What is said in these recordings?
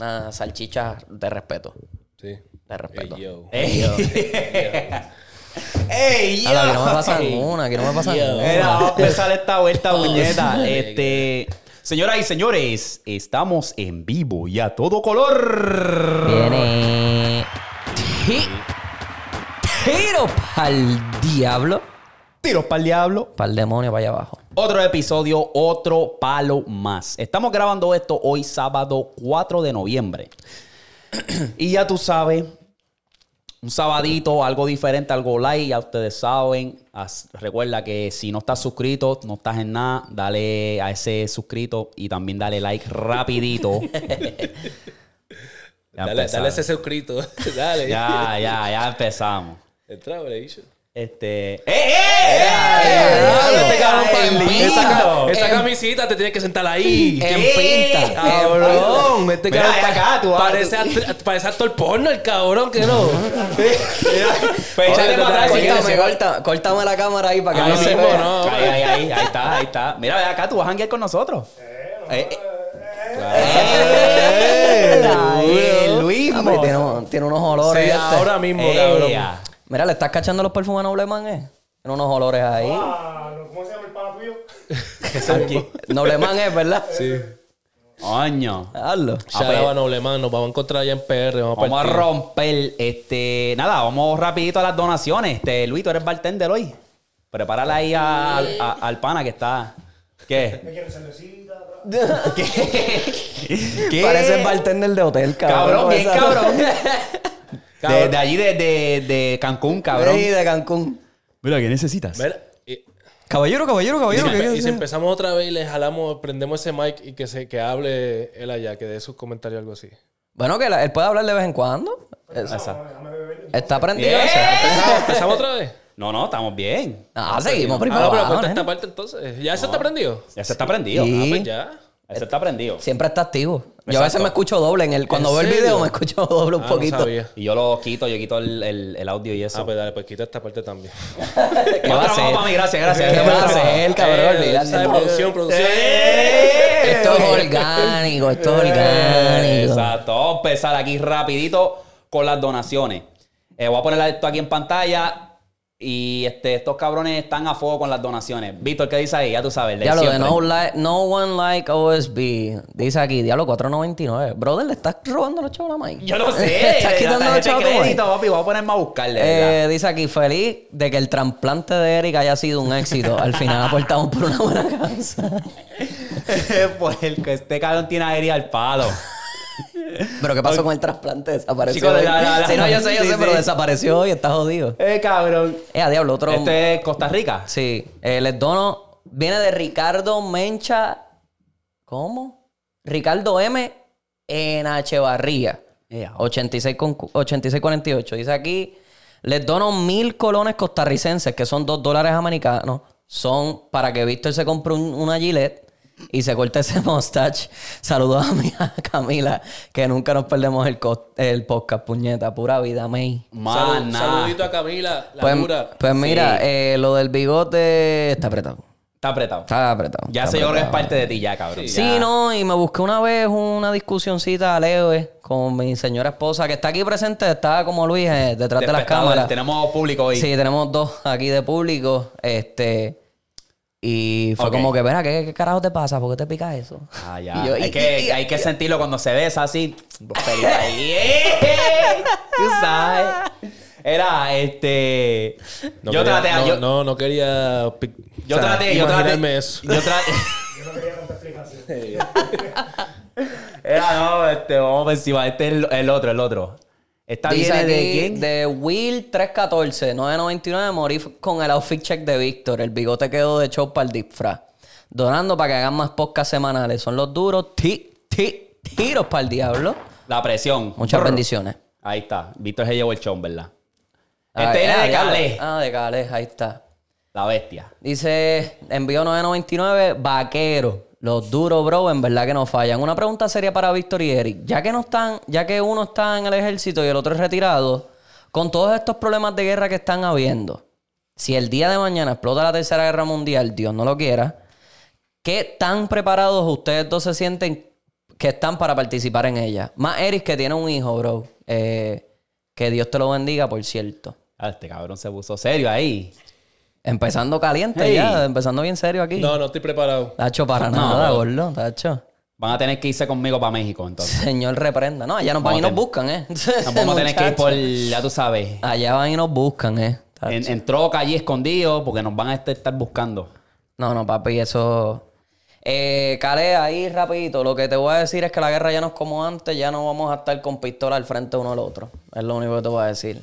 system. Y una salchicha de respeto. Sí. De respeto. Ey, yo. Ey, yo. ¡Ey, Ala, que no me pasan una, que no me pasan una. Mira, vamos a empezar esta vuelta, puñeta. Este, señoras y señores, estamos en vivo y a todo color. Viene. Ti- Tiro pa'l diablo. Tiros para el diablo. Pa'l demonio para allá abajo. Otro episodio, otro palo más. Estamos grabando esto hoy, sábado 4 de noviembre. y ya tú sabes, un sabadito, algo diferente, algo light, ya ustedes saben. Recuerda que si no estás suscrito, no estás en nada, dale a ese suscrito y también dale like rapidito. Dale, dale ese suscrito. dale. Ya, ya, ya empezamos. Entra. Este. ¡Eh, eh! eh! Este cabrón ¡Eh, lindo! esa, camisita te tienes que sentar ahí. ¿Qué? pinta. Cabrón, este Mira, cabrón ven acá, tú parece, act- parece actor porno el cabrón, que no. Pues. Córtame, la cámara ahí para que Ahí no se vea. Ahí, ahí, ahí, ahí está, ahí está. Mira, ve acá, tú vas a janguear con nosotros. Eh, eh. Eh, eh, Luis, Ah, tiene, unos olores. Este. ahora mismo, cabrón. Mira, le estás cachando los perfumes a Nobleman, ¿eh? Tiene unos olores ahí. Ah, no, ¿Cómo se llama el pana tuyo? Nobleman es, ¿verdad? Sí. Coño. Hazlo. Shout pues. out a Nobleman, nos vamos a encontrar allá en PR. Vamos, Vamos a romper, este, nada, vamos rapidito a las donaciones. Este, Luis, tú eres bartender hoy. Prepárala ahí a- a- al pana que está. ¿Qué? ¿Qué quieres? ¿Cervecita? ¿Qué? ¿Qué? Parece el bartender de hotel, cabrón. Cabrón, bien cabrón. De, de allí de, de, de Cancún, cabrón. Sí, de Cancún. Mira, ¿qué necesitas? Mira, y- Caballero, caballero, y, caballero. si, ¿qué empe- quiere y si empezamos otra vez y le jalamos, prendemos ese mic y que se que hable él allá, que dé sus comentarios o algo así. Bueno, que la- él puede hablar de vez en cuando. Es- Está aprendido ¡Eh! ese. ¿Empezamos, empezamos otra vez? No, no, estamos bien. Ah, seguimos Ah, primero. no, pero corta esta parte entonces. ¿Ya eso está prendido? Ya se está prendido. Sí. Ah, pues ya. Ese está prendido. Siempre está activo. Yo a veces me escucho doble en el. Cuando ¿En veo el serio? video me escucho doble un Ah, no poquito. sabía. Y yo lo quito, yo quito el, el- el audio y eso. Ah, pues dale, pues quita esta parte también. ¿Qué va a Otro hacer? vamos, mami, gracias, gracias. ¿Qué va a hacer, cabrón? Eh, Olvídate. ¿sabes? Producción, producción. ¡Eh! Esto es orgánico, esto es orgánico. Exacto. Vamos a empezar aquí rapidito con las donaciones. Eh, voy a poner esto aquí en pantalla. Y este, estos cabrones están a fuego con las donaciones. Víctor, ¿qué dice ahí? Ya tú sabes. Diablo, de no, li- no one like OSB. Dice aquí, Diablo 499. Brother, le estás robando los chavos a la Mike. Yo lo sé. estás quitando los chavos a crédito, papi. Voy a ponerme a buscarle. Eh, dice aquí, feliz de que el trasplante de Eric haya sido un éxito. Al final aportamos por una buena causa. pues el que este cabrón tiene aérea al palo. Pero ¿qué pasó con el trasplante? Desapareció. Chicos, hoy. la- la- la- Sí, no, yo sé, yo sí, sé, sí. pero desapareció hoy, está jodido. Eh, cabrón. Eh, a diablo, otro. Este es Costa Rica. Sí, eh, les dono. Viene de Ricardo Mencha. ¿Cómo? Ricardo M. en Echevarría. Ea. 86 con, 8648. Dice aquí. Les dono mil colones costarricenses, que son dos dólares americanos. Son para que Víctor se compre un- una Gillette y se corte ese mustache. Saludos a mi Camila, que nunca nos perdemos el, el podcast, puñeta. Pura vida, May. Salud- Mana. saludito a Camila, la Pues, dura. pues mira, eh, lo del bigote está apretado. Está apretado. Está apretado. Ya está yo creo que es apretado. parte de ti ya, cabrón. Sí, Ya. no, y me busqué una vez una discusioncita leve con mi señora esposa, que está aquí presente, está como Luis eh, detrás de las cámaras. Tenemos público hoy. Sí, tenemos dos aquí de público. Este. Y fue como que, verá, ¿qué, ¿qué carajo te pasa? ¿Por qué te pica eso? Ah, ya. Y yo, hay, y- que, y- hay que sentirlo cuando se besa así. ¡Eh! Tú sabes. Era, este. No yo quería- traté. no, yo, no, no quería. yo o sea, traté. Yo traté. eso. Yo traté. Yo no quería tanta explicación. Era, no, este, vamos por encima. Este es el, el otro, el otro. ¿Esta Dice viene de quién? De Will 314, 999, morí con el outfit check de Víctor. El bigote quedó de show para el disfraz. Donando para que hagan más podcasts semanales. Son los duros. Ti, ti, tiros para el diablo. La presión. Muchas Brr. bendiciones. Ahí está. Víctor se llevó el show, ¿verdad? Ah, Este viene ah, de. Calais. Ah, de Calais, ahí está. La bestia. Dice, envío 999, vaquero. Los duros, bro, en verdad que no fallan. Una pregunta seria para Víctor y Eric. Ya que no están, ya que uno está en el ejército y el otro es retirado, con todos estos problemas de guerra que están habiendo, si el día de mañana explota la tercera guerra mundial, Dios no lo quiera, ¿qué tan preparados ustedes dos se sienten que están para participar en ella? Más Eric que tiene un hijo, bro. Eh, que Dios te lo bendiga, por cierto. Ah, este cabrón se puso serio ahí. Empezando caliente Hey. ya, empezando bien serio aquí. No, no estoy preparado. Tacho, para nada, gordo, tacho. Van a tener que irse conmigo para México, entonces. Señor reprenda. No, allá nos van y nos Vamos buscan, ¿eh? Nos vamos a tener que ir por, ya tú sabes, Allá van y nos buscan, ¿eh? Tacho. en, en troca allí escondidos porque nos van a este- estar buscando. No, no, papi, eso... Eh, Cale, ahí rapidito, lo que te voy a decir es que la guerra ya no es como antes, ya no vamos a estar con pistola al frente uno al otro. Es lo único que te voy a decir.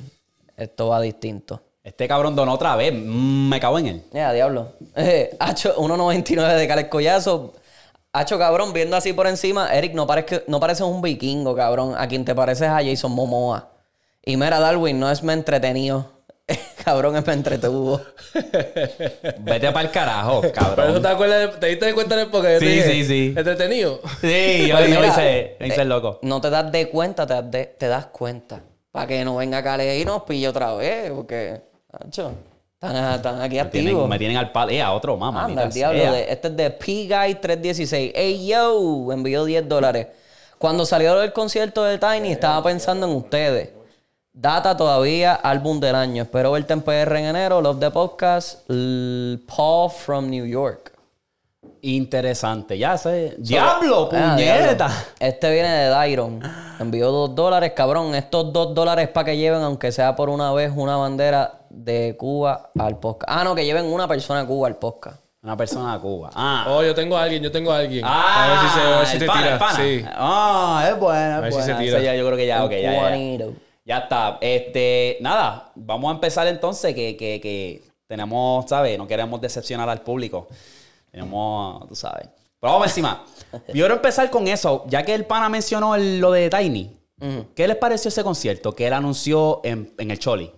Esto va distinto. Este cabrón donó otra vez. Mm, me cago en él. Ya, diablo. Eh, Hacho, 1.99 de Cales Collazo. Hacho, cabrón, viendo así por encima, Eric, no, parece, no pareces un vikingo, cabrón. A quien te pareces a Jason Momoa. Y mira, Darwin, no es me entretenido. cabrón, es me entretuvo. Vete para el carajo, Pero cabrón. te acuerdas, de- te diste cuenta en el porque yo te Sí, dije, sí, sí. Entretenido. Sí, yo, yo mira, hice, yo hice eh, el loco. No te das de cuenta, te das, de- te das cuenta. Para que no venga Cale y nos pille otra vez, porque, Están, aquí Me tienen, activos. me tienen al palo. Eh, a otro, mamá. Anda, el diablo. de- este es de P-Guy316. Ey, yo, envió 10 dólares. Cuando salió el concierto de Tiny, estaba pensando en ustedes. Data todavía, álbum del año. Espero verte en PR en enero. Love the podcast. L- Paul from New York. Interesante, ya sé. ¡Diablo, Ah, puñeta! diablo. Este viene de Dairon. Envió 2 dólares, cabrón. Estos 2 dólares para que lleven, aunque sea por una vez, una bandera de Cuba al podcast. Ah, no, que lleven una persona de Cuba al podcast. Una persona de Cuba. Ah. Oh, yo tengo a alguien, yo tengo a alguien. Ah, a ver si, se, a ver si el te pana, tira. el pana. Sí. Ah, es buena, es ver si buena. se tira. Ya, yo creo que ya, ok, ya, ya, ya. está. Este, nada, vamos a empezar entonces que, que, que tenemos, ¿sabes? No queremos decepcionar al público. Tenemos, tú sabes. Pero vamos encima. Yo quiero empezar con eso, ya que el pana mencionó el- lo de Tiny. ¿Qué les pareció ese concierto que él anunció en, en el Choli?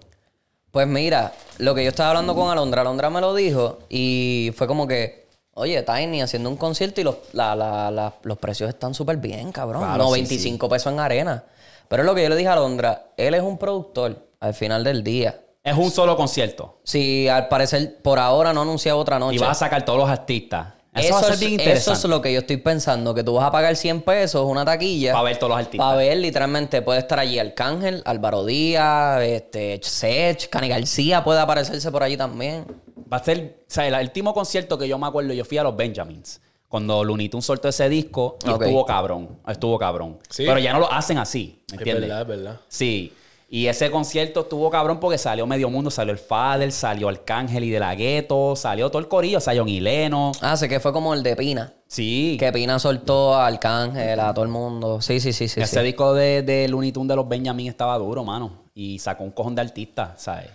Pues mira, lo que yo estaba hablando con Alondra, Alondra me lo dijo y fue como que, oye, Tiny haciendo un concierto y los, la- la- la- los precios están súper bien, cabrón. Claro, no, sí, 25 pesos en arena. Pero es lo que yo le dije a Alondra, él es un productor al final del día. Es un solo concierto. Si al parecer por ahora no anuncia otra noche. Y vas a sacar todos los artistas. Eso, va a ser es, bien eso es lo que yo estoy pensando, que tú vas a pagar 100 pesos, una taquilla. Para ver todos los artistas. Para ver, literalmente, puede estar allí Arcángel, Álvaro Díaz, este, Sech, Cani García puede aparecerse por allí también. Va a ser, o sea, el último concierto que yo me acuerdo, yo fui a los Benjamins. Cuando Looney Tunes soltó ese disco y estuvo cabrón. Estuvo cabrón. Sí. Pero ya no lo hacen así, ¿me Es entiendes? verdad, es verdad. Sí. Y ese concierto estuvo cabrón porque salió Medio Mundo, salió el Fader, salió Arcángel y de la Gueto, salió todo el corillo, o sea, John Hileno. Ah, sé que fue como el de Pina. Sí. Que Pina soltó a Arcángel, a todo el mundo. Sí, sí, sí, sí. ese sí. disco de, de Looney Tunes de los Benjamin estaba duro, mano. Y sacó un cojón de artistas, ¿sabes?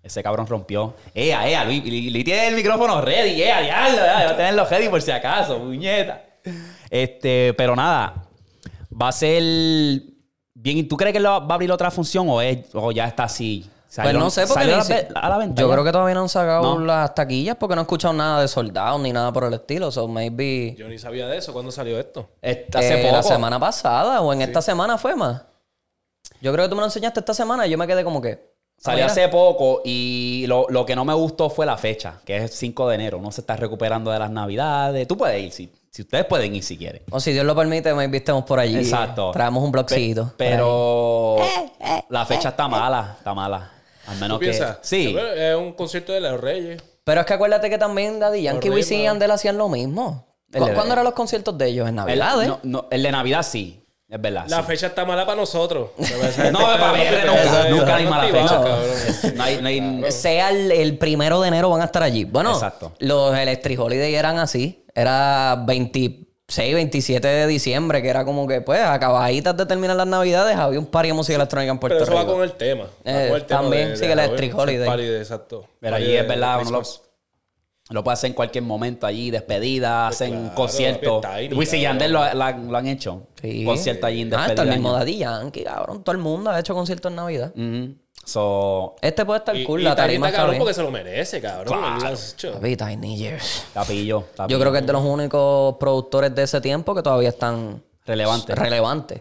Ese cabrón rompió. ¡Ea, ea! Luis, Luis- tiene el micrófono ready. ¡Ea, diablo! Va a tenerlo ready por si acaso, puñeta. Este, pero nada. Va a ser bien. ¿Tú crees que lo- va a abrir otra función o, es, o ya está así? Pues no sé, porque salió a la, a la venta. Yo ya? creo que todavía no han sacado No. las taquillas porque no he escuchado nada de soldados ni nada por el estilo. So maybe. Yo ni sabía de eso. ¿Cuándo salió esto? Este, hace eh, poco. La semana pasada o en esta semana fue más. Yo creo que tú me lo enseñaste esta semana y yo me quedé como que. ah, Salió hace poco y lo, lo que no me gustó fue la fecha, que es 5 de enero. Uno se está recuperando de las navidades. Tú puedes ir, si, si ustedes pueden ir si quieren. O si Dios lo permite, maybe estemos por allí. Exacto. Traemos un blogcito. Pe- pero la fecha está mala, está mala. Al ¿Tú menos que... piensas? Sí. Que Es un concierto de los Reyes. Pero es que acuérdate que también Daddy Yankee, Wisin y Yandel hacían lo mismo. El ¿Cu- de- ¿Cuándo eran los conciertos de ellos? En El, Navidad, ¿eh? no, no, el de Navidad sí, es verdad. La sí. fecha está mala para nosotros. No, para ver, nunca, nunca hay mala fecha. cabrón. No hay- no hay- Sea el, el primero de enero van a estar allí. Bueno, Exacto. los Electric Holiday eran así. Era 26, 27 de diciembre, que era como que, pues, acabaditas de terminar las navidades, había un party de música electrónica en Puerto Pero eso va con el tema. Eh, con el tema también de- sigue de Electric Halloween, Holiday. party de- exacto. Pero allí es verdad, uno lo- Christmas. Lo puede hacer en cualquier momento allí, despedida, hacen claro, conciertos. Wisin y. Yandel lo, la- lo han hecho. Sí. Concierto allí en Ah, despedida. está el mismo. Daddy Yankee, cabrón. Todo el mundo ha hecho conciertos en Navidad. So, Este puede estar Y, cool, y la está tarima está cabrón porque se lo merece, cabrón. Claro. Papi, Tiny Years. tapillo. Yo creo que es de los únicos productores de ese tiempo que todavía están Relevante. relevantes.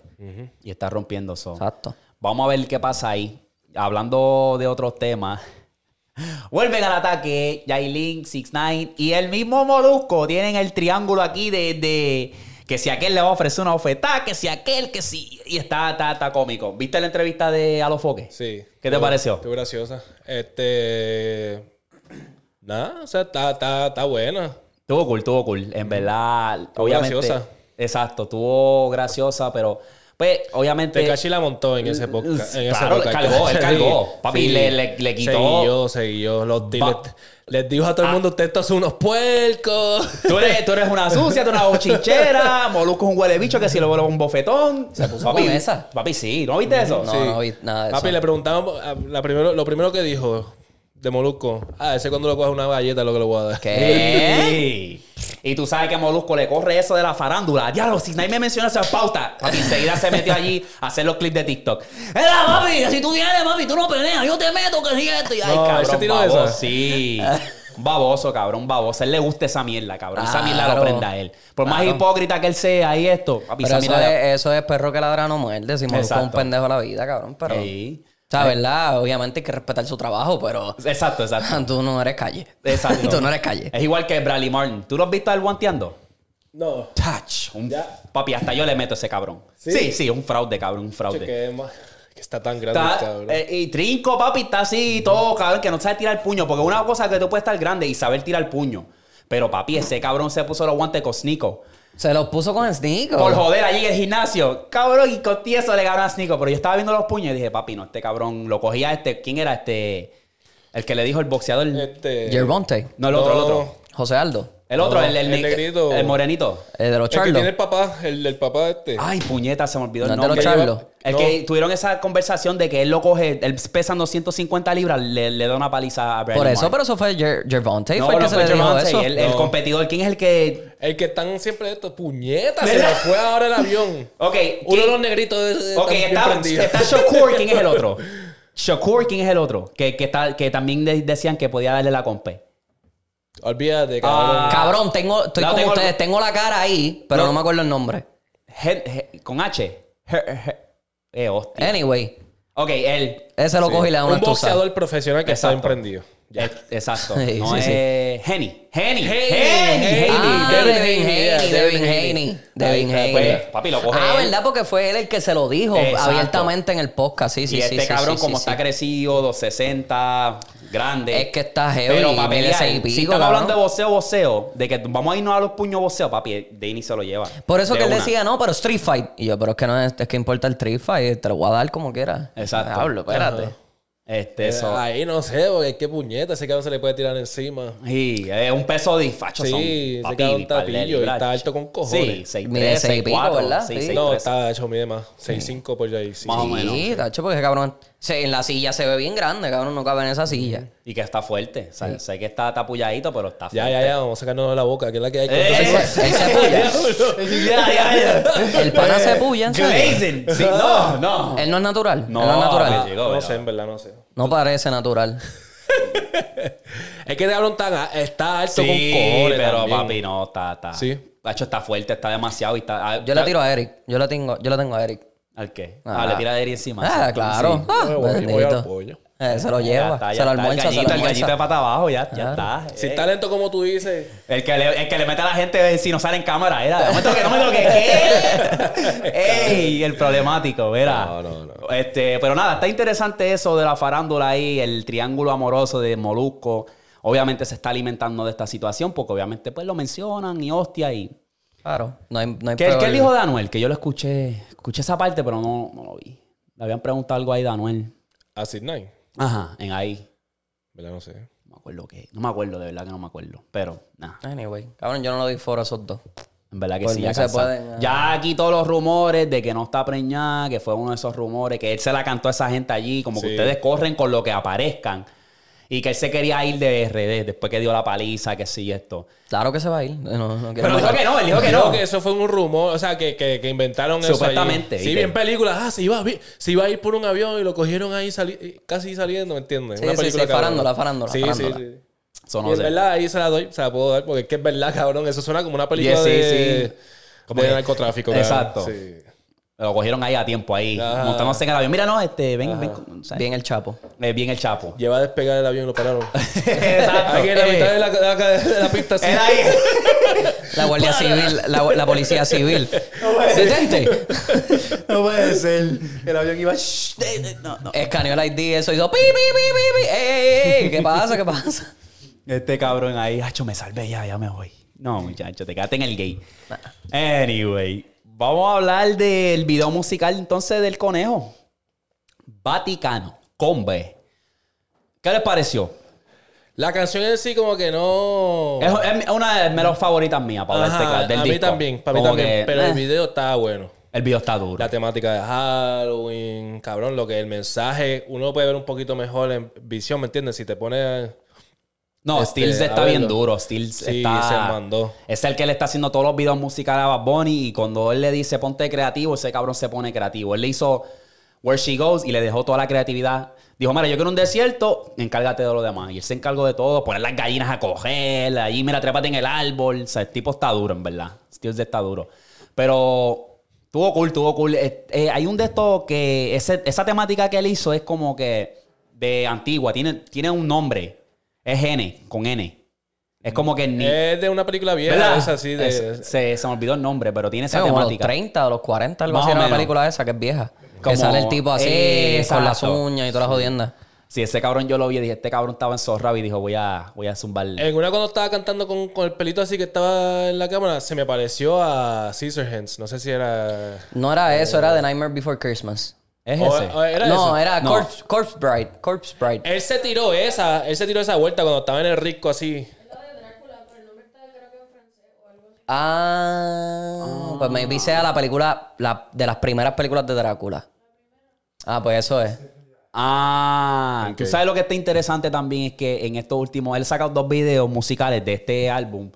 Y está rompiendo eso. Exacto. Vamos a ver qué pasa ahí. Hablando de otros temas. Vuelven al ataque Yailin, 6ix9ine y el mismo Molusco. Tienen el triángulo aquí de, de que si aquel le va a ofrecer una oferta, que si aquel, que si... Y está, está, está cómico. ¿Viste la entrevista de Alofoque? Sí. ¿Qué te Estuvo- pareció? Estuvo graciosa. Este. Nada, o sea, está, está, está buena. Tuvo cool, tuvo cool. En verdad, obviamente... graciosa. Exacto, tuvo graciosa, pero... Pues, obviamente... Tekashi la montó en ese podcast. En ese Claro, podcast. cargó, él cargó. Papi, le- le- le quitó- Seguilló, seguilló. Los, les, dijo a todo el mundo: Ustedes todos son unos puercos. Tú eres, tú eres una sucia, tú eres una bochinchera, Molusco es un huele bicho que si le vuelve un bofetón. Se puso con esa. Papi, sí, ¿no viste eso? No, Sí. no vi nada de Papi, eso. le preguntamos, la primero, lo primero que dijo de Molusco, ah, ese cuando le coge una galleta es lo que le voy a dar. Y tú sabes que Molusco le corre eso de la farándula. Diablo, si nadie me menciona esa pauta. Papi, enseguida se metió allí a hacer los clips de TikTok. Era, papi, si tú vienes, papi, tú no peleas, yo te meto, que si esto. Y, ay, No, cabrón, ¿ese tiró baboso, esa? Sí. Un baboso, cabrón, un baboso. A él le gusta esa mierda, cabrón. Esa mierda lo Claro. prende a él. Por más Claro. hipócrita que él sea y esto, papi, Pero esa eso mierda... es, eso es perro que ladra no muerde. Si Molusco es un pendejo a la vida, cabrón. Pero, Ey. O sea, ¿verdad? Obviamente hay que respetar su trabajo, pero Exacto, exacto. tú no eres calle. Exacto. tú no eres calle. Es igual que Bradley Martin. ¿Tú lo has visto al guanteando? No. Touch. Un- Ya. Papi, hasta yo le meto a ese cabrón. ¿Sí? Sí, sí, un fraude, cabrón, un fraude. que, es más- que está tan grande, Está- cabrón. eh, y Trinco, papi, está así todo, cabrón, que no sabe tirar puño. Porque una cosa es que tú puedes estar grande y saber tirar puño. Pero, papi, ese cabrón se puso los guantes con Snico. Se los puso con el sneaker. Por joder, allí en el gimnasio. Cabrón, y con tieso le ganó a Snico. Pero yo estaba viendo los puños y dije, papi, no, este cabrón lo cogía este. ¿Quién era este? El que le dijo el boxeador. Este. Gervonta. no, el otro, el otro. José Aldo. El otro, No, el, el, el negrito. El morenito. El de los El que Charlos. tiene el papá, el del papá de este. Ay, puñeta, se me olvidó No el de los. Charlos. El No. que tuvieron esa conversación de que él lo coge, él pesando 150 libras, le, le da una paliza a Bradley Por eso, pero eso fue Ger Gervonta. No, fue el que no se fue le dijo eso. El, competidor, ¿quién es el que...? El que están siempre estos puñetas. Se me fue ahora el avión. Ok, Uno de ¿quién- los negritos de, de- Ok, está, está Shakur, ¿quién es el otro? Shakur, ¿quién es el otro? Que, que, está, que también de- decían que podía darle la compe. Olvídate, cabrón. Ah. Cabrón, tengo, estoy No, como tengo- ustedes. Tengo la cara ahí, pero No. no, me acuerdo el nombre. Gen- ge- con H. Her- eh, hostia. Anyway, Ok, él. ese lo coge y le da una Un estusa. boxeador profesional que está Exacto. bien prendido. Eh, Exacto. Sí, no sí, es sí. Henny. Henny. Henny. Ah, Devin Devin Haney, Devin Haney. Devin Ahí Haney. está, Pues, papi, lo coge Ah, él. ¿verdad? Porque fue él el que se lo dijo Exacto. abiertamente en el podcast. Sí, sí, y sí. este sí, cabrón, sí, como sí, está sí. crecido, 260, grande. Es que está heavy. Pero para pelear, si estamos cabrón. hablando de boxeo, boxeo, de que vamos a irnos a los puños boxeo, papi, Danny se lo lleva. Por eso De que él una. decía, no, pero Street Fight. Y yo, pero es que no es, es que importa el Street Fight. Te lo voy a dar como quiera. Exacto. Hablo, espérate. Este, eso. Ahí no sé, porque qué puñeta. Ese cabrón se le puede tirar encima. Sí, es un peso de facho. Sí, son, ese papi, cabrón mi está par de pillo y está alto con cojones. Sí, 6'3", Mide seis y pico, 6'4", ¿verdad? sí, Sí. 6'3". No, está hecho, mide más. 6'5 por ahí. Sí. Más o menos. Sí, tacho, porque ese cabrón se- en la silla se ve bien grande, cabrón, no cabe en esa silla. Y que está fuerte. O sea, Sé que está tapulladito, pero está Ya, fuerte. ya, ya. Vamos a sacarnos de la boca. Que es la que hay. con Eh, ese- se, él se puya. ya, ya, ya. El pana se puya, en serio. Glazing. Sí, no, no. Él no es natural. No, él no es natural. llegó, No ¿verdad? sé, en verdad, no sé. No parece natural. Es que cabrón tan a- está alto Sí, con cojones. pero también. papi, no, está, está. Sí. De hecho, está fuerte, está demasiado y está... ah, Yo le tiro a Eric. Yo le tengo, yo le tengo a Eric. ¿Al qué? Ah. Ah, le tira de Eri encima. Ah, claro. Sí. Ah, Yo voy- voy bendito. al pollo. Eh, se lo Ya lleva. está, ya se lo está. almuerza, el se lo gallito, el gallito de pata abajo, ya, ya Claro. está. Sin Eh, talento como tú dices. El que, le, el que le mete a la gente si no sale en cámara era. No me toques, no me toques. ¿Qué? ¡Ey! El problemático, verá. No, no, no. Este, pero nada, está interesante eso de la farándula ahí, el triángulo amoroso de Molusco. Obviamente se está alimentando de esta situación porque obviamente pues lo mencionan y hostia y... Claro. No hay, no hay ¿Qué, ¿Qué dijo de Anuel? Que yo lo escuché, escuché esa parte pero no, no lo vi. Le habían preguntado algo ahí de Anuel. Acid Nine. Ajá, en ahí. ¿Verdad? No sé. No me acuerdo qué. No me acuerdo, de verdad que no me acuerdo. Pero, nada. Anyway, cabrón, yo no lo doy foro a esos dos. En verdad que sí, ya se pueden, ah. Ya aquí todos los rumores de que no está preñada, que fue uno de esos rumores, que él se la cantó a esa gente allí, como que ustedes corren con lo que aparezcan. Y que él se quería ir de RD después que dio la paliza, que sí, esto. Claro que se va a ir. No, no Pero dijo que no, él dijo que Creo no. que eso fue un rumor, o sea, que, que, que inventaron eso. Supuestamente. Sí, y bien películas. Ah, se iba, se iba a ir por un avión y lo cogieron ahí sali- casi saliendo, ¿me entiendes? Sí, sí, sí, cabrón. farándula, farándula, Sí, farándula. sí, sí. Eso Y no en sé. verdad, ahí se la doy, se la puedo dar, porque es que es verdad, cabrón. Eso suena como una película Yeah, sí, de, sí. como de narcotráfico. Exacto. Sí. Lo cogieron ahí a tiempo, ahí, Ajá. montándose en el avión. Mira, no, este, ven, ven. Bien el chapo. Eh, bien el chapo. Lleva a despegar el avión y lo pararon. Exacto. Aquí en la Eh, mitad de la, de la- de la pista, así. Era ahí. La Guardia Civil, la, la Policía Civil. Detente. No puede ser. El avión iba. shh, de- de- No, no. Escaneó el ID, eso hizo pi, pi, pi, pi, pi. ¡Ey, ey, ey! ¿Qué pasa? ¿Qué pasa? Este cabrón ahí, hacho, me salvé ya, ya me voy. No, muchacho, te quedaste en el gay. Anyway, vamos a hablar del video musical entonces del conejo. Vaticano, con B. ¿Qué les pareció? La canción en sí como que no... Es, es una de menos favoritas mías para Ajá, del a mí disco. también, para mí Como también. que, pero eh, el video está bueno. el video está duro. La temática de Halloween, cabrón, lo que el mensaje, uno lo puede ver un poquito mejor en visión, ¿me entiendes? Si te pones... No, Este, Stills a está bien duro. Stills Sí, está... se mandó. Es el que le está haciendo todos los videos musicales a Bad Bunny y cuando él le dice ponte creativo, ese cabrón se pone creativo. Él le hizo Where She Goes y le dejó toda la creatividad. Dijo, mira, yo quiero un desierto, encárgate de lo demás. Y él se encargó de todo, poner las gallinas a coger, allí, mira, trépate en el árbol. O sea, el tipo está duro, en verdad. Stills está duro. Pero tuvo cool, tuvo cool. Eh, eh, hay un de estos que ese- esa temática que él hizo es como que de antigua, tiene, tiene un nombre. Es N, con N. Es como que ni... Es de una película vieja, ¿Verdad? es así de... Es- se, se me olvidó el nombre, pero tiene esa como los temática. 30 o los 40, algo Más así era menos. película esa, que es vieja. Como- Que sale el tipo así, con las uñas y todas las jodiendas. Sí, ese cabrón yo lo vi y dije, este cabrón estaba en Zorra y dijo, voy a, voy a zumbar. En una cuando estaba cantando con, con el pelito así que estaba en la cámara, se me pareció a Hands. No sé si era... No era eso, era The Nightmare Before Christmas. ¿Es o- ese? o era no, eso. era No. Corpse, Corpse Bride. Corpse Bride. Él se tiró esa, él se tiró esa vuelta cuando estaba en el risco así. Ah, pues maybe sea la película, la, de las primeras películas de Drácula. Ah, pues eso es. Ah, tú sabes lo que está interesante también es que en estos últimos, él sacado dos videos musicales de este álbum.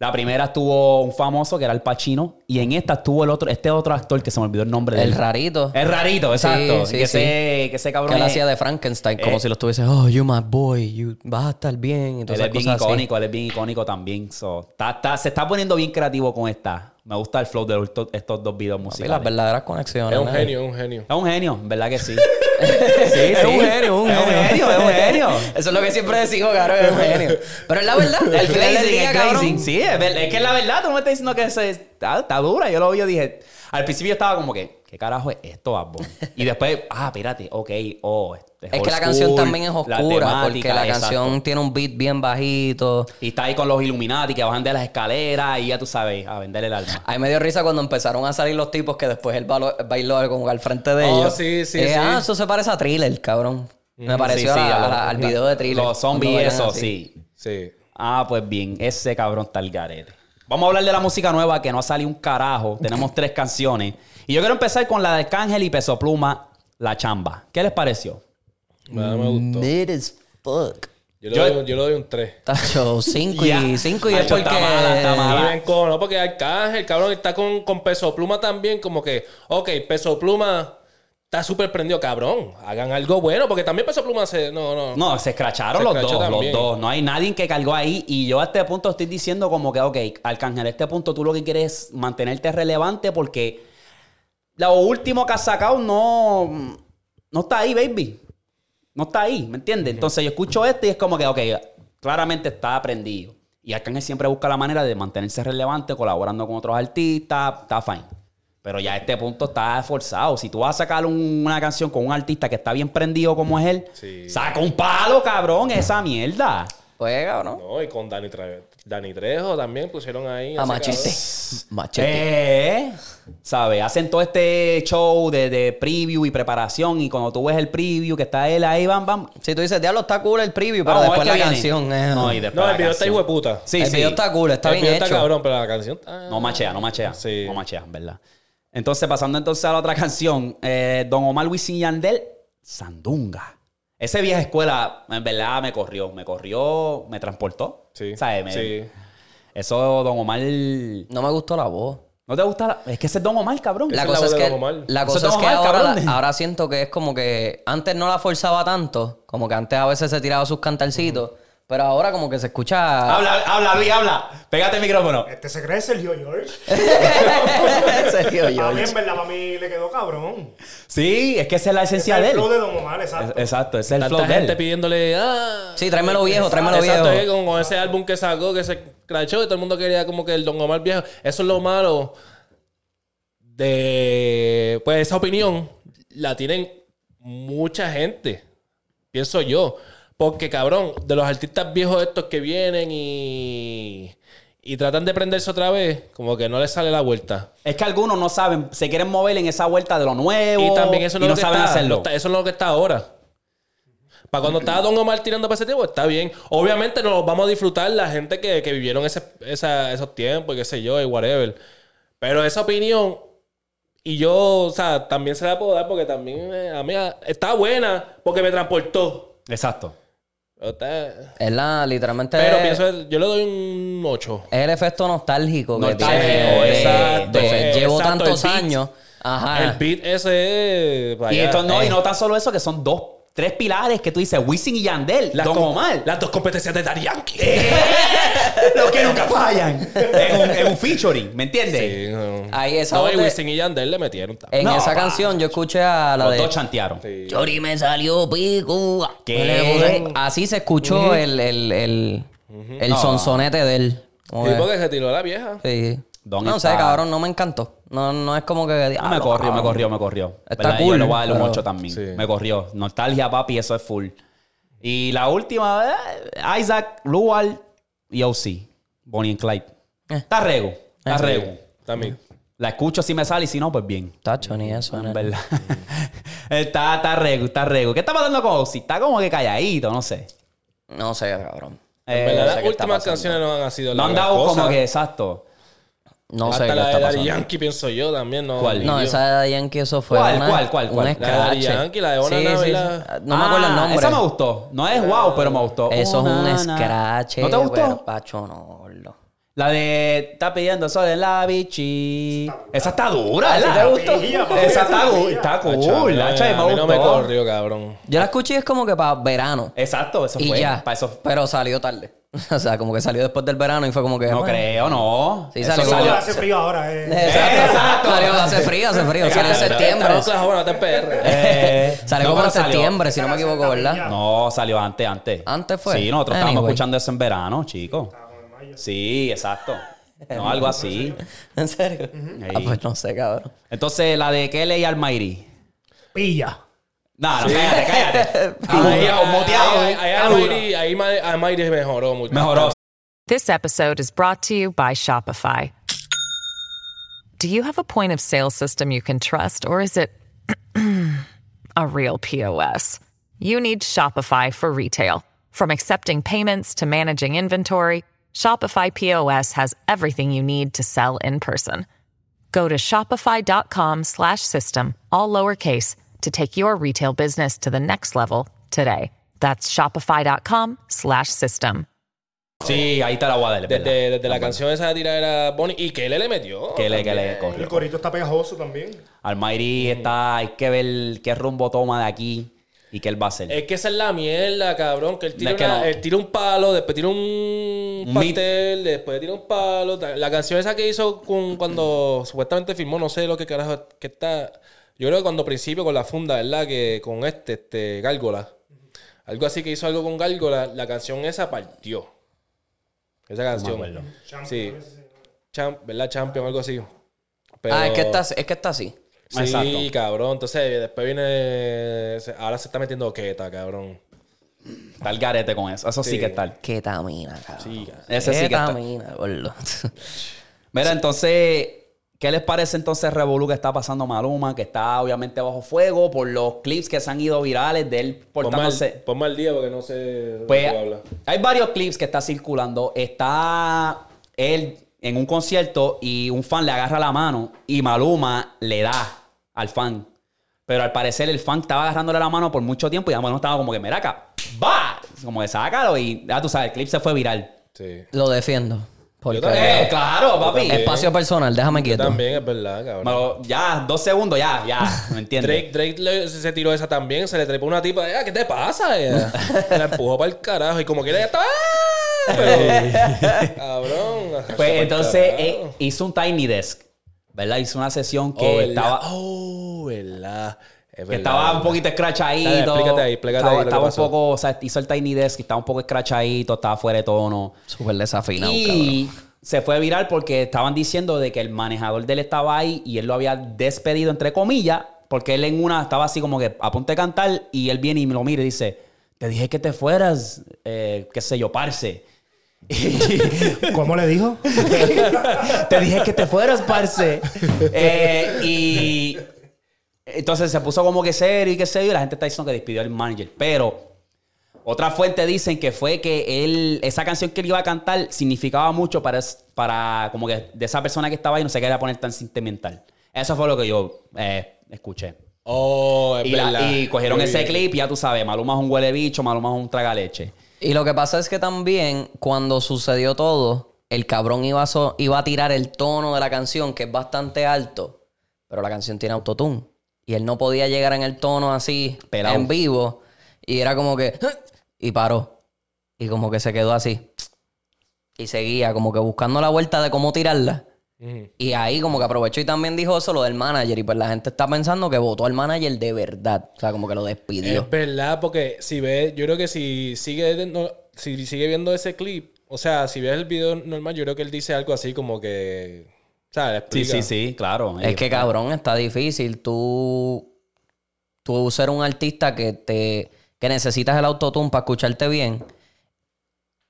La primera estuvo un famoso que era el Pacino y en esta estuvo el otro, este otro actor que se me olvidó el nombre de El él. rarito. El rarito, exacto. Sí, sí, que, sí. Ese, que ese cabrón Que él es- hacía de Frankenstein, como eh, si lo estuviese, oh, you my boy, you vas a estar bien. Y todas Él esas es bien cosas así. icónico, él es bien icónico también. So, está- está- se está poniendo bien creativo con esta. Me gusta el flow de estos, estos dos videos Sí, las musicales. verdaderas conexiones. Es un ¿no? genio, es un genio. Es un genio, ¿verdad que sí? sí, Es un genio, un Es un genio. genio, es un genio. Eso es lo que siempre decimos, cabrón, es un genio. Pero es la verdad. Al final del glazing, día, cabrón. Sí, es, es que es la verdad. Tú no me estás diciendo que se, está, está dura. Yo lo vi y dije... Al principio estaba como que... ¿Qué carajo es esto, Bad? Y después... Ah, espérate. Ok. Oh, Es old que la canción school, también es oscura, porque temática, la exacto. canción tiene un beat bien bajito. Y está ahí con los Illuminati que bajan de las escaleras y ya tú sabes, a vender el alma. A mí me dio risa cuando empezaron a salir los tipos que después él bailó, bailó como al frente de Oh, ellos. sí, sí, Eh, sí. Ah, eso se parece a Thriller, cabrón. Me pareció Sí, sí, a- a a los- la- al video de Thriller. Los zombies eso, sí. Sí. Ah, pues bien, ese cabrón está el garete. Vamos a hablar de la música nueva que no ha salido un carajo. Tenemos tres canciones. Y yo quiero empezar con la de Arcángel y Peso Pluma, La Chamba. ¿Qué les pareció? Nada me gustó. Mid as fuck. Yo le, Yo- doy, yo le doy un 3. Tacho, 5 Ya. y 5 y es porque... está mala, está mala. no, porque Arcángel, cabrón, está con, con Peso Pluma también, como que, ok, Peso Pluma está súper prendido, cabrón. Hagan algo bueno, porque también Peso Pluma se. No, no. No, se escracharon Se los dos, también. los dos. No hay nadie que cargó ahí. Y yo a este punto estoy diciendo como que, ok, Arcángel, a este punto tú lo que quieres es mantenerte relevante porque lo último que has sacado no, no está ahí, baby. No está ahí, ¿me entiendes? Entonces yo escucho este y es como que, ok, claramente está aprendido. Y Arcángel siempre busca la manera de mantenerse relevante, colaborando con otros artistas, está fine. Pero ya a este punto está forzado. Si tú vas a sacar un- una canción con un artista que está bien prendido como es él, Sí. saca un palo, cabrón, esa mierda. Pues, cabrón. No, y con Dani, Tre- Dani Trejo también pusieron ahí. A machete. cabrón. Machete. Eh, ¿sabes? Hacen todo este show de, de preview y preparación y cuando tú ves el preview que está él ahí, bam, bam. Si tú dices, diablo, está cool el preview, pero ver después la viene. canción... eh, No, y después No, el video está hijo de puta. Sí, el sí. video está cool, está el bien video hecho. está cabrón, pero la canción. ah. No machea, no machea. Sí. No machea, ¿verdad? Entonces, pasando entonces a la otra canción, eh, Don Omar Wisin Yandel, Sandunga. Ese vieja escuela, en verdad, me corrió. Me corrió, me transportó. Sí. ¿Sabes? Me- Sí. Eso, Don Omar. No me gustó la voz. ¿No te gusta? la- Es que ese es Don Omar, cabrón. La cosa es que, Don Omar. la cosa es que ahora siento que es como que antes no la forzaba tanto, como que antes a veces se tiraba sus cantarcitos, pero ahora como que se escucha... Habla, habla, Luis, habla. Pégate el micrófono. Este se cree Sergio George. Sergio A mí, George. en verdad, para mí le quedó cabrón. Sí, es que esa es la Ese esencia es de el él. flow de Don Omar, exacto. Exacto, es el Tanta flow de gente él. pidiéndole, ah. Sí, tráemelo viejo, tráemelo Exacto, viejo. es con, con ese álbum que sacó, que se crachó y todo el mundo quería como que el Don Omar viejo. Eso es lo malo de. Pues esa opinión la tienen mucha gente. Pienso yo. Porque, cabrón, de los artistas viejos estos que vienen y. Y tratan de prenderse otra vez, como que no les sale la vuelta. Es que algunos no saben, se quieren mover en esa vuelta de lo nuevo. Y también eso y no, es no lo que saben está, hacerlo. eso no es lo que está ahora. Para cuando estaba Don Omar tirando para ese tiempo, está bien. Obviamente nos vamos a disfrutar la gente que, que vivieron ese, esa- esos tiempos, y qué sé yo, y whatever. Pero esa opinión, y yo, o sea, también se la puedo dar porque también eh, a mí ah, está buena porque me transportó. Exacto. Está- Es la, literalmente... pero pienso, yo le doy un 8. es el efecto nostálgico que tiene. exacto, de- llevo exacto, tantos años. Ajá. El beat ese es. Y vaya, esto no, eh. y no tan solo eso, que son dos, tres pilares que tú dices, Wisin y Yandel, las Don Omar. Las dos competencias de Daddy Yankee. Los que nunca fallan. en, un, en un featuring, ¿me entiendes? Sí, no. Ahí esa No, y Wisin y Yandel le metieron. también. En No, esa pa. canción yo escuché a la Los de... dos chantearon. Sí. Chori me salió pico. ¿Qué? Así se escuchó el, el, el, el No. sonsonete de él. Como Sí, que- porque se tiró la vieja. sí. Don no está- sé, cabrón, no me encantó. No, no es como que... Ah, me corrió, me corrió, me corrió. Está ¿Verdad? Yo cool, le voy a dar un pero- 8 también. Sí. Me corrió. Nostalgia, papi, eso es full. Y la última, eh, Isaac, Lual y OC. Bonnie and Clyde. Está rego. Está Sí. rego. También. La escucho si me sale y si no, pues bien. Tacho, ni eso. En nene. verdad. está, está rego, está rego. ¿Qué está pasando con OC? Está como que calladito, no sé. No sé, cabrón. Eh, En verdad, sé las qué está últimas pasando. canciones no han sido no han dado como que exacto. No Hasta sé qué la está de Daddy pasando. Yankee, pienso yo también. No, ¿Cuál? No, esa de Daddy Yankee, eso fue ¿Cuál, una, cuál, cuál, cuál? un La de Daddy escrache. Yankee, la de Ona Sí, sí, sí. No me acuerdo el Ah, nombre. Esa me gustó. No es wow, pero me gustó. Eso es un escrache. ¿No te gustó? pero, Pacho, no. La de está pidiendo sol en la bichi. Esa está dura, ¿A ti ¿verdad? te gustó? Esa está, gu- está cool. a mí- Acho, y me a mí no me gustó. corrió, cabrón. Yo la escuché y es como que para verano. Exacto, eso y fue. ya. Para eso. Pero salió tarde. o sea, como que salió después del verano y fue como que. No bueno. creo, no. Sí, Eso salió. Salió, hace frío ahora. Eh. Exacto. Exacto. Salió, hace frío, hace frío. Salió en septiembre. En Oklahoma. Eh, Salió no, como en pero septiembre, si no me equivoco, ¿verdad? No, salió antes, antes. ¿Antes fue? Sí, nosotros estábamos Anyway. escuchando eso en verano, chicos. Sí, exacto. No, algo así. ¿En serio? Ah, pues no sé, cabrón. Entonces, la de Kelly y Almighty. Pilla. No, no, cállate, cállate. Ahí- Muteado, muteado. ahí- ahí Ahí Ma- Almighty mejoró mucho. Mejoró. This episode is brought to you by Shopify. Do you have a point of sale system you can trust, or is it a real POS? You need Shopify for retail. From accepting payments to managing inventory, Shopify POS has everything you need to sell in person. Go to shopify.com slash system, all lowercase, to take your retail business to the next level today. That's shopify.com slash system. Sí, ahí te la voy a dar. es verdad. Desde, desde la canción esa de tirar era Bonnie. Y que le le metió. Que le, que le corrió. El corito está pegajoso también. Almighty está, hay que ver qué rumbo toma de aquí y qué él va a hacer. Es que esa es la mierda, cabrón. Que él tira, Es que una- no. él tira un palo, después tira un, pastel, después tira un palo. La canción esa que hizo con, cuando supuestamente filmó, no sé lo que carajo que está. Yo creo que cuando principio con la funda, ¿verdad? Que con este, este, Gárgola. Algo así que hizo algo con Gárgola. La canción esa partió. Esa canción. sí. Champ, ¿verdad? Champion, algo así. Pero- Ah, es que está, es que está así. Sí, Exacto. cabrón. Entonces, después viene. Ahora se está metiendo queta, cabrón. Está el garete con eso. Eso sí, Sí. que está. Ketamina, cabrón. Sí, cabrón. Ese sí que está. Ketamina, gordo. Mira, entonces, ¿qué les parece entonces Revolu que está pasando Maluma? Que está obviamente bajo fuego por los clips que se han ido virales de él Ponme al, portándose. ponme al día porque no sé de Pues qué habla. hay varios clips que está circulando. Está él en un concierto y un fan le agarra la mano y Maluma le da al fan. Pero al parecer el fan estaba agarrándole la mano por mucho tiempo y no estaba como que, mira acá, va, como que sácalo y ya tú sabes, el clip se fue viral. Sí. Lo defiendo. Porque también. Eh, claro, papi. espacio personal, déjame Yo quieto. también, es verdad, cabrón. Bueno, ya, dos segundos, ya, ya, ¿me entiendes? Drake, Drake le- se tiró esa también, se le trepó una tipa, "Ah, ¿qué te pasa? Ella, la empujó para el carajo y como que ella ya estaba... ¡ah! Cabrón. Pues entonces eh, hizo un Tiny Desk, ¿verdad? Hizo una sesión que Oh, estaba... Oh, ¿verdad? Es Que estaba un poquito escrachadito. Dale, explícate ahí, explícate estaba, ahí lo que estaba un poco, o sea, hizo el Tiny Desk y estaba un poco escrachadito, estaba fuera de tono. Súper desafinado, y se fue viral porque estaban diciendo de que el manejador de él estaba ahí y él lo había despedido, entre comillas, porque él en una estaba así como que a punto de cantar y él viene y me lo mira y dice, te dije que te fueras, eh, qué sé yo, parce. ¿Cómo le dijo? te dije que te fueras, parce. Eh, y entonces se puso como que serio y qué sé yo, y la gente está diciendo que despidió al manager. Pero otra fuente dicen que fue que él, esa canción que él iba a cantar significaba mucho para, para como que de esa persona que estaba ahí no se quería poner tan sentimental. Eso fue lo que yo eh, escuché. Oh, es Y, la- verdad. y cogieron ese clip y ya tú sabes, Maluma es un huele bicho, Maluma es un tragaleche. Y lo que pasa es que también, cuando sucedió todo, el cabrón iba a, so- iba a tirar el tono de la canción, que es bastante alto, pero la canción tiene autotune. Y él no podía llegar en el tono así, en vivo. Y era como que... Y paró. Y como que se quedó así. Y seguía como que buscando la vuelta de cómo tirarla. Y ahí como que aprovechó y también dijo eso lo del manager. Y pues la gente está pensando que votó al manager de verdad. O sea, como que lo despidió. Es verdad, porque si ves, yo creo que si sigue, no, si sigue viendo ese clip, o sea, si ves el video normal, yo creo que él dice algo así como que, o sea, Sí, sí, sí, claro. Es que cabrón, está difícil. Tú, tú ser un artista que te que necesitas el autotune para escucharte bien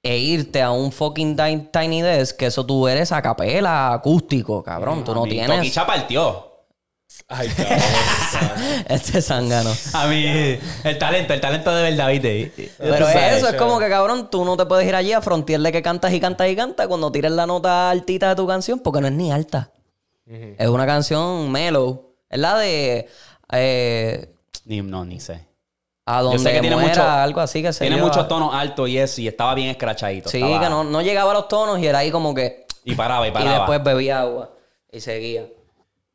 e irte a un fucking ti- tiny desk, que eso tú eres a capela, acústico, cabrón. tú no tienes Toquicha partió. Ay, cabrón. este zángano. A mí, el talento, el talento de verdad, ¿viste? Pero sabes, eso es chévere. como que, cabrón, tú no te puedes ir allí a frontearle que cantas y cantas y cantas cuando tires la nota altita de tu canción, porque no es ni alta. Es una canción mellow. Es la de eh, Ni, no, ni sé. A donde sé que tiene muera, mucho- algo así que se Tiene lleva. muchos tonos altos y eso, y estaba bien escrachadito. Sí, estaba- que no, no llegaba a los tonos y era ahí como que... Y paraba, y Y paraba. después bebía agua. Y seguía.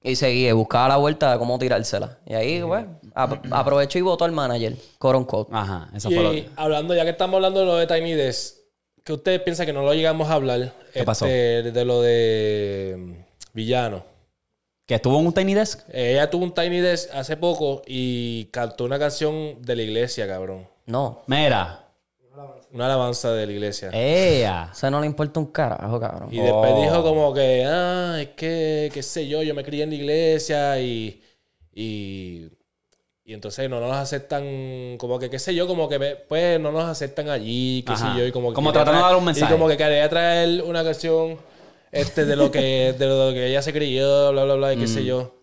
Y seguía. Y buscaba la vuelta de cómo tirársela. Y ahí, pues, ap- aprovechó y votó al manager. Coron Code. Ajá, eso fue lo y que... hablando, ya que estamos hablando de lo de Tiny Desk, que ustedes piensan que no lo llegamos a hablar? ¿Qué pasó? Este, De lo de Villano. ¿Que estuvo en un Tiny Desk? Ella tuvo un Tiny Desk hace poco y cantó una canción de la iglesia, cabrón. No. Mira. Una alabanza de la iglesia. Ella. O sea, no le importa un carajo, cabrón. Y después Oh. dijo como que, ah, es que, qué sé yo, yo me crié en la iglesia y, y, y entonces no nos aceptan, como que, qué sé yo, como que, me- pues no nos aceptan allí, qué Ajá. sé yo, y como que Como tratando de dar un mensaje. Y como que quería traer una canción este, de, lo que, de lo que ella se creyó, bla, bla, bla, y qué Mm. sé yo.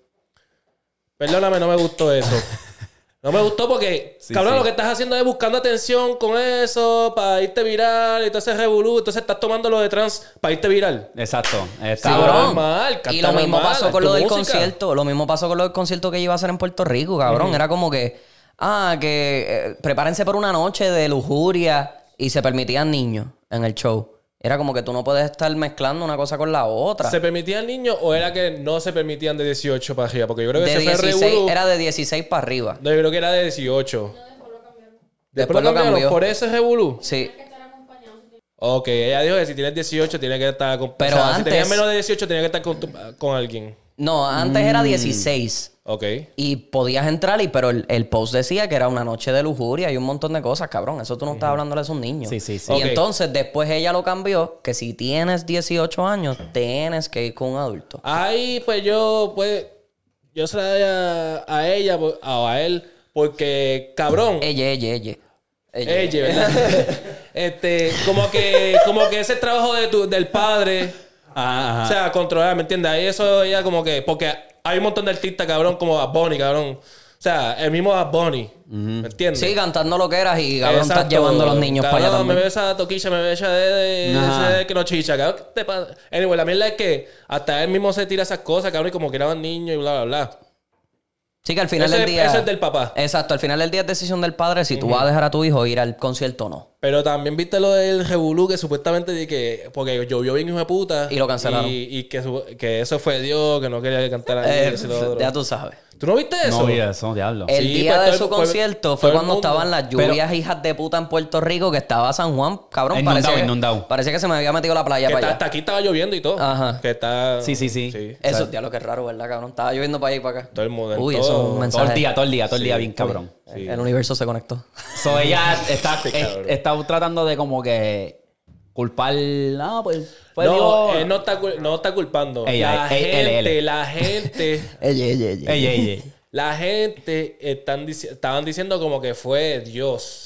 Perdóname, no me gustó eso. No me gustó porque, Sí, cabrón, sí. lo que estás haciendo es buscando atención con eso para irte viral y entonces revolú. Entonces estás tomando lo de trans para irte viral. Exacto. Está- Cabrón. Cabrón. normal, y lo mismo pasó con lo del música. concierto. Lo mismo pasó con lo del concierto que iba a hacer en Puerto Rico, cabrón. Era como que, ah, que eh, prepárense por una noche de lujuria y se permitían niños en el show. Era como que tú no puedes estar mezclando una cosa con la otra. ¿Se permitían niños o era que no se permitían de 18 para arriba? Porque yo creo que de se fue 16, revolú. era de 16 para arriba. No, yo creo que era de 18. Después lo cambiaron, cambió. Por eso es revolú. Sí. Ok, ella dijo que si tienes 18 tiene que estar con... Pero o sea, si antes- tenías menos de 18 tenía que estar con, tu- con alguien. No, antes Mm. era 16. Ok. Y podías entrar, y, pero el, el post decía que era una noche de lujuria y un montón de cosas, cabrón. Eso tú no estás hablándole a esos niños. Sí, sí, sí. Y entonces después ella lo cambió, que si tienes 18 años, tienes que ir con un adulto. Ahí, pues yo, pues... Yo se la doy a, a ella o a él porque, cabrón... Ella, ella, ella. Ella, ¿verdad? este, como que, como que ese trabajo de tu, del padre... Ajá, O ajá. sea, controlar, ¿me entiendes? Ahí eso ella como que... Porque hay un montón de artistas, cabrón, como Bad Bunny, cabrón. O sea, el mismo Bad Bunny. ¿Me entiendes? Sí, cantando lo que eras y cabrón, estás Exacto. llevando a los niños para allá me también. besa toquilla, me besa de, de, Ajá. ese de que no chicha, cabrón. ¿qué te pasa? Anyway, la mierda es que hasta él mismo se tira esas cosas, cabrón, y como que eran niños y bla, bla, bla. Sí, que al final del día. eso es del papá. Exacto, al final del día es decisión del padre si tú vas a dejar a tu hijo ir al concierto o no. Pero también viste lo del Revolú que supuestamente de que. Porque llovió bien hijo de puta. Y lo cancelaron. Y, y que, eso fue Dios, que no quería que cantara Eh, ya tú sabes. ¿Tú no viste eso? No vi eso, diablo. El Sí, día pues, de su el- pues, concierto todo fue el cuando mundo. estaban las lluvias hijas de puta en Puerto Rico, que estaba San Juan, cabrón. Inundado, parecía, que, inundado. parecía que se me había metido la playa Que para está- allá. hasta aquí estaba lloviendo y todo. Ajá. Que está. Sí, sí, sí. Eso, ya lo que es raro, ¿verdad, cabrón? Estaba lloviendo para allá y para acá. Todo el mundo, Uy, todo- eso es un todo mensaje. todo el día, todo el día, todo el día bien cabrón. Sí. El universo se conectó. So ella está, Sí, es- cabrón. está tratando de como que culpar. No, pues. No, él no está, no está culpando. Ella, la gente, él. la gente, Ey, ey, ey, ey. Ey, ey, ey. la gente están estaban diciendo como que fue Dios.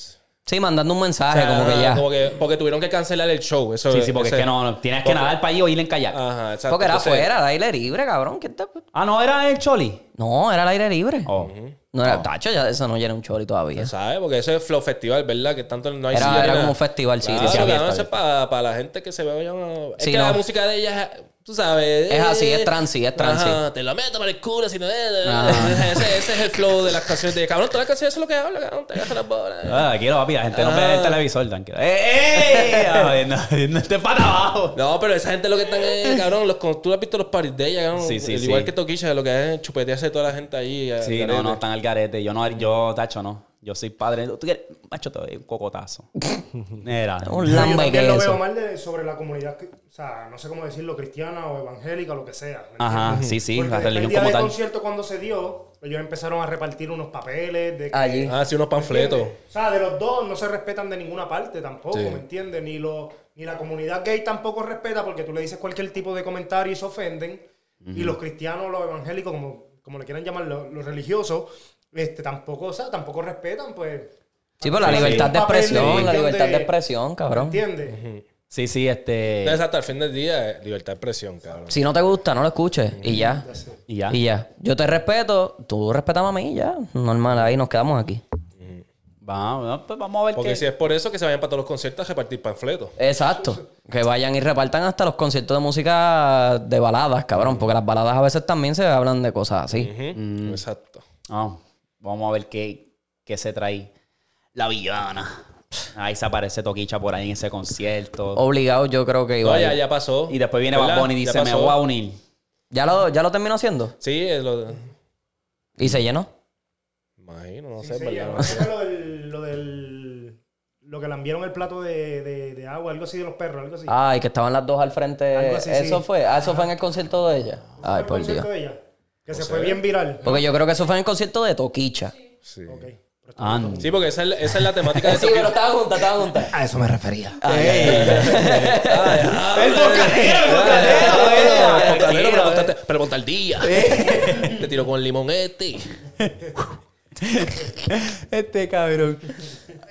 Sí, mandando un O mensaje, sea, como que ya. como que- porque tuvieron que cancelar el show. Eso, Sí, sí, porque ese- es que no, no, tienes que nadar para allí o ir en kayak. Ajá, exacto. Porque era afuera, al aire libre, cabrón. ¿Quién te- Ah, no, era el Choli. No, era al aire libre. Oh. No era tacho, ya eso no llena un chori todavía. ¿Sabes? Porque eso es Flow Festival, ¿verdad? Que tanto no hay Era- silla era como un festival, sí, Claro, sí, sí, abierto, eso es para la gente que se vaya a... Es Sí, que no. la música de ella, tú sabes... Es así, eh, es transi, es transi. Ajá, te lo meto para el culo, si no es... Ajá. Ese, ese es el flow de las canciones de... Cabrón, todas las canciones eso es lo que habla, cabrón. Te agarra las bolas. Ah, quiero, papi. La gente no ve Ah. el televisor, tranquilo. ¡Eh, eh! Ay, no, no esté para abajo. No, pero esa gente lo que están es, cabrón, los, tú has visto los parties de ella, cabrón. Sí, sí, El sí. Igual que Toquilla, lo que es chupetearse toda la gente ahí. Sí, no, no, están al garete. Yo no, yo, tacho, no. Yo soy padre. ¿Tú quieres? Macho, te doy un cocotazo. Era. Un lambe que lo veo mal de- sobre la comunidad, que- o sea, no sé cómo decirlo, cristiana o evangélica o lo que sea. ¿me Ajá, sí, sí, Porque la religión el día como del tal. concierto cuando se dio, ellos empezaron a repartir unos papeles de que, Allí. Ah, sí, unos panfletos. O sea, de los dos no se respetan de ninguna parte tampoco, Sí. ¿me entiendes? Ni, lo, ni la comunidad gay tampoco respeta porque tú le dices cualquier tipo de comentario y se ofenden. Y los cristianos, los evangélicos, como, como le quieran llamar, los, los religiosos, este, tampoco, o sea, tampoco respetan, pues... Sí, pero la Sí, libertad de expresión, la libertad de- expresión, ¿Me cabrón. entiendes? Sí, sí, este. Entonces, hasta el fin del día, libertad de expresión, cabrón. Si no te gusta, no lo escuches. Y ya. Y ya. Y ya. Yo te respeto, tú respetame a mí y ya. Normal, ahí nos quedamos aquí. Vamos, pues vamos a ver Porque qué. si es por eso que se vayan para todos los conciertos a repartir panfletos. Exacto. Que vayan y repartan hasta los conciertos de música de baladas, cabrón. Porque las baladas a veces también se hablan de cosas así. Ujú, Exacto. Ah, vamos a ver qué, qué se trae la villana. Ahí se aparece Toquicha por ahí en ese concierto. Obligado, yo creo que iba No, ya, pasó. Y después viene. Bad Bunny y dice, me voy a unir. ¿Ya lo, ¿Ya lo terminó haciendo? Sí, es lo... Y se llenó. Imagino, no Sí, sé, sí, ¿verdad? no No sé sé. lo del, lo del- lo que le enviaron el plato de, de- de agua, algo así de los perros, algo así. Ay, que estaban las dos al frente. Algo así, eso sí. fue. Ah, eso fue en el concierto de ella. ¿Fue Ay, el por Dios. concierto de ella? Que se fue bien viral. Porque yo creo que eso fue en el concierto de Toquicha. Sí. Sí, porque esa es, esa es la temática de Sí, pero estaban juntas, estaban juntas. A eso me refería. El bocadero, pero montaste- pero monta al día. Te tiro con el limón este. Este cabrón.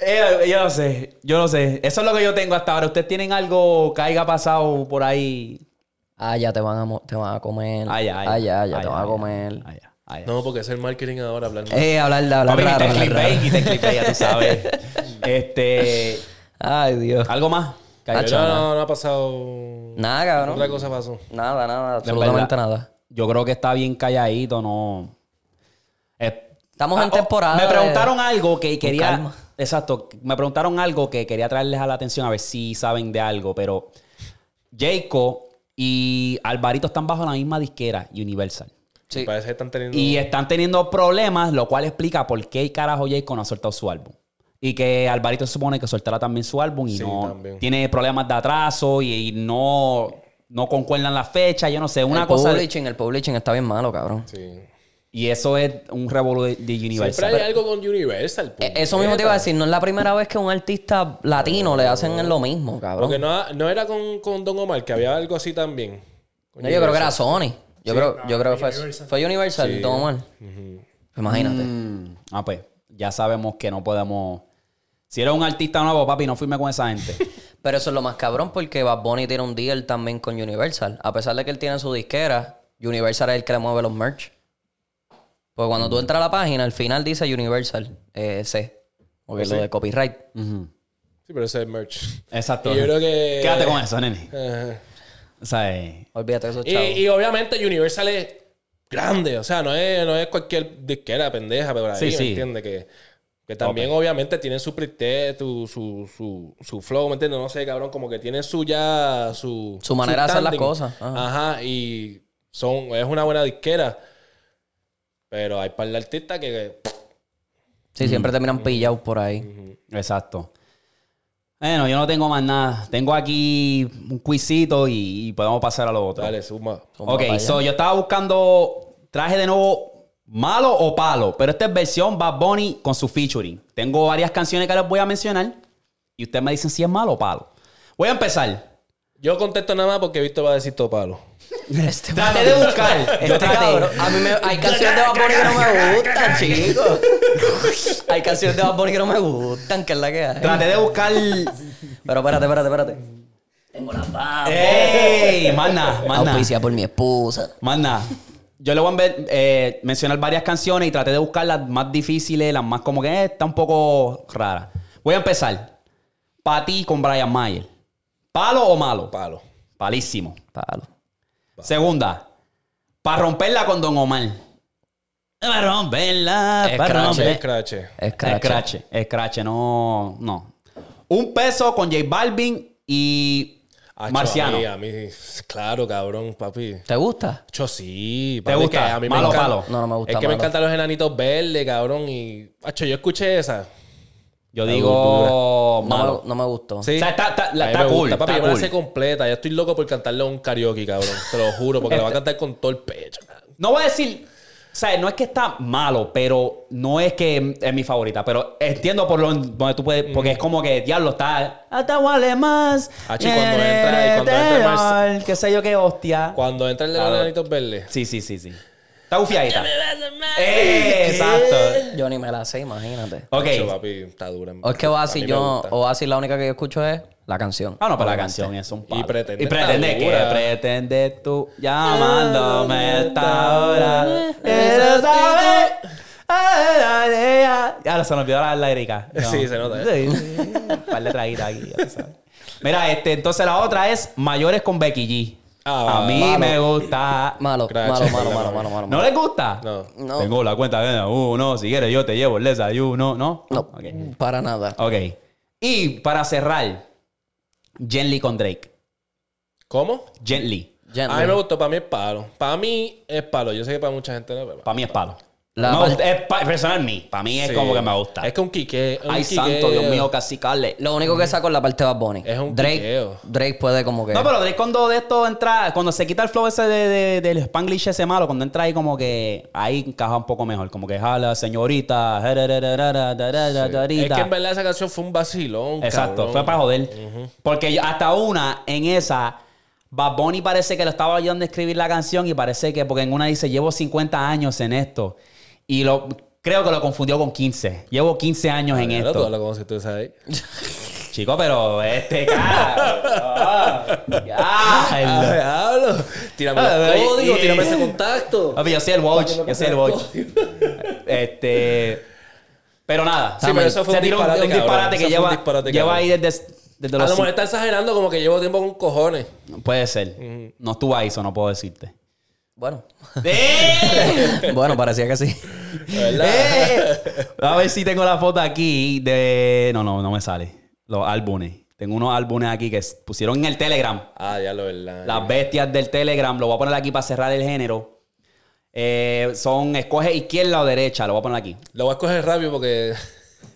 Eh, yo no sé, yo no sé. Eso es lo que yo tengo hasta ahora. ¿Ustedes tienen algo que haya pasado por ahí? Ah, ya te van a, te van a comer. Ah, ya, Ah, ya, ya Ah, te van a comer. Ah, ya, ah, ya. No, porque es el marketing ahora hablando. Eh, hablar de hablar Papi, raro, hablar clickbait, quita el clickbait, ya tú sabes. Este. Ay, Dios. ¿Algo más? Pero hecho? no, no ha pasado. Nada, cabrón. Otra cosa pasó. Nada, nada, En absolutamente nada. Yo creo que está bien calladito, no. Estamos en oh, temporada. Me de- preguntaron algo que quería. calma. Exacto. Me preguntaron algo que quería traerles a la atención a ver si saben de algo, pero Jayco y Alvarito están bajo la misma disquera, Universal. Sí. Parece que están teniendo. Y están teniendo problemas, lo cual explica por qué carajo Jayco no ha soltado su álbum. Y que Alvarito se supone que soltará también su álbum y Sí, no también. tiene problemas de atraso y, y no, no concuerdan la fecha, yo no sé, una el cosa. publishing, el publishing está bien malo, cabrón. Sí. Y eso es un revolú de, de Universal. Siempre hay algo con Universal. Eh, Eso mismo te iba a decir, no es la primera vez que a un artista latino le hacen lo mismo, cabrón. Porque no, no era con, con Don Omar, que había algo así también. Yo creo que era. Sony. Yo creo, yo creo que fue, Universal. fue Universal, Sí. Don Omar. Imagínate. Mm, ah, pues, ya sabemos que no podemos. Si eres un artista nuevo, papi, no firme con esa gente. Pero eso es lo más cabrón porque Bad Bunny tiene un deal también con Universal. A pesar de que él tiene su disquera, Universal es el que le mueve los merch. Porque cuando tú entras a la página, al final dice Universal eh, C. Porque es lo de copyright. Ujú. Sí, pero ese es merch. Exacto. Y yo creo que- Quédate con eso, nene. Ajá. O sea, eh, Olvídate de esos Y, chavos. y obviamente Universal es grande. O sea, no es, no es cualquier disquera pendeja, pero ahí, Sí, ¿me sí. entiendes? Que, que también, obviamente, tienen su pretest, su, su, su, su flow, ¿me entiendes? No sé, cabrón, como que tienen su ya, su... Su manera de hacer las standing. cosas. Ajá. Ajá. y son, es una buena disquera. Pero hay par de artistas que... Sí, siempre terminan pillados por ahí. Exacto. Bueno, yo no tengo más nada. Tengo aquí un quizito y, y podemos pasar a lo otro. Dale, suma. Zumba Ok, so yo estaba buscando traje de nuevo malo o palo, pero esta es versión Bad Bunny con su featuring. Tengo varias canciones que les voy a mencionar y ustedes me dicen si es malo o palo. Voy a empezar. Yo contesto nada más porque Víctor va a decir todo palo. Este Traté de buscar. Este cabrón, a mí me, hay canciones de Bad Bunny que no me gustan, chicos. Hay canciones de Bad Bunny que no me gustan, que es la que hay. Traté de buscar. Pero espérate, espérate, espérate. Tengo la papa. ¡Ey! Más nada, más nada. Auspicia por mi esposa. Más nada. Yo le voy a ver- eh, mencionar varias canciones y traté de buscar las más difíciles, las más como que eh, está un poco rara. Voy a empezar. Pa' ti con Brian Mayer. ¿Palo o malo? Palo. Palísimo. Palo. Segunda. Para romperla con Don Omar. Para romperla. Es Para crache. romper. Scratch. Es Crache. crache. Es crache. No, no. Un peso con J Balvin y Acho, Marciano. A mí, a mí, claro, cabrón, papi. ¿Te gusta? Yo sí. ¿Te papi, gusta? que a mí me ¿Malo o encanta- palo? No, no me gusta Es que me encantan los enanitos verdes, cabrón. Y. Acho, yo escuché esa. Yo digo No no me gustó. Sí. O sea, está- está- A mí está me cool, gusta, papi. está yo la cool. completa. Ya estoy loco por cantarle un karaoke, cabrón. Te lo juro, porque la va a cantar con todo el pecho. cabrón. No voy a decir, o sea, no es que está malo, pero no es que es mi favorita. Pero entiendo por lo donde tú puedes, porque es como que diablo está. Hasta vale más. Ah, chi, cuando entra- y cuando entra Marce- Qué sé yo qué hostia. Cuando entra el de los Claro. enanitos verdes. Sí, sí, sí, sí. Está bufiadita. Eh, Exacto. Yo ni me la sé, imagínate. Ok. Acho, papi, está dura. en O es que Oasis yo. Oasis la única que yo escucho es la canción. Ah, no, pero la canción es un palo. Y pretende Y pretende que pretende tú llamándome esta hora. Eso sabe. Ya se nos olvidó la lírica. No. Sí, se nota, ¿eh? Sí. Un par de traguitas aquí, ya tú sabes. Mira, este, entonces la otra es Mayores con Becky G. Ah, a mí malo. me gusta. Malo, malo, malo, malo, malo, malo. ¿No les gusta? No. No. Tengo la cuenta de uno. Si quieres, yo te llevo el desayuno. ¿No? No, Ok. para nada. Ok. Y para cerrar, Gently con Drake. ¿Cómo? Gently. Gently. A mí me gustó, para mí es palo. Para mí es palo. Yo sé que para mucha gente no, pero... Para mí es palo. La me gusta, es pa, personal mí. Para mí es como que me gusta. Es que un kike Ay, santo, Dios mío, casi Carle. Lo único que mm. saco es la parte de Bad Bunny. Es un Drake. Drake puede como que. No, pero Drake cuando de esto entra. Cuando se quita el flow ese de, del Spanglish ese malo, cuando entra ahí como que. Ahí encaja un poco mejor. Como que jala, señorita. Es que en verdad esa canción fue un vacilón. Exacto, fue para joder. Porque hasta una en esa. Bad Bunny parece que lo estaba ayudando a escribir la canción y parece que, porque en una dice, llevo 50 años en esto. Y lo creo que lo confundió con 15. Llevo 15 años en tú esto. hablas como si tú sabes. Chico, pero este cara. ya. hablo. Tírame Ah, los y- códigos, y- tírame ese contacto. Papi, yo soy el watch. Yo soy el watch. este. Pero nada. Sí, pero eso fue un disparate, un disparate que lleva, lleva ahí desde, desde A lo mejor está exagerando como que llevo tiempo con cojones. Puede ser. No estuvo ahí, eso no puedo decirte. Bueno. ¡Eh! bueno, parecía que sí. ¿Verdad? ¡Eh! A ver si tengo la foto aquí de. No, no, no me sale. Los álbumes. Tengo unos álbumes aquí que pusieron en el Telegram. Ah, ya lo verdad. Las bestias del Telegram. Lo voy a poner aquí para cerrar el género. Eh, son escoge izquierda o derecha. Lo voy a poner aquí. Lo voy a escoger rápido porque.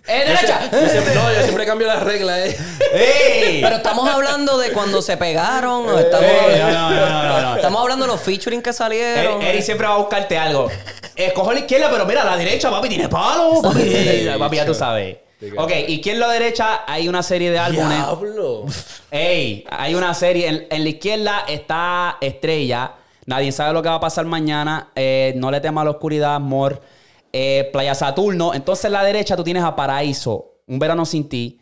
¡Eh, derecha! Yo siempre, no, yo siempre cambio las reglas, eh. ¡Ey! Pero estamos hablando de cuando se pegaron. o estamos, Ey, no, no, no, no, no. estamos hablando de los featuring que salieron. Eri, siempre va a buscarte algo. Escoge la izquierda, pero mira, la derecha, papi, tiene palo. Papi, ya tú sabes. Ok, izquierda o derecha hay una serie de álbumes. Diablo. Ey, hay una serie. En, en la izquierda está Estrella. Nadie sabe lo que va a pasar mañana. Eh, no le tema a la oscuridad, amor. Eh, Playa Saturno. Entonces, en la derecha tú tienes a Paraíso. Un verano sin ti.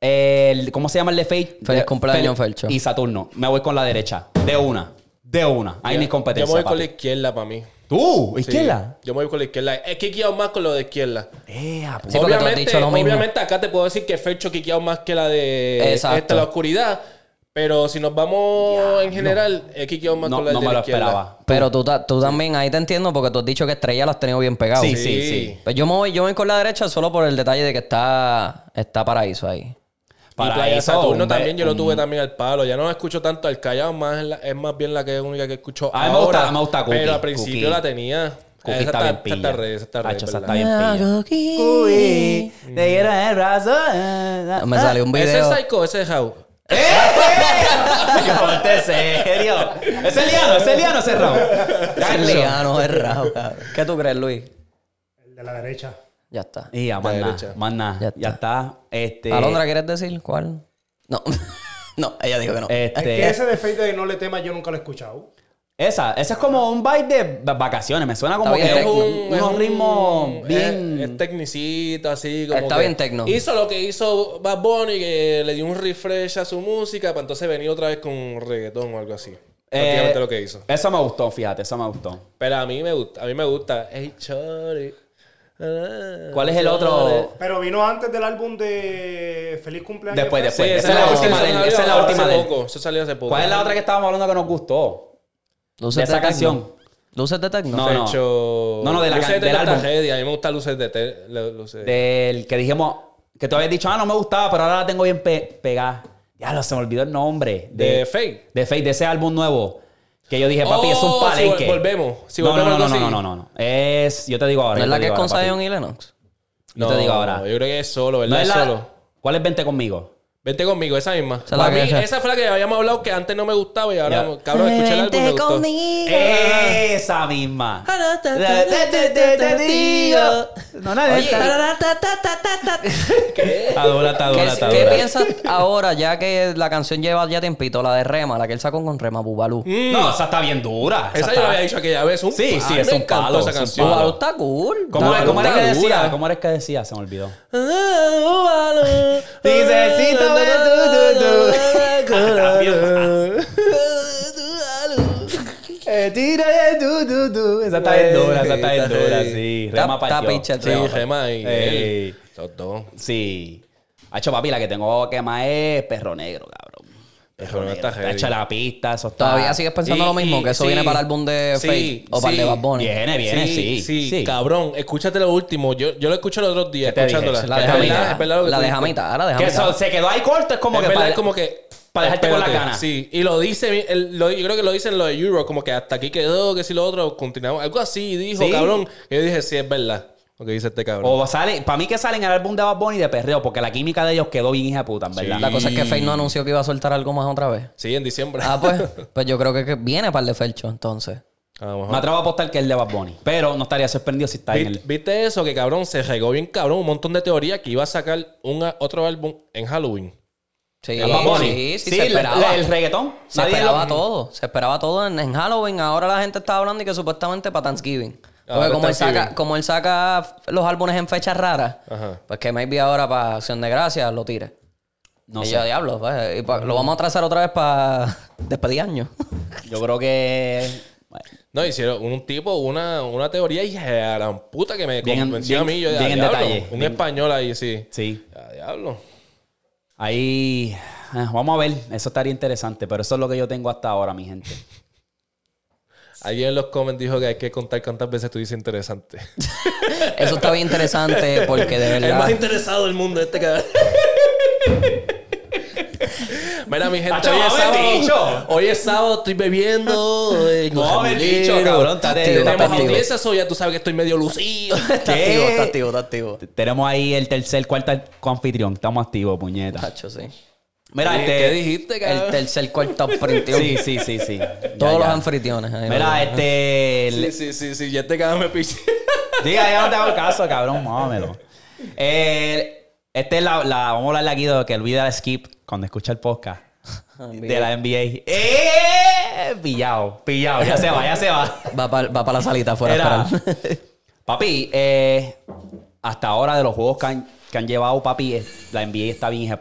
El- ¿Cómo se llama el de Fate? Feliz De- cumpleaños, Fel- Felcho. Y Saturno. Me voy con la derecha. De una. De una. Ahí mis Yo competencias. me voy con papi. la izquierda para mí. ¿Tú? Sí, ¿Izquierda? Yo me voy con la izquierda. Es que quiqueado más con lo de izquierda. Eh. Sí, obviamente, dicho lo mismo. obviamente acá te puedo decir que Fercho quiqueado más que la de Exacto. esta, la oscuridad. Pero si nos vamos en general, es Kike Osman No, con la no de me la lo izquierda. esperaba. Pero tú, tú también, ahí te entiendo, porque tú has dicho que Estrella lo has tenido bien pegado. Sí, sí, sí. Pues yo me voy, yo me voy con la derecha solo por el detalle de que está, está paraíso ahí. y Para Playa eso, Saturno un también yo lo un- tuve también al palo. Ya no escucho tanto al Callao, más es, la- es más bien la que es única que escucho A mí me gusta- ahora. me gusta Cookie, Pero al principio Cookie. la tenía. Cookie esa está bien pilla. está re, esa está re, Hacho, esa ¿verdad? está bien pilla. Te dieron el brazo. eh, Me salió un Ese video. es Psycho, ese es How. Ponte serio. Es Eliano, es Eliano ese round. Es liano, es raro, cabrón. ¿Qué tú crees, Luis? El de la derecha. Ya está. Y ya, más nada. derecha. Más nada. Ya Ya está. Este. ¿Alondra quieres decir cuál? No. no, ella dijo que no. Este. Es que ese de de No le temas yo nunca lo he escuchado. Esa, esa es como un vibe de va- vacaciones. Me suena como que bien, es es un, es ritmos es- bien. Es, tecnicito, así como. Está que bien tecno. Hizo lo que hizo Bad Bunny, que le dio un refresh a su música, para entonces venir otra vez con reggaetón o algo así. Prácticamente Eh, lo que hizo. Eso me gustó, fíjate, eso me gustó. Pero a mí me gusta, a mí me gusta. Hey, Chori. ¿Cuál es el otro? Pero vino antes del álbum de Feliz Cumpleaños. Después, después. Sí, esa es la última esa es la última Eso salió hace poco. ¿Cuál es la otra que estábamos hablando que nos gustó? Luces de esa canción. Luces de tecno. No, no. Fecho- No, no, de la Luces can- del la álbum. tragedia. A mí me gustan luces de te- luces. Del que dijimos, que tú habías dicho, ah, no me gustaba, pero ahora la tengo bien pe- pegada. Ya lo se me olvidó el nombre. De Fate. De Fate, de ese álbum nuevo. Que yo dije, papi, es un Oh, si palenque. vol- volvemos. Si no, volvemos no, no, no, no, no, no. Es, yo te digo ahora. ¿No es la que es con. Zion y Lennox? Yo te digo ahora. Yo creo que es solo, ¿verdad? No es es la- solo. ¿Cuál es Vente conmigo? Vente conmigo, esa misma. Esa la Para mí, esa. esa fue la que habíamos hablado que antes no me gustaba y ahora, Ya. cabrón, escuché el álbum me gustó. Esa misma. Te digo. No, no, está Está dura, está ¿Qué, dura, está qué dura. piensas ahora, ya que la canción lleva ya tiempito, la de Rema, la que él sacó con Rema, Bubalú? No, esa está bien dura. Esa yo está- lo había dicho aquella vez. Un Sí, palo. sí, es un palo, esa canción. Bubalú está cool. ¿Cómo, cómo era que decía? ¿Cómo era que decía? Se me olvidó. Dice, Necesito Eh, tira de tu, tu, tu. Esa está bien dura, esa está bien dura, sí. Rema el Sí, Rema. Y él. Los dos. Sí. Hacho, papi, la que tengo que más es Perro Negro, cabrón. Está heavy. Hacho, la pista, eso está... ¿Todavía sigues pensando Y- lo mismo? y- Que eso sí. viene para el álbum de Sí, Fate o para el de sí. Bad Bunny. Viene, viene, sí. sí, sí. cabrón. Escúchate lo último. Yo, yo lo escuché los otros días ¿Qué te dije? escuchándola. La de Es verdad, Jamita. es verdad lo que La tú de dices. Jamita, la de Que Jamita. eso se quedó ahí corto, es como es que verdad, para... es como que. para dejarte con las espérate, ganas. Sí, y lo dice, el- lo- yo creo que lo dice en lo de Euro, como que hasta aquí quedó, que si lo otro, continuamos. Algo así dijo, Sí. cabrón. Y yo dije, sí, es verdad. Lo que dice este cabrón. O sale, para mí que salen en el álbum de Bad Bunny de perreo, porque la química de ellos quedó bien hija puta, en verdad. La cosa es que Fate no anunció que iba a soltar algo más otra vez. Sí, en diciembre. Ah, pues, pues yo creo que, viene para el de Felcho, entonces. A lo mejor. Me atrevo a apostar que es el de Bad Bunny. Pero no estaría sorprendido si está en ¿Viste, el. viste eso? Que cabrón, se regó bien cabrón. Un montón de teorías que iba a sacar un, otro álbum en Halloween. Sí, ¿En Bad Bunny? sí, sí, Sí, se la- esperaba. la- el reggaetón. Se Nadie esperaba lo- todo. Se esperaba todo en, en Halloween. Ahora la gente está hablando y que supuestamente para Thanksgiving. Porque Ahora como él, saca, como él saca los álbumes en fechas raras, Ajá. pues que maybe ahora para Acción de Gracias lo tire. No y sé. yo, diablo, pues, y pa- lo vamos a trazar otra vez para despedir año. Yo creo que. bueno, No, hicieron un tipo, una, una teoría y a la puta que me Bien en- convenció bien- a mí. Yo, bien "Ah, en diablo". detalle. Un Bien- español ahí, sí. sí. A diablo. Ahí. eh, vamos a ver. Eso estaría interesante. Pero eso es lo que yo tengo hasta ahora, mi gente. Alguien en los comments dijo que hay que contar cuántas veces tú dices interesante. Eso está bien interesante porque de El más verdad. interesado del mundo, este cabrón. Mira, mi gente, hoy es, sábado, dicho. hoy es sábado, estoy bebiendo. eh, No Jamilero. dicho, cabrón, Tenemos ya tú sabes que estoy medio lucido. Está activo, está activo, está activo. Tenemos ahí el tercer, cuarto anfitrión. Estamos activos, puñeta. Tacho, sí. Mira, ¿Qué este. dijiste, El cabrón? tercer cuarto anfitrión. Sí, sí, sí, sí. Ya, Todos los ya. anfitriones. ahí Mira, lo- este. Sí, sí, sí, sí, ya este cabrón me piché. Diga, ya no te hago caso, cabrón, mámelo. Eh, este es la, la- Vamos a hablarle aquí de lo que olvida el skip cuando escucha el podcast de la NBA. ¡Eh! Pillado, pillado. Ya se va, ya se va. Va para va pa la salita afuera. Papi, eh, hasta ahora de los juegos que han, que han llevado, papi, eh, la NBA está bien hija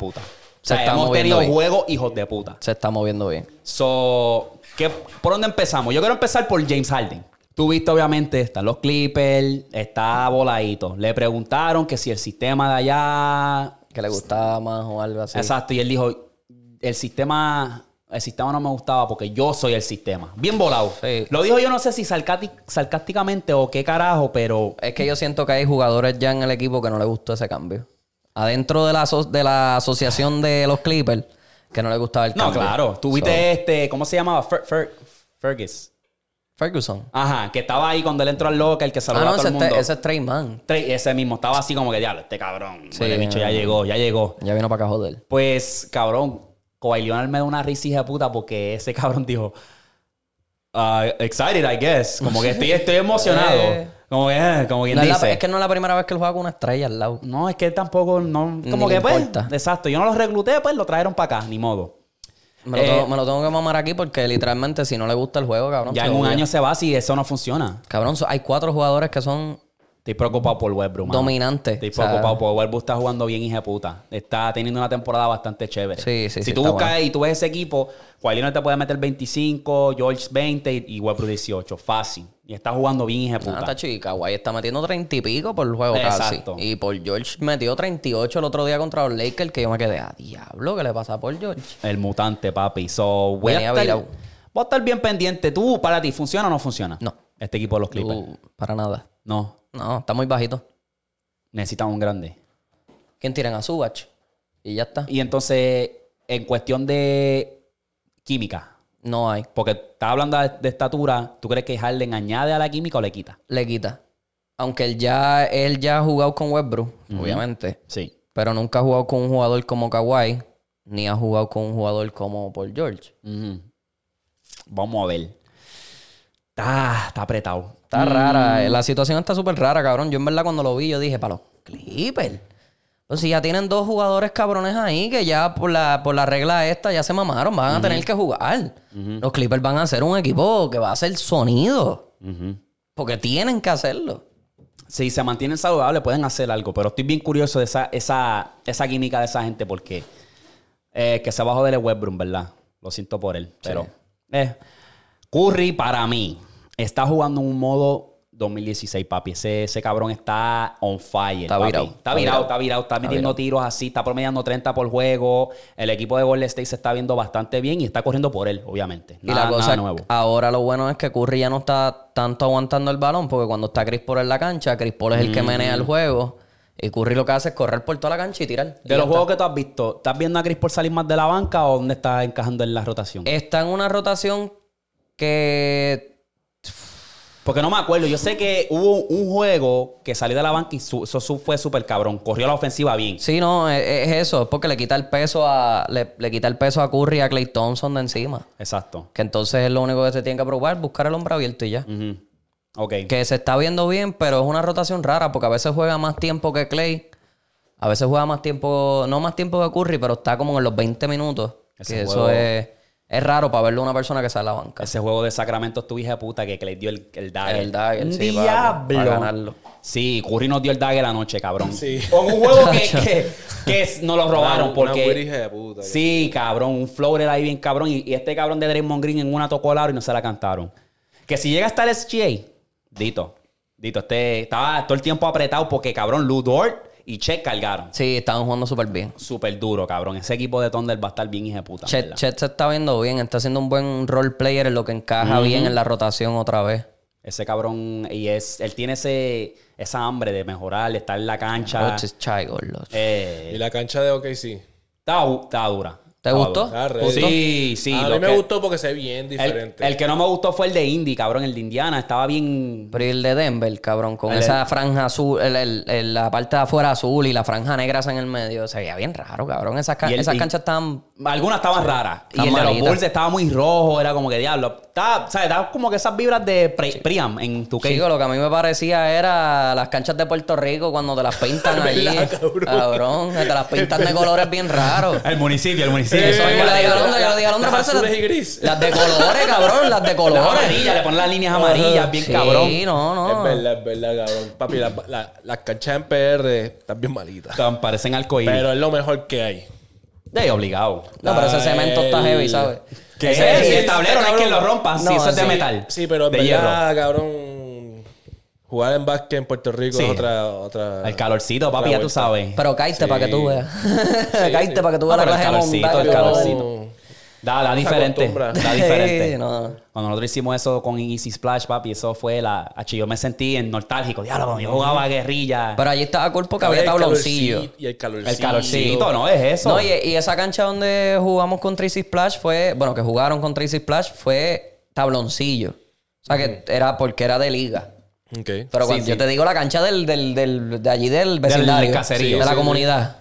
puta. O Se sea, hemos tenido bien. juegos hijos de puta. Se está moviendo bien. So, ¿qué, ¿por dónde empezamos? Yo quiero empezar por James Harden. Tú viste, obviamente, están los Clippers, está voladito. Le preguntaron que si el sistema de allá. Que le gustaba más o algo así. Exacto, y él dijo: el sistema el sistema no me gustaba porque yo soy el sistema. Bien volado. Sí. Lo dijo yo no sé si sarcásticamente o qué carajo, pero Es que yo siento que hay jugadores ya en el equipo que no les gustó ese cambio. Adentro de la, aso- de la asociación de los Clippers, que no les gustaba el no, cambio. claro. Tuviste este, ¿cómo se llamaba? Fer- Fer- Fergus. Ferguson. Ajá, que estaba ahí cuando él entró al local, que Ah, saludó no, a todo ese, el mundo. ese es Trey Man. Trey- ese mismo, estaba así como que, diablo, este cabrón. Sí, bicho ya no. llegó, ya llegó. Ya vino para acá joder. Pues, cabrón, Kawhi Leonard me da una risa hija de puta porque ese cabrón dijo, ah, excited, I guess. Como que estoy, estoy emocionado. Como que, eh, como quien No es, la- dice. es que no es la primera vez que él juega con una estrella al lado. No, es que tampoco, no, como Ni que pues, importa. exacto, yo no lo recluté, pues lo trajeron para acá, ni modo. Me lo, Eh, tengo, me lo tengo que mamar aquí porque literalmente si no le gusta el juego, cabrón. Ya en un año se va si eso no funciona. Cabrón, hay cuatro jugadores que son Estoy preocupado por Westbrook, mano. dominantes. Estoy O sea, preocupado por Westbrook está jugando bien, hija puta. Está teniendo una temporada bastante chévere. Sí, sí, Si sí, tú buscas bueno. y tú ves ese equipo, Leonard te puede meter 25, George 20 y, y Westbrook 18. Fácil. Y está jugando bien, hija Ah, puta. está chica, guay. Está metiendo 30 y pico por el juego casi. Exacto. Y por George metió 38 el otro día contra los Lakers que yo me quedé a diablo. ¿Qué le pasa por George? El mutante, papi. So, voy, a estar, virado. voy a estar bien pendiente. ¿Tú, para ti, funciona o no funciona? No. Este equipo de los Clippers. Tú, para nada. No. No, está muy bajito. Necesitan un grande. ¿Quién tiran a Subach? Y ya está. Y entonces, en cuestión de química, No hay. porque estás hablando de, de estatura, ¿tú crees que Harden añade a la química o le quita? Le quita. Aunque él ya, él ya ha jugado con Westbrook, obviamente. Sí. Pero nunca ha jugado con un jugador como Kawhi. Ni ha jugado con un jugador como Paul George. Vamos a ver. Está, está apretado. Está rara. eh, La situación está súper rara, cabrón. Yo en verdad cuando lo vi, yo dije, para los Clippers. Pues si ya tienen dos jugadores cabrones ahí que ya por la, por la regla esta ya se mamaron, van a tener que jugar. Los Clippers van a ser un equipo que va a hacer sonido. Porque tienen que hacerlo. Si se mantienen saludables, pueden hacer algo. Pero estoy bien curioso de esa, esa, esa química de esa gente porque eh, que se bajó del Westbrook, ¿verdad? Lo siento por él. Pero eh, Curry, para mí, está jugando en un modo 2016, papi. Ese, ese cabrón está on fire. Está papi. virado, Está virado, está virado. Está metiendo tiros así. Está promediando 30 por juego. El equipo de Golden State se está viendo bastante bien y está corriendo por él, obviamente. Y la cosa, nada nuevo. ahora lo bueno es que Curry ya no está tanto aguantando el balón, porque cuando está Chris Paul en la cancha, Chris Paul es el que menea el juego. Y Curry lo que hace es correr por toda la cancha y tirar. De los está. juegos que tú has visto, ¿estás viendo a Chris por salir más de la banca o dónde está encajando en la rotación? Está en una rotación que Porque no me acuerdo. Yo sé que hubo un juego que salió de la banca y su- eso su- fue súper cabrón. Corrió la ofensiva bien. Sí, no, es, es eso, es porque le quita el peso a le, le quita el peso a Curry y a Clay Thompson de encima. Exacto. Que entonces es lo único que se tiene que probar, buscar el hombre abierto y ya. Ujú. Ok. Que se está viendo bien, pero es una rotación rara porque a veces juega más tiempo que Clay. A veces juega más tiempo, no más tiempo que Curry, pero está como en los 20 minutos. Ese que juego- eso es, es raro para verlo a una persona que sale a la banca. Ese juego de Sacramento estuvo hija de puta que, que le dio el, el dagger. El dagger, Un sí, para- diablo. para ganarlo. Sí, Curry nos dio el dagger anoche, cabrón. Sí. Con un juego que, que, que es- nos lo robaron Una- porque... una hija de puta. Sí, cabrón. Un floater ahí bien cabrón. Y, y este cabrón de Draymond Green en una tocó el aro y no se la cantaron. Que si llega hasta el SGA, Dito. Dito, este estaba todo el tiempo apretado porque, cabrón, Lou Dort y Chet cargaron. Sí, estaban jugando súper bien. Súper duro, cabrón. Ese equipo de Thunder va a estar bien hija de puta. Chet. Chet se está viendo bien, está haciendo un buen role player en lo que encaja bien en la rotación otra vez. Ese cabrón, y es, él tiene ese, esa hambre de mejorar, de estar en la cancha. Eh, Y la cancha de OKC. estaba, estaba dura. ¿Te Estaba gustó? Ah. Sí, sí. a lo mí me que- gustó porque se ve bien diferente. el que no me gustó fue el de Indy, cabrón. El de Indiana. Estaba bien. Pero el de Denver, cabrón, con El- esa franja azul, el- el- el- la parte de afuera azul y la franja negra esa en el medio, se veía bien raro, cabrón. Esas, ca- Y el- esas y- canchas estaban... Algunas estaban raras. Y el de los. Bulls estaba muy rojo. Era como que diablo. Estaba, ¿sabes? Estaba como que esas vibras de Pri- Priam en tu Chico, lo que a mí me parecía era las canchas de Puerto Rico cuando te las pintan allí. ¿Verdad, cabrón? te las pintan de colores bien raros. El municipio, el municipio. Eh, Eso la- yo le dije a Londra, yo le dije a las Londra, parece azules las- y gris. Las de colores, cabrón, las de Las colores. amarillas, le ponen las líneas amarillas, bien Sí, cabrón. no, no. Es verdad, es verdad, cabrón. Papi, la- la- las canchas en PR están bien malitas. Tan- Parecen arcoíris. Pero es lo mejor que hay. De obligado. No, pero ese cemento está heavy, ¿sabes? Que Sí, ese, sí, el sí, tablero no es que lo rompan, No, si eso es de sí. metal. Sí, pero en de verdad, cabrón, jugar en básquet en Puerto Rico Sí. es otra, otra... El calorcito, papi, ya tú sabes. Pero caíste Sí. para que tú veas. caíste para que tú veas pero la el clase de calorcito, montaña, el calorcito. Da, da diferente. Da diferente. Sí, no. Cuando nosotros hicimos eso con Easy Splash, papi, eso fue la. Yo me sentí en nostálgico. Diablo, yo jugaba guerrilla. Pero allí estaba cool porque Había tabloncillo. Y el calorcito. el calorcito, ¿no? Es eso. No, y, y esa cancha donde jugamos con Tracy Splash fue, bueno, que jugaron con Tracy Splash fue tabloncillo. O sea, que era porque era de liga. Pero cuando sí. yo te digo la cancha del, del, del- de allí del vecindario, caserío. de la Sí, sí, comunidad,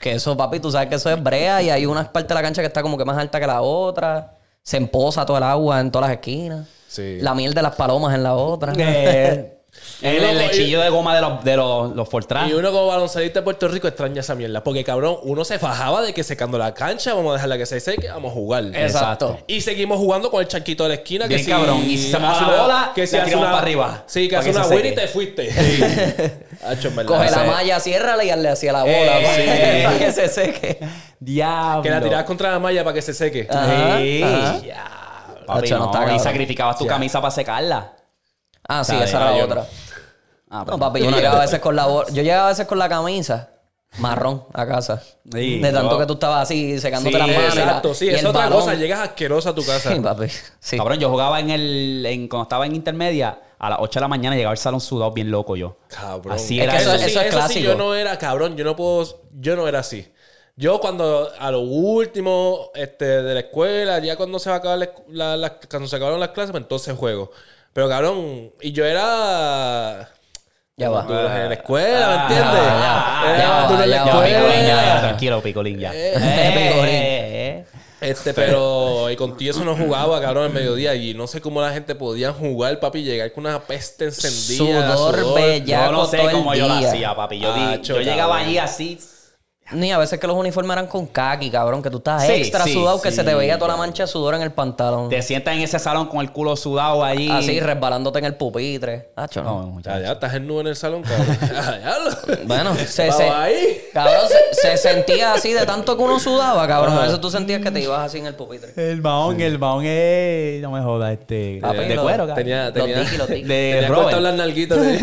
que eso, papi, tú sabes que eso es brea y hay una parte de la cancha que está como que más alta que la otra. Se empoza todo el agua en todas las esquinas. Sí. La miel de las palomas en la otra. Eh, el, el lechillo de goma de los, de los, los Fortran. Y uno como baloncelista de Puerto Rico extraña esa mierda. Porque, cabrón, uno se fajaba de que secando la cancha, vamos a dejarla que se seque, vamos a jugar. Exacto. Y seguimos jugando con el chanquito de la esquina. Bien que si, cabrón. Y si se moja hace la una- bola, que si la hace una, para arriba, Sí, que hace una se buena y te fuiste. Hacho. Coge la malla, ciérrala y hazle hacia la bola Eh, para, sí. para que se seque. Diablo. Que la tirabas contra la malla para que se seque. Ajá, Sí. ajá. Papi, Hacho, no no, está y sacrificabas tu Ya. camisa para secarla. Ah, sí, esa era la otra. Ah, No, papi, yo llegaba a veces con la bo- yo llegaba a veces con la camisa marrón a casa. Sí, de tanto que tú estabas así secándote Sí, las manos. Exacto, sí, y es otra balón. cosa. Llegas asqueroso a tu casa. Sí, papi. Sí. Cabrón, yo jugaba en el. En, cuando estaba en intermedia, a las 8 de la mañana llegaba al salón sudado bien loco yo. Cabrón. Así Es era que eso, eso- sí, eso es eso sí, clásico. yo no era cabrón. Yo no puedo. Yo no era así. Yo cuando a lo último este, de la escuela, ya cuando se va a acabar la escu- la- la- cuando se acabaron las clases, pues entonces juego. Pero cabrón, y yo era Ya va. duro en la escuela, ¿me Ah, entiendes? ya, va, duro en la ya Ya, va. escuela. Picolín, ya, ya, tranquilo, Picolín, ya. Eh, Eh, eh. Este, pero y contigo eso no jugaba, cabrón, en mediodía. Y no sé cómo la gente podía jugar, papi, llegar con una peste encendida. Sudor bella. Yo no sé cómo yo lo hacía, papi. Yo, di- yo cho, llegaba allí así. Ni a veces que los uniformes eran con khaki, cabrón, que tú estabas Sí, extra sí, sudado, que sí, se te veía toda la mancha de sudor en el pantalón. Te sientas en ese salón con el culo sudado allí. Así, resbalándote en el pupitre. Acho, No, no. muchacho. Ya, ya, estás en nube en el salón, cabrón. Bueno, se, se- ahí. cabrón, se, se sentía así de tanto que uno sudaba, cabrón. A veces tú sentías que te ibas así en el pupitre. El mahón, el mahón es. No me jodas, este. Papi, de lo- cuero, cabrón. Tenía, Los tenía, tiki, los tiki. De tenía Robert. las nalguitas. de-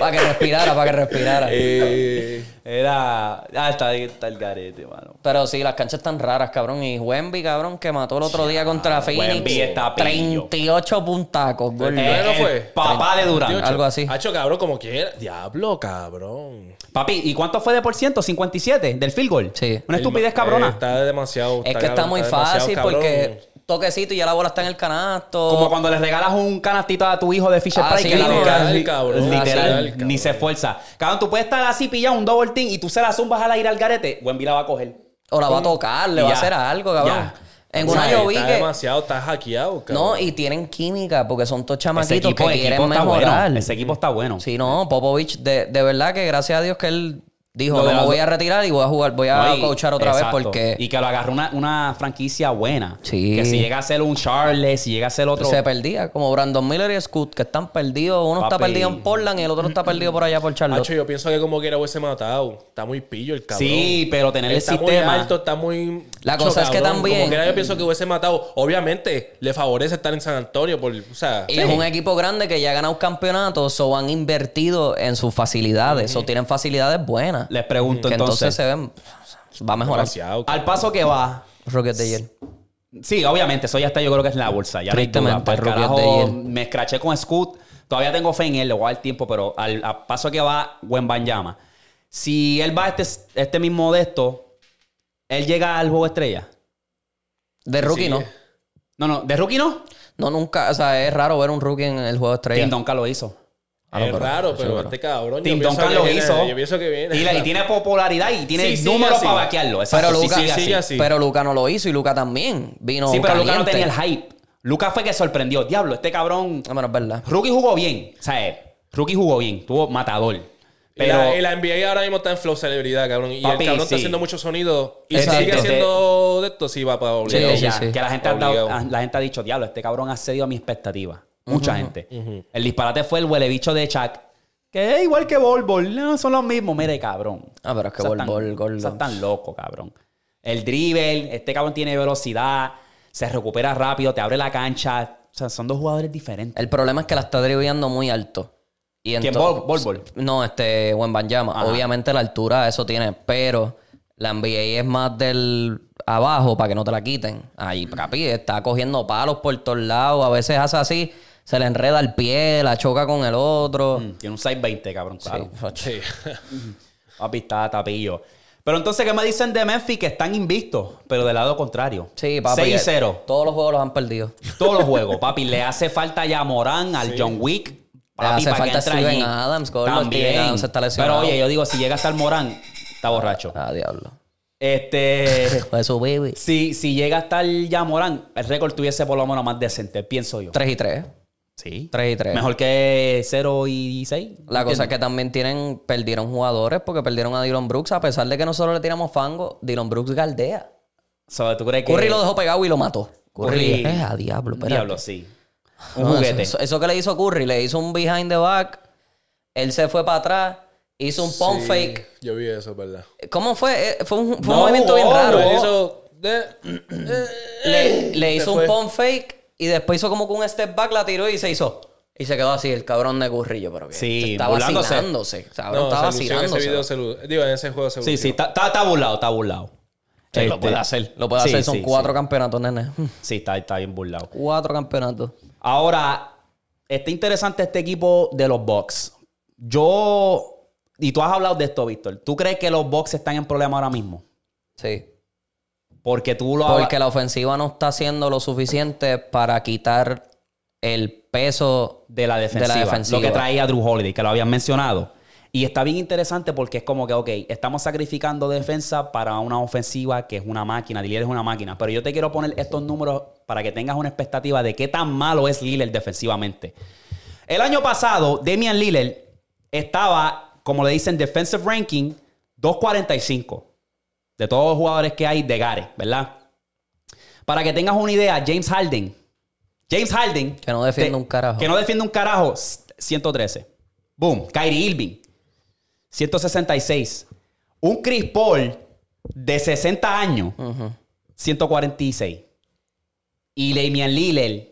Para que respirara, para que respirara. Eh, Era. Ah, está, está el garete, mano. Pero sí, las canchas están raras, cabrón. Y Wemby, cabrón, que mató el otro día contra Phoenix. Wemby está pillo. 38 puntacos, gordo. Eh, fue? Papá de Durán. 28. Algo así. Hacho, cabrón, como quiera. Diablo, cabrón. Papi, ¿y cuánto fue de por ciento? 57 del field goal. Sí. Una estupidez cabrona. eh, está demasiado. Es que está muy fácil cabrón. porque toquecito y ya la bola está en el canasto. Como cuando le regalas un canastito a tu hijo de Fisher Ah, Price sí, que la literal, cabrón. literal, Literal, cabrón. ni se esfuerza. Cabrón, tú puedes estar así pillado un double team y tú se la zumbas al aire al garete. Buen la va a coger. O la va a tocar, le Y va a hacer algo, cabrón. Ya. En O una yo vi está que. demasiado, está hackeado, cabrón. No, y tienen química porque son todos chamaquitos equipo, que quieren mejorar. bueno. Ese equipo está bueno. Sí, no, Popovich, de, de verdad que gracias a Dios que él dijo, Lo no me voy a retirar y voy a jugar, voy a No, y- coachar otra exacto. vez porque Y que lo agarró una, una franquicia buena. Sí. Que si llega a ser un Charles, si llega a ser otro... se perdía, como Brandon Miller y Scoot, que están perdidos. Uno está perdido en Portland y el otro está perdido por allá por Charlotte. Hacho, yo pienso que como quiera hubiese matado. Está muy pillo el cabrón. Sí, pero tener el está sistema... muy alto, está muy... La cosa es que también- Como quiera yo pienso que hubiese matado. Obviamente, le favorece estar en San Antonio por... O sea... Y es un equipo grande que ya ha ganado campeonatos o han invertido en sus facilidades o tienen facilidades buenas. Les pregunto que entonces, entonces... se ven. Va a mejorar. demasiado, Al paso que va... Rockets de ayer. Sí, obviamente, eso ya está, yo creo que es en la bolsa. Ya no. Tristemente, carajo, year. me escraché con Scoot. Todavía tengo fe en él, le voy a dar tiempo, pero al, al paso que va, buen Banyama. Si él va a este, este mismo de esto, él llega al juego estrella. De rookie Sí. no. No, no, de rookie no. No, nunca. O sea, es raro ver un rookie en el juego de estrella. Tim Duncan lo hizo. Ah, es pero- raro, sí, pero pero- este cabrón... Tim Duncan lo viene- hizo. Yo pienso que viene... Y, la- y tiene popularidad y tiene Sí, números para vaquearlo. Pero sí, sigue sigue así. así. Pero Luca no lo hizo y Luca también vino. Sí, pero Luca no tenía el hype. Luca fue que sorprendió. Diablo, este cabrón. No, pero es verdad. Rookie jugó bien. O sea, eh, Rookie jugó bien. Tuvo matador. Pero... Y la, NBA ahora mismo está en flow celebridad, cabrón. Y Papi, el cabrón está sí. haciendo mucho sonido. Y Exacto. si sigue haciendo de esto, sí va para Sí, obligado. sí, sí. Que la gente, ha la gente ha dicho, diablo, este cabrón ha cedido a mi expectativa. Mucha gente. El disparate fue el huele bicho de Chuck. Que es igual que Bol. No, son los mismos. Mire, cabrón. Ah, pero es que Estás Bol tan- Bol, gordo. estás tan loco, cabrón. El dribble, este cabrón tiene velocidad, se recupera rápido, te abre la cancha. O sea, son dos jugadores diferentes. El problema es que la está driblando muy alto. Y ¿Quién? ento- Bol- Bol Bol? No, este, Buen Banyama. Ajá. Obviamente la altura eso tiene, pero La NBA es más del abajo para que no te la quiten. Ahí, papi, está cogiendo palos por todos lados. A veces hace así, se le enreda el pie, la choca con el otro. Mm, Tiene un 620, cabrón, claro. Sí. Papi, está tapillo. Pero entonces, ¿qué me dicen de Memphis? Que están invictos, pero del lado contrario. Sí, papi. 6 y 0. Todos los juegos los han perdido. Todos los juegos, papi. Le hace falta ya a Morán, al John Wick. Papi, hace para que falta Steven. Adams. Steven También. Adams está Pero oye, yo digo, si llega hasta el Morán, está borracho. Ah, diablo. Este. Pues su baby. si, si llega hasta el ya Morán, el récord tuviese por lo menos más decente, pienso yo. 3 y 3. Sí. 3 y 3. Mejor que 0 y 6. La cosa es que también tienen, perdieron jugadores porque perdieron a Dylan Brooks. A pesar de que nosotros le tiramos fango, Dylan Brooks galdea. ¿Tú crees que.? Curry lo dejó pegado y lo mató. Curry, Curry- es a diablo, espérate. Diablo, sí. Un No, juguete. Eso, eso que le hizo Curry, le hizo un behind the back. Él se fue para atrás, hizo un pump Sí, fake. Yo vi eso, ¿verdad? ¿Cómo fue? Eh, Fue un, fue un movimiento bien raro. No. hizo... de- Le, le hizo un pump fake y después hizo como que un step back, la tiró y se hizo. Y se quedó así, el cabrón de Currillo, pero que Sí, estaba burlándose. vacilándose. Cabrón, No, ese vacilándose. video, se lu- Digo, en ese juego se Sí, sí, está, está, está burlado, está burlado. Sí, lo Este, puede hacer. Lo puede sí, hacer. Son sí, cuatro sí. campeonatos, nene. Sí, está, está bien burlado. Cuatro campeonatos. Ahora, está interesante este equipo de los Bucks. Yo. Y tú has hablado de esto, Víctor. ¿Tú crees que los Bucks están en problema ahora mismo? Sí. Porque tú lo Porque la ofensiva no está haciendo lo suficiente para quitar el peso de la defensiva, defensiva. Lo que traía Drew Holiday, que lo habían mencionado. Y está bien interesante porque es como que, ok, estamos sacrificando defensa para una ofensiva que es una máquina. Lillard es una máquina. Pero yo te quiero poner estos números para que tengas una expectativa de qué tan malo es Lillard defensivamente. El año pasado, Damian Lillard estaba, como le dicen, defensive ranking 245 de todos los jugadores que hay de Gare, ¿verdad? Para que tengas una idea, James Harden. James Harden. Que no defiende un carajo. Que no defiende un carajo. 113. Boom. Kyrie Irving. 166. Un Chris Paul de 60 años. 146. Y Damian Lillard.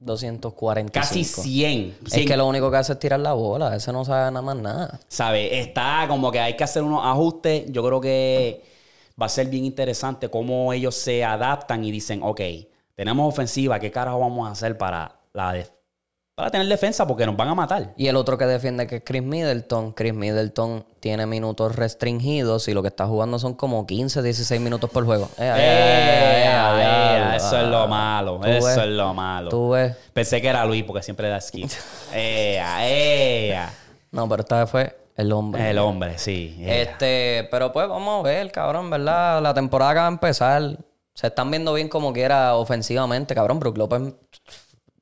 245. Casi 100. Es 100. que lo único que hace es tirar la bola. Ese no sabe nada más nada. ¿Sabe? Está como que hay que hacer unos ajustes. Yo creo que va a ser bien interesante cómo ellos se adaptan y dicen, ok, tenemos ofensiva, ¿qué carajo vamos a hacer para, la para tener defensa? Porque nos van a matar. Y el otro que defiende que es Chris Middleton. Chris Middleton tiene minutos restringidos y lo que está jugando son como 15, 16 minutos por juego. Eso es lo malo. Eso ves. es lo malo. Tú ves. Pensé que era Luis porque siempre da skip. ¡Eh! ¡Eh! No, pero esta vez fue el hombre. El hombre, sí. Este, pero pues vamos a ver, cabrón, ¿verdad? La temporada acaba de empezar. Se están viendo bien como quiera ofensivamente, cabrón. Brook López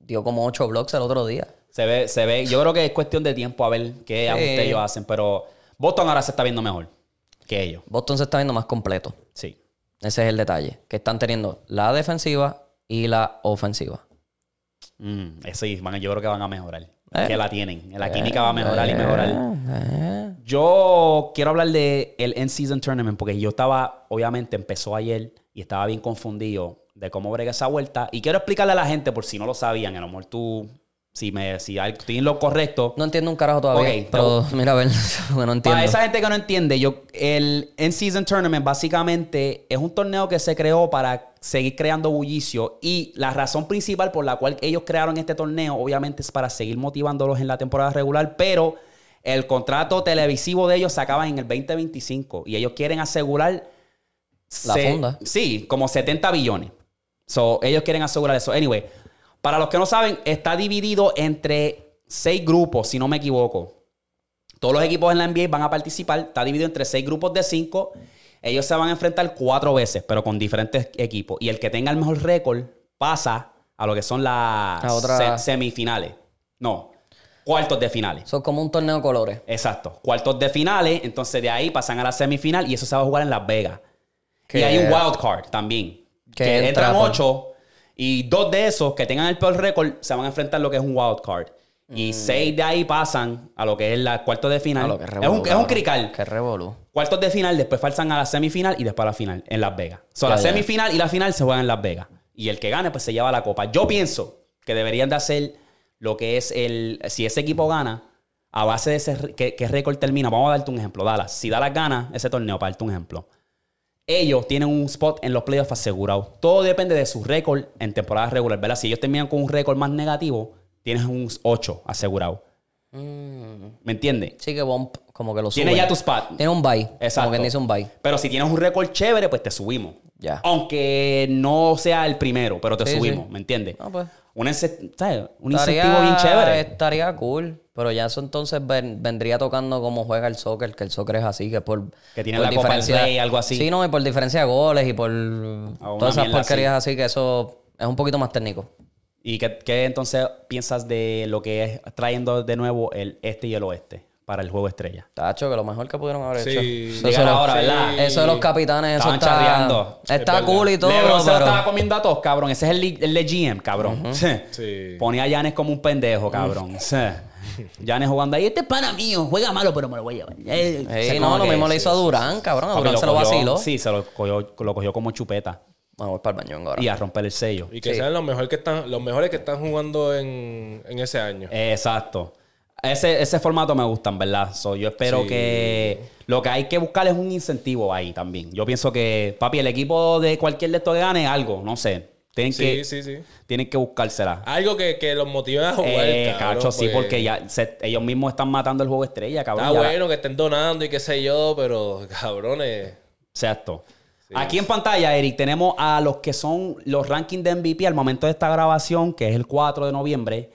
dio como 8 blocks el otro día. Se ve, se ve. Yo creo que es cuestión de tiempo a ver qué ajustes ellos hacen. Pero Boston ahora se está viendo mejor que ellos. Boston se está viendo más completo. Sí. Ese es el detalle. Que están teniendo la defensiva y la ofensiva. Mm, eso sí, yo creo que van a mejorar. Eh. Que la tienen. La química va a mejorar y mejorar. Eh, Yo quiero hablar de el End-Season Tournament porque yo estaba, obviamente, empezó ayer y estaba bien confundido de cómo brega esa vuelta. Y quiero explicarle a la gente, por si no lo sabían, a lo mejor tú, si, me, si hay- estoy en lo correcto. No entiendo un carajo todavía. Ok, pero mira, a ver, no entiendo. Para esa gente que no entiende, yo, el End-Season Tournament básicamente es un torneo que se creó para seguir creando bullicio y la razón principal por la cual ellos crearon este torneo obviamente es para seguir motivándolos en la temporada regular, pero el contrato televisivo de ellos se acaba en el 2025 y ellos quieren asegurar... La se- funda. Sí, como 70 billones. So, ellos quieren asegurar eso. Anyway, para los que no saben, está dividido entre seis grupos, si no me equivoco. Todos los equipos en la NBA van a participar. Está dividido entre seis grupos de cinco. Ellos se van a enfrentar cuatro veces, pero con diferentes equipos. Y el que tenga el mejor récord pasa a lo que son las otra- semifinales. No, cuartos de finales. Son como un torneo de colores. Exacto. Cuartos de finales. Entonces de ahí pasan a la semifinal y eso se va a jugar en Las Vegas. Que- Y hay un wild card también. Que Que, entra entran ocho y dos de esos que tengan el peor récord se van a enfrentar a lo que es un wild card. Y seis de ahí pasan a lo que es la cuartos de final. Mm. A lo que es, un, es un cabrón. crical. Que revolú. Cuartos de final, después pasan a la semifinal y después a la final en Las Vegas. So, Ya, la ya. semifinal y la final se juegan en Las Vegas. Y el que gane, pues se lleva la copa. Yo pienso que deberían de hacer lo que es el. Si ese equipo gana, a base de ese. re- ¿Qué, qué récord termina? Vamos a darte un ejemplo. Dallas. Si Dallas gana ese torneo, para darte un ejemplo. Ellos tienen un spot en los playoffs asegurado. Todo depende de su récord en temporada regular, ¿verdad? Si ellos terminan con un récord más negativo, tienes un 8 asegurado. ¿Me entiendes? Sí, que bump, como que lo sube. Tienes ya tu spot. Tiene un bye. Exacto. Como que dice un bye. Pero si tienes un récord chévere, pues te subimos. Ya. Aunque no sea el primero, pero te Sí, subimos, sí. ¿me entiendes? Ah, pues. Un, ince- ¿sabes? un Estaría- incentivo bien chévere. Estaría cool. Pero ya eso entonces ven- vendría tocando como juega el soccer, que el soccer es así, que por. Que tiene por la Copa del diferencia- Rey, algo así. Sí, no, y por diferencia de goles y por todas esas porquerías así. que eso es un poquito más técnico. ¿Y qué, qué entonces piensas de lo que es trayendo de nuevo el este y el oeste para el juego estrella? Tacho, que lo mejor que pudieron haber Sí. hecho. Llegar Eso de los- ahora, ¿verdad? Eso de los capitanes, eso Estaban está. charreando. Es Está verdad. cool y todo, LeBron se lo estaba comiendo a todos, cabrón. Ese es el, el de GM, cabrón. Sí. Ponía a Yanes como un pendejo, cabrón. Sí. Yanes jugando ahí. Este es pana mío. Juega malo, pero me lo voy a llevar. Eh, se no, lo mismo le hizo a Durán, cabrón. A Durán se lo vaciló. Sí, se lo cogió, lo cogió como chupeta. Bueno, voy para el vengo ahora. Y a romper el sello. Y que Sí. sean los mejores que están, los mejores que están jugando en, en ese año. Exacto. Ese, ese formato me gusta, en verdad. So, yo espero Sí. que lo que hay que buscar es un incentivo ahí también. Yo pienso que, papi, el equipo de cualquier de estos gane algo, no sé. Tienen, Sí, que, sí, sí. tienen que buscársela. Algo que, que los motive a jugar. Eh, cabrón, cacho, sí, porque ya se- ellos mismos están matando el juego estrella, cabrón. Está Ya- bueno que estén donando y qué sé yo, pero cabrones. Exacto. Aquí en pantalla, Eric, tenemos a los que son los rankings de MVP al momento de esta grabación, que es el 4 de noviembre.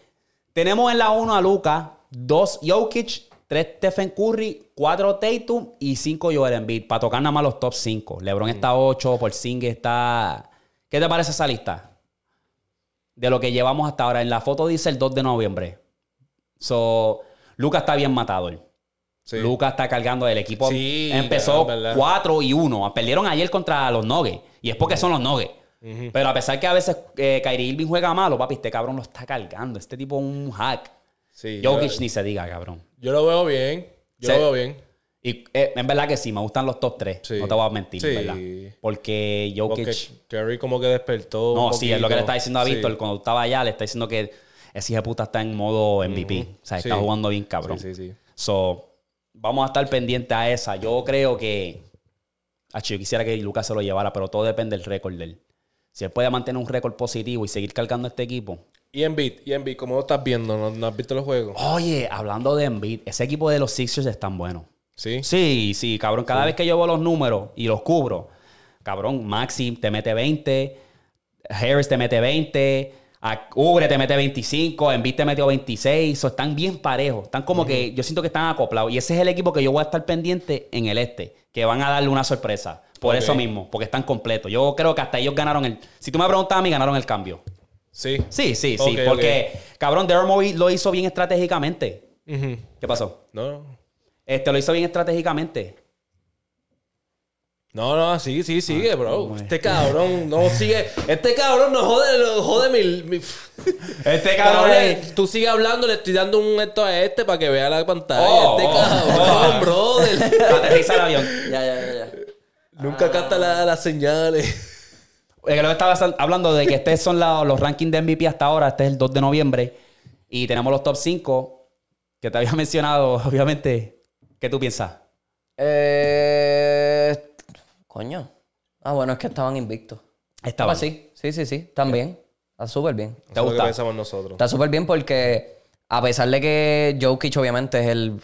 Tenemos en la 1 a Luca, 2 Jokic, 3 Stephen Curry, 4 Tatum y 5 Joel Embiid, para tocar nada más los top 5. LeBron está 8, Porzingis está... ¿Qué te parece esa lista? De lo que llevamos hasta ahora. En la foto dice el 2 de noviembre. So, Luca está bien matado. Sí. Lucas está cargando el equipo. Sí, empezó verdad, verdad. 4 y 1. Perdieron ayer contra los Nuggets. Y es porque son los Nuggets. Pero a pesar que a veces eh, Kyrie Irving juega malo, papi, este cabrón lo está cargando. Este tipo es un hack. Sí, yo, Jokic ni se diga, cabrón. yo lo veo bien. Yo Sí. lo veo bien. Y eh, en verdad que sí, me gustan los top 3. Sí. No te voy a mentir, Sí. ¿verdad? Porque Jokic... Porque Curry como que despertó. no, un sí, es lo que le está diciendo a Sí. Víctor. Cuando estaba allá, le está diciendo que ese hijo de puta está en modo MVP. O sea, está Sí. jugando bien cabrón. Sí, sí, sí. So, vamos a estar pendientes a esa. Yo creo que. Acho, yo quisiera que Lucas se lo llevara, pero todo depende del récord de él. Si él puede mantener un récord positivo y seguir cargando este equipo. Y Embiid, y Embiid, ¿cómo lo estás viendo? ¿No, no has visto los juegos? Oye, hablando de Embiid, ese equipo de los Sixers es tan bueno. Sí. Sí, sí, cabrón. Cada vez que yo veo los números y los cubro, cabrón, Maxi te mete 20, Harris te mete 20, a- Ubre te mete 25, Embiid te metió 26. So, están bien parejos. Están como que yo siento que están acoplados. Y ese es el equipo que yo voy a estar pendiente en el este, que van a darle una sorpresa. Por eso mismo, porque están completos. Yo creo que hasta ellos ganaron el. Si tú me preguntas a mí, ganaron el cambio. Sí. Sí, sí, sí. Ok, porque, cabrón, Daryl lo hizo bien estratégicamente. ¿Qué pasó? No, Este lo hizo bien estratégicamente. no, no, sí, sí, sigue, bro. Este cabrón no sigue. Este cabrón no jode, no jode mi. mi- Este Cabrón, cabrón. tú sigues hablando, le estoy dando un esto a este para que vea la pantalla. Oh, este oh, cabrón, oh. brother. Aterriza el avión. Ya, ya, ya, ya. Nunca capta la- las señales. Eh, que lo que estaba sal- hablando de que estos son la- los rankings de MVP hasta ahora. Este es el 2 de noviembre. Y tenemos los top 5 que te había mencionado, obviamente. ¿Qué tú piensas? Eh, coño. Ah, bueno, es que estaban invictos. Estaban. Ah, sí, sí, sí, sí. También. Está súper bien. ¿Te Eso es lo que gusta? pensamos nosotros. Está súper bien porque a pesar de que Jokic obviamente es el,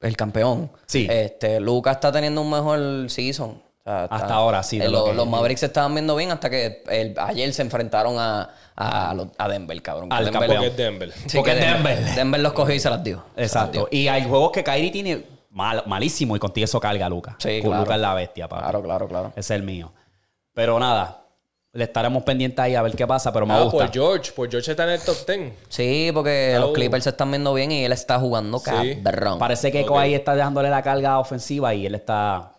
el campeón, Sí. este, Lucas está teniendo un mejor season. Sea, Hasta ahora, sí, de lo los, que- los Mavericks se estaban viendo bien hasta que el- ayer se enfrentaron a, a, Denver, cabrón. Al Denver, campeón. Porque es Denver. Sí, Porque que es Denver. Denver los cogió y se las dio. Exacto. Y hay juegos que Kyrie tiene mal- malísimo y contigo eso carga Lucas. Sí, Con claro. Lucas es la bestia, papá. Claro, claro, claro. Ese es el mío. Pero nada, le estaremos pendientes ahí a ver qué pasa, pero me Ah, gusta. por George. Por George está en el top 10. Sí, porque los. Clippers se están viendo bien y él está jugando Sí. cabrón. Parece que Ok. Kawhi está dejándole la carga ofensiva y él está...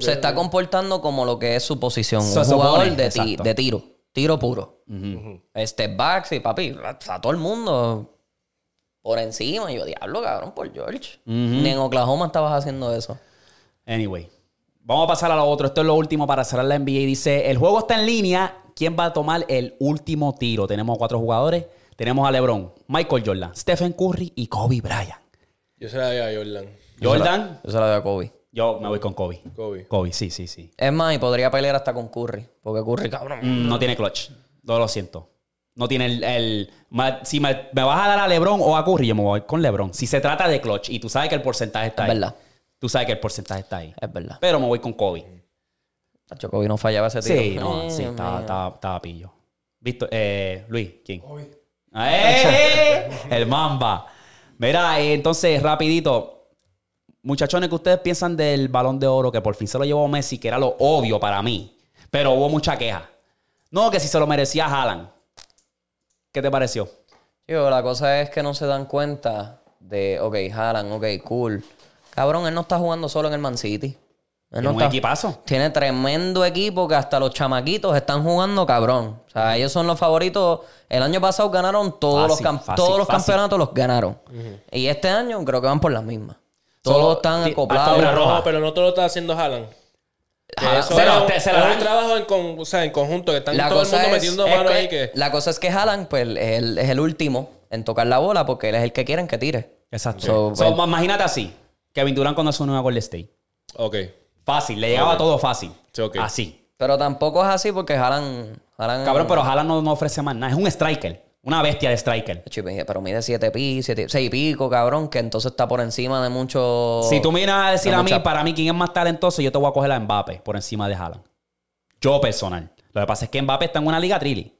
Se está comportando como lo que es su posición. Se un jugador de, ti- exacto. de tiro. Tiro puro. Este backs y papi, a todo el mundo por encima. Y yo, diablo, cabrón, por George. Ni en Oklahoma estabas haciendo eso. Anyway, vamos a pasar a lo otro. Esto es lo último para cerrar la NBA. Dice, el juego está en línea. ¿Quién va a tomar el último tiro? Tenemos cuatro jugadores. Tenemos a LeBron, Michael Jordan, Stephen Curry y Kobe Bryant. Yo se la doy a Jordan. Jordan, Yo se la doy a Kobe. Yo me voy con Kobe. Kobe. Kobe, sí, sí, sí. Es más, y podría pelear hasta con Curry. Porque Curry, cabrón. Mm, no tiene clutch. No lo siento. No tiene el... el- si me, me vas a dar a LeBron o a Curry, yo me voy con LeBron. Si se trata de clutch y tú sabes que el porcentaje está Es ahí. verdad. Tú sabes que el porcentaje está ahí. Es verdad. Pero me voy con Kobe. Tacho, Kobe no fallaba ese tiro. Sí, no, Ay, sí, estaba, estaba, estaba pillo. Visto, eh, Luis, ¿quién? Kobe. ¡Eh! El Mamba. Mira, eh, entonces, rapidito. Muchachones, ¿qué ustedes piensan del balón de oro que por fin se lo llevó Messi, que era lo obvio para mí? Pero hubo mucha queja. No, que si se lo merecía Haaland. ¿Qué te pareció? Digo, la cosa es que no se dan cuenta de, ok, Haaland, ok, cool. Cabrón, él no está jugando solo en el Man City. Él no un está- equipazo. Tiene tremendo equipo que hasta los chamaquitos están jugando cabrón. O sea, ellos son los favoritos. El año pasado ganaron todos Fácil, los, cam- fácil, todos los fácil. campeonatos, los ganaron. Y este año creo que van por las mismas. Todos Solo- están acoplados. roja. Pero no todo lo está haciendo Haaland. Que eso se lo- es un- se trabajo en, con- o sea, en conjunto, que están La todo el cosa, mundo es, metiendo mano que- ahí que... la cosa es que Haaland pues, es, el, es el último en tocar la bola porque él es el que quieren que tire. Exacto. So, So, pues- imagínate así. Kevin Durant cuando se unió a Golden State. Ok. Fácil, le llegaba todo fácil. Sí. Así. Pero tampoco es así porque Haaland... Haaland Cabrón, pero Haaland no, no ofrece más nada. Es un striker. Una bestia de striker. Pero mide 7 pi, 6 y pico, cabrón, que entonces está por encima de muchos... Si tú me vienes a decir de a mí, mucha- para mí, quién es más talentoso, yo te voy a coger a Mbappé por encima de Haaland. Yo personal. Lo que pasa es que Mbappé está en una liga trilly.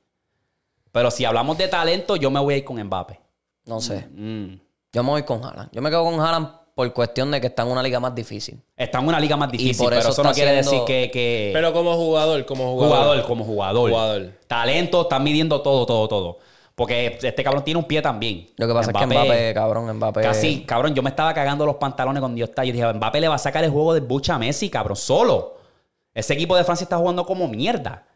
Pero si hablamos de talento, yo me voy a ir con Mbappé. No sé. Mm. Yo me voy con Haaland. Yo me quedo con Haaland por cuestión de que está en una liga más difícil. Está en una liga más difícil, por pero eso eso no está quiere decir que... que- Pero como jugador, como jugador. jugador, como jugador. Jugador. Talento, están midiendo todo, todo, todo. Porque este cabrón tiene un pie también. Lo que pasa es que Mbappé, cabrón, Mbappé... Casi, cabrón, yo me estaba cagando los pantalones cuando yo estaba. Yo dije, Mbappé le va a sacar el juego del bucha a Messi, cabrón, solo. Ese equipo de Francia está jugando como mierda.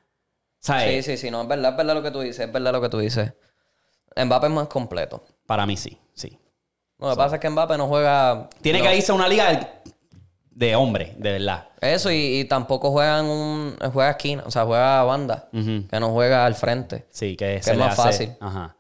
Sí, ¿Sabes? sí, sí. No, es verdad, es verdad lo que tú dices. Es verdad lo que tú dices. Mbappé es más completo. Para mí sí, sí. Lo que pasa es que Mbappé no juega... Tiene no. que irse a una liga de, hombre, de verdad. Eso, y, y tampoco juega en un... Juega esquina, o sea, juega banda. Que no juega al frente. Sí, que, Que se es le más hace- fácil. Ajá.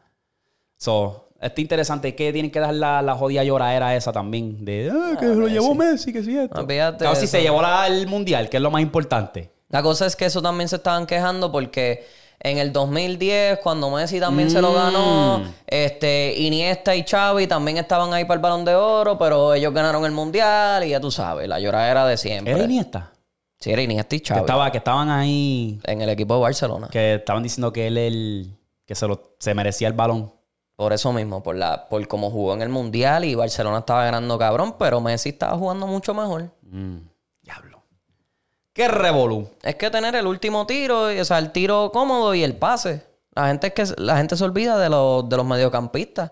So, está interesante que tienen que dar la, la jodida lloradera esa también. De "Ah, que lo llevó Messi, que sí esto. Claro, si se llevó la- el mundial, que es lo más importante. La cosa es que eso también se estaban quejando porque en el 2010, cuando Messi también se lo Mm. ganó, este, Iniesta y Xavi también estaban ahí para el Balón de Oro, pero ellos ganaron el Mundial y ya tú sabes, la lloradera de siempre. ¿Era Iniesta? Sí, era Iniesta y Que, Xavi. estaba, que estaban ahí, En el equipo de Barcelona. que estaban diciendo que él el, que se, lo, se merecía el balón. Por eso mismo, por la por cómo jugó en el Mundial y Barcelona estaba ganando cabrón, pero Messi estaba jugando mucho mejor. Mm. ¿Qué revolú? Es que tener el último tiro, o sea, el tiro cómodo y el pase. La gente es que la gente se olvida de los, de los mediocampistas.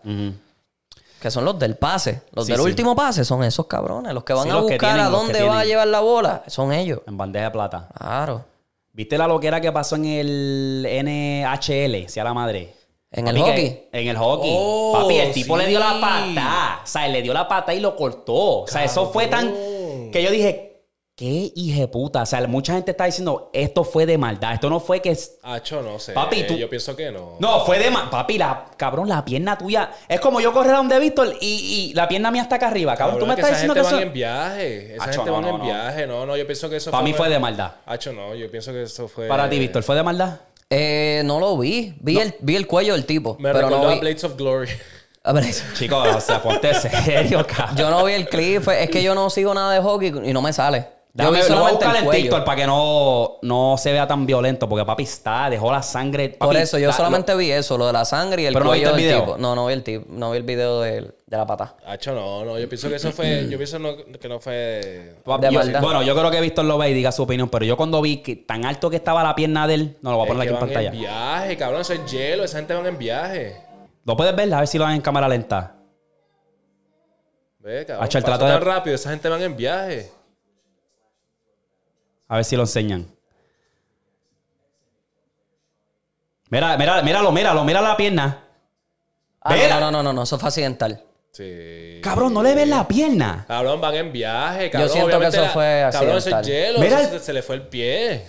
Que son los del pase. Los Sí, del sí. último pase son esos cabrones. Los que van Sí, a los que buscar tienen, a dónde va a llevar la bola. Son ellos. En bandeja de plata. Claro. ¿Viste la loquera que pasó en el NHL? Sea la madre. ¿En el hockey? que- En el hockey. Oh, Papi, el tipo sí. le dio la pata. O sea, él le dio la pata y lo cortó. O sea, eso fue tan. Que yo dije, qué hija puta. O sea, mucha gente está diciendo, esto fue de maldad. Esto no fue que. es- Acho, no sé. Papi, tú- Yo pienso que no. No, fue de maldad. Papi, la, cabrón, la pierna tuya. Es como yo correr a donde Víctor y, y la pierna mía está acá arriba. Cabrón, tú me es que estás esa diciendo gente que van eso. en viaje. Esa Acho, gente no, van no, en no. viaje. No, no, yo pienso que eso Para fue... mí fue de maldad. Acho, no, yo pienso que eso fue... Para ti, Víctor, ¿fue de maldad? Eh, no lo vi. Vi, el, vi el cuello del tipo. Me pero recordó no a vi. Blades of Glory. A ver, Chicos, o sea, ponte serio, cabrón. yo no vi el clip. Es que yo no sigo nada de hockey y no me sale. Yo Déjame, lo voy a buscar en. TikTok para que no, no se vea tan violento, porque papi está, dejó la sangre. Por papi, eso, yo la- solamente vi eso, lo de la sangre y el Pero no viste el del video. tipo. No, no vi el tipo. No vi el video del- de la pata. Acho, no, no, yo pienso que eso fue... Yo pienso no- que no fue... Papi, yo- bueno, yo creo que Víctor lo ve y diga su opinión, pero yo cuando vi que tan alto que estaba la pierna de él, no lo voy a Es poner que aquí en van en pantalla. viaje, cabrón. Eso es hielo. Esa gente van en viaje. ¿Lo puedes ver? A ver si lo dan en cámara lenta. Ve, cabrón. Hacho, el trato de- tan rápido. Esa gente van en viaje. A ver si lo enseñan. Mira, mira, míralo, míralo, mira la pierna. Ah, no, no, no, no, no, eso fue accidental. Sí. Cabrón, no le ves la pierna. Cabrón, van en viaje, cabrón. siento que eso la- fue Cabrón, eso es accidental. hielo. Mira eso el- se, se le fue el pie.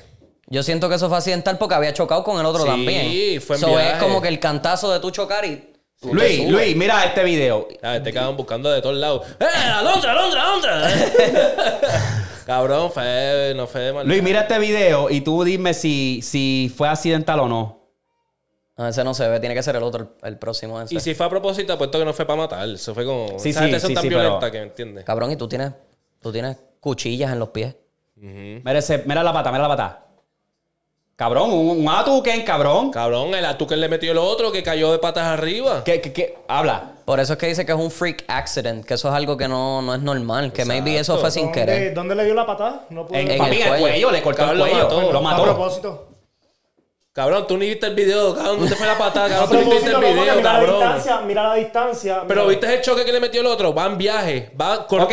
Yo siento que eso fue accidental porque había chocado con el otro Sí, también. fue en So, es viaje. como que el cantazo de tu chocar y. tú Luis. Luis, mira este video. A ver, te quedan buscando de todos lados. ¡Eh, Alondra, Alondra, Alondra! Cabrón, fue, no fue de maldad. Luis, mira este video y tú dime si, si fue accidental o no. No, ese no se ve, tiene que ser el otro, el, el próximo. ese. Y si fue a propósito, apuesto que no fue para matar. Eso fue como. Sí, esa sí, gente son sí, tan sí, violentas pero- que me entiendes. Cabrón, y tú tienes, tú tienes cuchillas en los pies. Mira, ese- mira la pata, mira la pata. Cabrón, un, un atuken, cabrón. Cabrón, el tú que le metió el otro que cayó de patas arriba. ¿Qué, qué, qué? Habla. Por eso es que dice que es un freak accident, que eso es algo que no, no es normal, que maybe eso fue sin ¿Dónde, querer. ¿Dónde le dio la patada? No pude En, En papi, el en el cuello. cuello, le cortó el Cabrón, lo cuello. mató. Lo A propósito. Cabrón, tú ni viste el video, cabrón. ¿Dónde fue la patada? Cabrón, tú ni viste el no, video, mira la distancia, mira la distancia. Pero mira. viste el choque que le metió el otro. Va en viaje. Va con.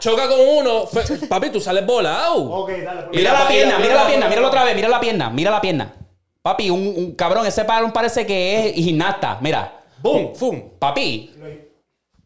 Choca con uno. Fue- Papi, tú sales volado. Ok, dale. Mira la la pierna, mira la mira- pierna, míralo otra vez, mira la pierna, mira la pierna. Papi, un, un cabrón, ese parón parece que es gimnasta. Mira. Boom, fum. Papi,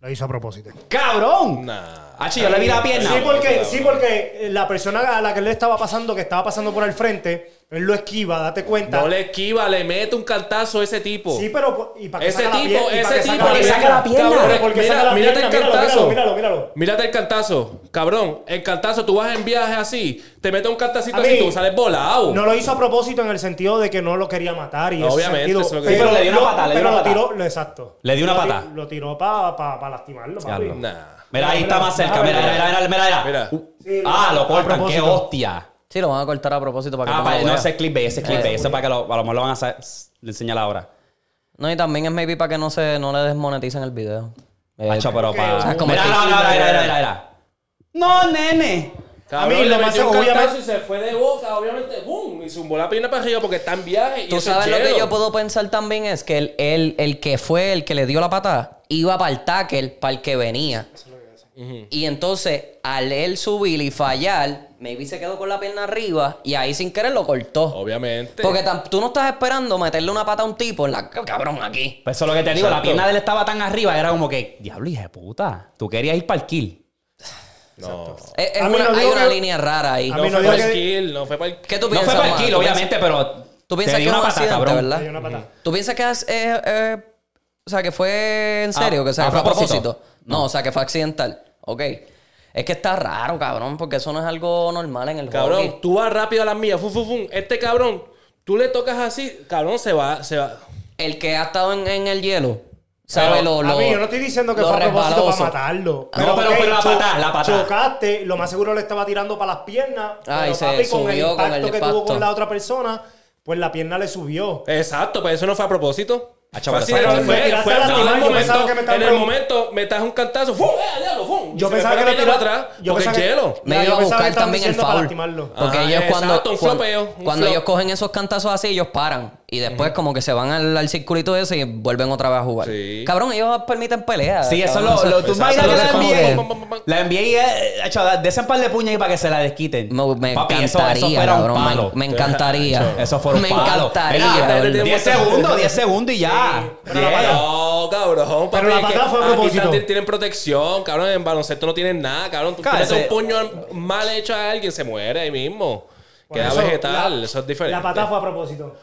Lo hizo a propósito. cabrón. Nah. Hachi, yo le vi la pierna. Sí, porque, sí, porque la persona a la que le estaba pasando, que estaba pasando por el frente, él lo esquiva, date cuenta. No le esquiva, le mete un cartazo a ese tipo. Sí, pero ¿y para qué Ese saca la tipo, para ese tipo le la saca la pierna. Cabrón, ¿por qué Mira, saca la mírate pierna? el Míralo, cantazo. Míralo, míralo, míralo. Mírate el cantazo. Cabrón, el cantazo, tú vas en viaje así, te metes un cantacito así, tú sales volado. No lo hizo a propósito en el sentido de que no lo quería matar y Obviamente, sentido, eso es lo que- Sí, pero le dio una lo- patada, le dio pero una lo patada. tiró, lo- exacto. Le dio una Lo patada. Lo tiró para lastimarlo, papi. Nah. Mira, ahí está más cerca. Mira, mira, mira, mira, mira. Sí, Ah, lo cortan, qué hostia. Sí, lo van a cortar a propósito para que Ah, tú para, no no, ese clip, ese clip, ese para que lo, a lo mejor lo van a hacer- enseñar ahora. No, y también es maybe para que no se no le desmoneticen el video. Eh, Hacho, pero ok, para. o sea, como Mira, mira, mira, mira, mira. No, nene. Cabrón, A mí lo le más obviamente- y se fue de boca, obviamente, boom, y zumbó la pierna para arriba porque está en viaje y Tú sabes lo que yo puedo pensar también es que el, el, el que fue el que le dio la patada iba para el tackle, para el que venía. Y entonces, al él subir y fallar, maybe se quedó con la pierna arriba y ahí sin querer lo cortó. Obviamente. Porque tú no estás esperando meterle una pata a un tipo en la cabrón aquí. Pues eso es lo que te digo, la pierna de él estaba tan arriba, era como que, diablo, hija de puta, tú querías ir para el kill. no. Es- es A mí una- no hay una que- línea rara ahí. A No mí fue para el que- kill, no fue para el ¿Qué tú No fue para el kill, ¿Tú obviamente, pero. ¿Tú piensas que es un una patada, accidente, cabrón. verdad? ¿Tú piensas que es, o sea, que fue en serio, A- que o sea, a que fue a propósito. propósito? No, o sea, que fue accidental. Ok. Es que está raro, cabrón, porque eso no es algo normal en el Cabrón, hockey. tú vas rápido a las mías, fum, fum, fum. Este cabrón, tú le tocas así, cabrón, se va, se va. El que ha estado en, en el hielo, sabe Pero, lo, lo a mí, yo no estoy diciendo que fue a propósito para matarlo. No, pero- ok, pero la patada, la patada. Chocaste, lo más seguro le estaba tirando para las piernas. Ah, pero y se papi, con el con impacto el que impacto. tuvo con la otra persona, pues la pierna le subió. Exacto, pues eso no fue a propósito. Ah, Fue fue, en el momento, que me en el momento metas un cantazo, ¡fum! ¡Eh, fum! Yo pensaba que lo atrás, yo porque pensaba que- hielo. Me iba a buscar también el foul. lastimarlo. Porque Ah, ellos cuando, cuando, ellos cogen esos cantazos así, ellos paran. Y después como que se van al, al circulito ese y vuelven otra vez a jugar. Sí. Cabrón, ellos permiten peleas. Sí, eso lo, lo tú que eso la NBA, la NBA, eh, hecho, de ese par de puñas ahí para que se la desquiten. Me, me Papi, eso, encantaría, eso un cabrón. palo. Me, me encantaría. Eso fue un Me palo. encantaría. Mira, de te- te- verdad. 10 segundos, 10 segundos y ya. pero la Bien. patada- No, cabrón. Pero la patada fue a aquí propósito. tienen protección, cabrón. En baloncesto no tienen nada, cabrón. Tú metes ese- un puño mal hecho a alguien, se muere ahí mismo. Queda eso, vegetal, eso es diferente. La patada fue a propósito.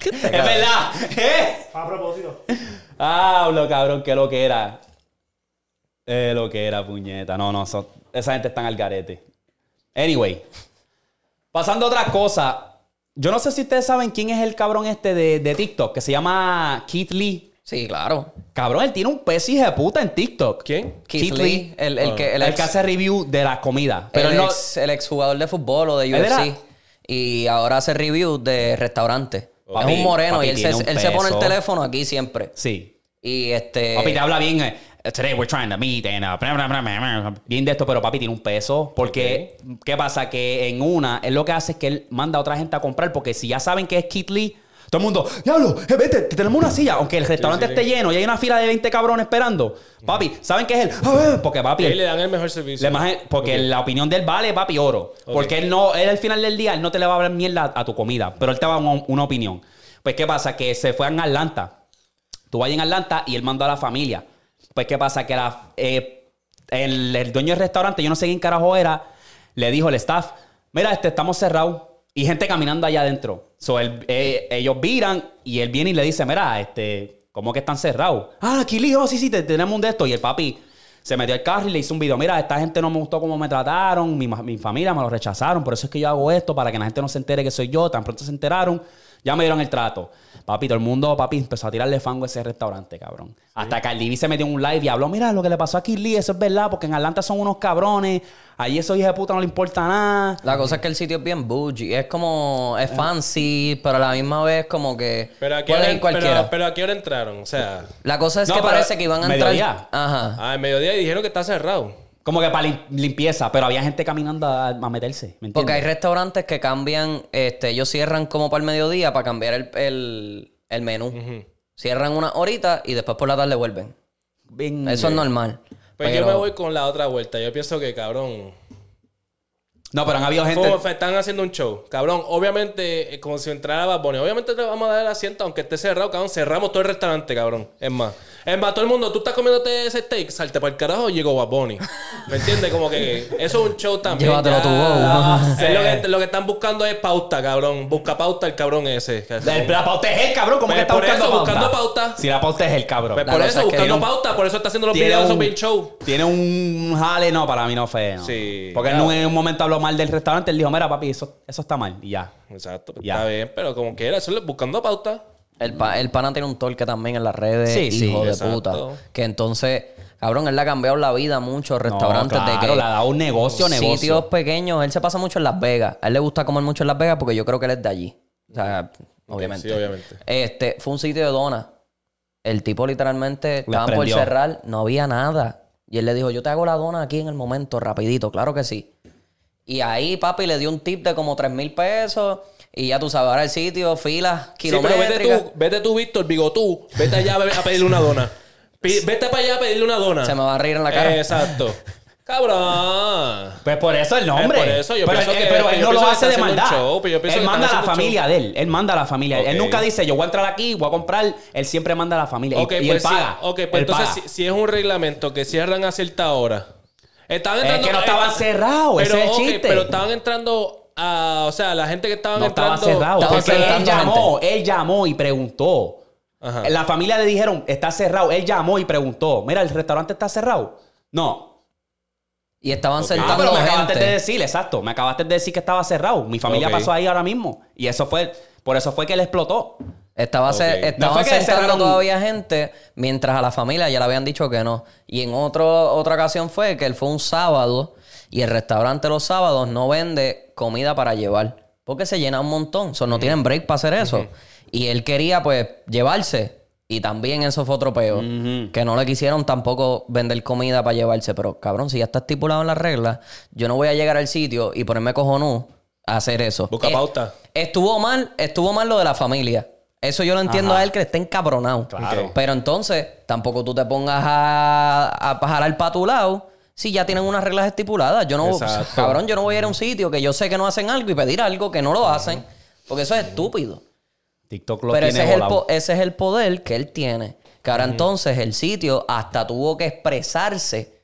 Es verdad. ¿Eh? A propósito. Ah, lo cabrón, que lo que era. Eh, lo que era, puñeta. No, no, son- esa gente está en el garete. Anyway, pasando a otra cosa. Yo no sé si ustedes saben quién es el cabrón este de, de TikTok, que se llama Keith Lee. Sí, claro. Cabrón, él tiene un pez hija de puta en TikTok. ¿Quién? Keith, Keith Lee, Lee. el, el que, el, El, ex, que hace review de la comida. Pero el, él no. ex, el exjugador de fútbol o de ¿Él era? UFC. Y ahora hace review de restaurantes. Papi, es un moreno papi y él, se, él se pone el teléfono aquí siempre. Sí. Y este... Papi te habla bien. eh, Today we're trying to meet and uh, bien de esto, pero papi tiene un peso. Porque, ¿qué pasa? Que en una, él lo que hace es que él manda a otra gente a comprar. Porque si ya saben que es Kit Lee, todo el mundo, diablo, eh, vete, te tenemos una silla. Aunque el restaurante sí, esté lleno y hay una fila de 20 cabrones esperando. Papi, ¿saben qué es él? A ver, porque papi. Él- le dan el mejor servicio. le porque la opinión de él vale, papi, oro. Porque él no, él al final del día, él no te le va a hablar mierda a tu comida, pero él te va a dar una, una opinión. Pues, ¿qué pasa? Que se fue a Atlanta. Tú vas en Atlanta y él mandó a la familia. Pues, ¿qué pasa? Que la, eh, el, el dueño del restaurante, yo no sé quién carajo era, le dijo al staff, mira, este, estamos cerrados. Y gente caminando allá adentro. So, él- eh, ellos viran y él viene y le dice, mira, este, ¿cómo que están cerrados? Ah, aquí, oh, sí, sí, te- tenemos un de estos. Y el papi Se metió al carro y le hizo un video. Mira, esta gente no me gustó cómo me trataron, mi, mi familia me lo rechazaron, por eso es que yo hago esto, para que la gente no se entere que soy yo. Tan pronto se enteraron, ya me dieron el trato. Papi, todo el mundo, papi, empezó a tirarle fango a ese restaurante, cabrón. Hasta Cardi B se metió en un live y habló, mira, lo que le pasó a Lee, eso es verdad, porque en Atlanta son unos cabrones, ahí esos hijos de puta no le importa nada. La cosa es que el sitio es bien bougie. Es como... Es fancy, pero a la misma vez como que... Pero a qué puede hora, ir cualquiera. pero, pero a qué hora entraron, o sea, La cosa es No, que parece que iban a entrar... mediodía. Ajá. ah, en mediodía y dijeron que está cerrado. Como que para lim- limpieza, pero había gente caminando a, a meterse, ¿me Porque hay restaurantes que cambian, este, ellos cierran como para el mediodía para cambiar el, el, el menú. Cierran una horita y después por la tarde vuelven. Bien- Eso es normal. Pues Pero- yo me voy con la otra vuelta. Yo pienso que, cabrón, No, pero han habido gente... Como están haciendo un show. Cabrón, obviamente, eh, como si entrara Bad Bunny. Obviamente le vamos a dar el asiento, aunque esté cerrado, cabrón. Cerramos todo el restaurante, cabrón. Es más. Es más, todo el mundo, tú estás comiéndote ese steak, salte para el carajo y llegó Bad Bunny. ¿Me entiendes? Como que eso es un show también. Llévatelo ya. tú, wow. Es lo, que, lo que están buscando es pauta, cabrón. Busca pauta el cabrón ese. El- La pauta es el cabrón, ¿cómo Pues que está por buscando eso, pauta? buscando pauta. Si la pauta es el cabrón. Pues por eso, buscando un- pauta. Por eso está haciendo los videos de esos show. Tiene un jale, no, para mí no fue. ¿no? Sí. Porque Claro. no en un momento habló mal del restaurante, él dijo, mira papi, eso, eso está mal. Y ya. Exacto. pues Ya. Está bien, pero como quiera, eso es buscando pauta. El, pa- el pana tiene un torque también en las redes, Sí, sí, hijo de exacto. puta. Que entonces, cabrón, él le ha cambiado la vida a muchos restaurantes no, claro, de que le ha dado un negocio, negocio. sitios pequeños. Él se pasa mucho en Las Vegas. A él le gusta comer mucho en Las Vegas porque yo creo que él es de allí. O sea, obviamente. Sí, obviamente. Este, fue un sitio de donas. El tipo literalmente estaban por cerrar, no había nada. Y él le dijo, yo te hago la dona aquí en el momento, rapidito, claro que sí. Y ahí, papi, le dio un tip de como 3 mil pesos. Y ya tú sabes, ahora el sitio, filas, Sí, pero kilométricas. vete tú, vete tú, Víctor, bigotú. Vete allá a pedirle una dona. Vete para allá a pedirle una dona. Se me va a reír en la cara. Exacto. Cabrón. Pues por eso el nombre. Es por eso, yo pero pienso él, que- pero yo él no lo hace de maldad. show, él manda a la familia de él. Él manda a la familia. Él nunca dice, yo voy a entrar aquí, voy a comprar. Él siempre manda a la familia. Y- pues él sí. paga. Ok, pues Él entonces, paga. si, si es un reglamento que cierran a cierta hora. Estaban Es entrando. que no estaban cerrados, ese Pero, es el ok, chiste. pero estaban entrando a. O sea, la gente que estaban No estaba entrando. cerrado. Estaba Porque él sentando llamó, él llamó y preguntó. Ajá. La familia le dijeron, está cerrado. Él llamó y preguntó, mira, ¿el restaurante está cerrado? No. Y estaban Ah, sentando pero me acabaste de decir, exacto. Me acabaste de decir que estaba cerrado. Mi familia pasó ahí ahora mismo. Y eso fue, por eso fue que él explotó. Estaba se- Ok. estaban No sentando todavía gente, mientras a la familia ya le habían dicho que no. Y en otro, otra ocasión fue que él fue un sábado y el restaurante los sábados no vende comida para llevar. Porque se llena un montón. So, no tienen break para hacer eso. Y él quería, pues, llevarse. Y también eso fue otro peo. Que no le quisieron tampoco vender comida para llevarse. Pero, cabrón, si ya está estipulado en las reglas, yo no voy a llegar al sitio y ponerme cojonú a hacer eso. Busca Eh, pauta. Estuvo mal, estuvo mal lo de la familia. Eso yo lo entiendo Ajá. a él que esté encabronado. Claro. Pero entonces, tampoco tú te pongas a, a jalar para tu lado si ya tienen unas reglas estipuladas. Yo no, Exacto. cabrón, yo no voy a ir a un sitio que yo sé que no hacen algo y pedir algo que no lo hacen. Porque eso es estúpido. TikTok lo Pero tiene ese es, el ese es el poder que él tiene. Que ahora entonces el sitio hasta tuvo que expresarse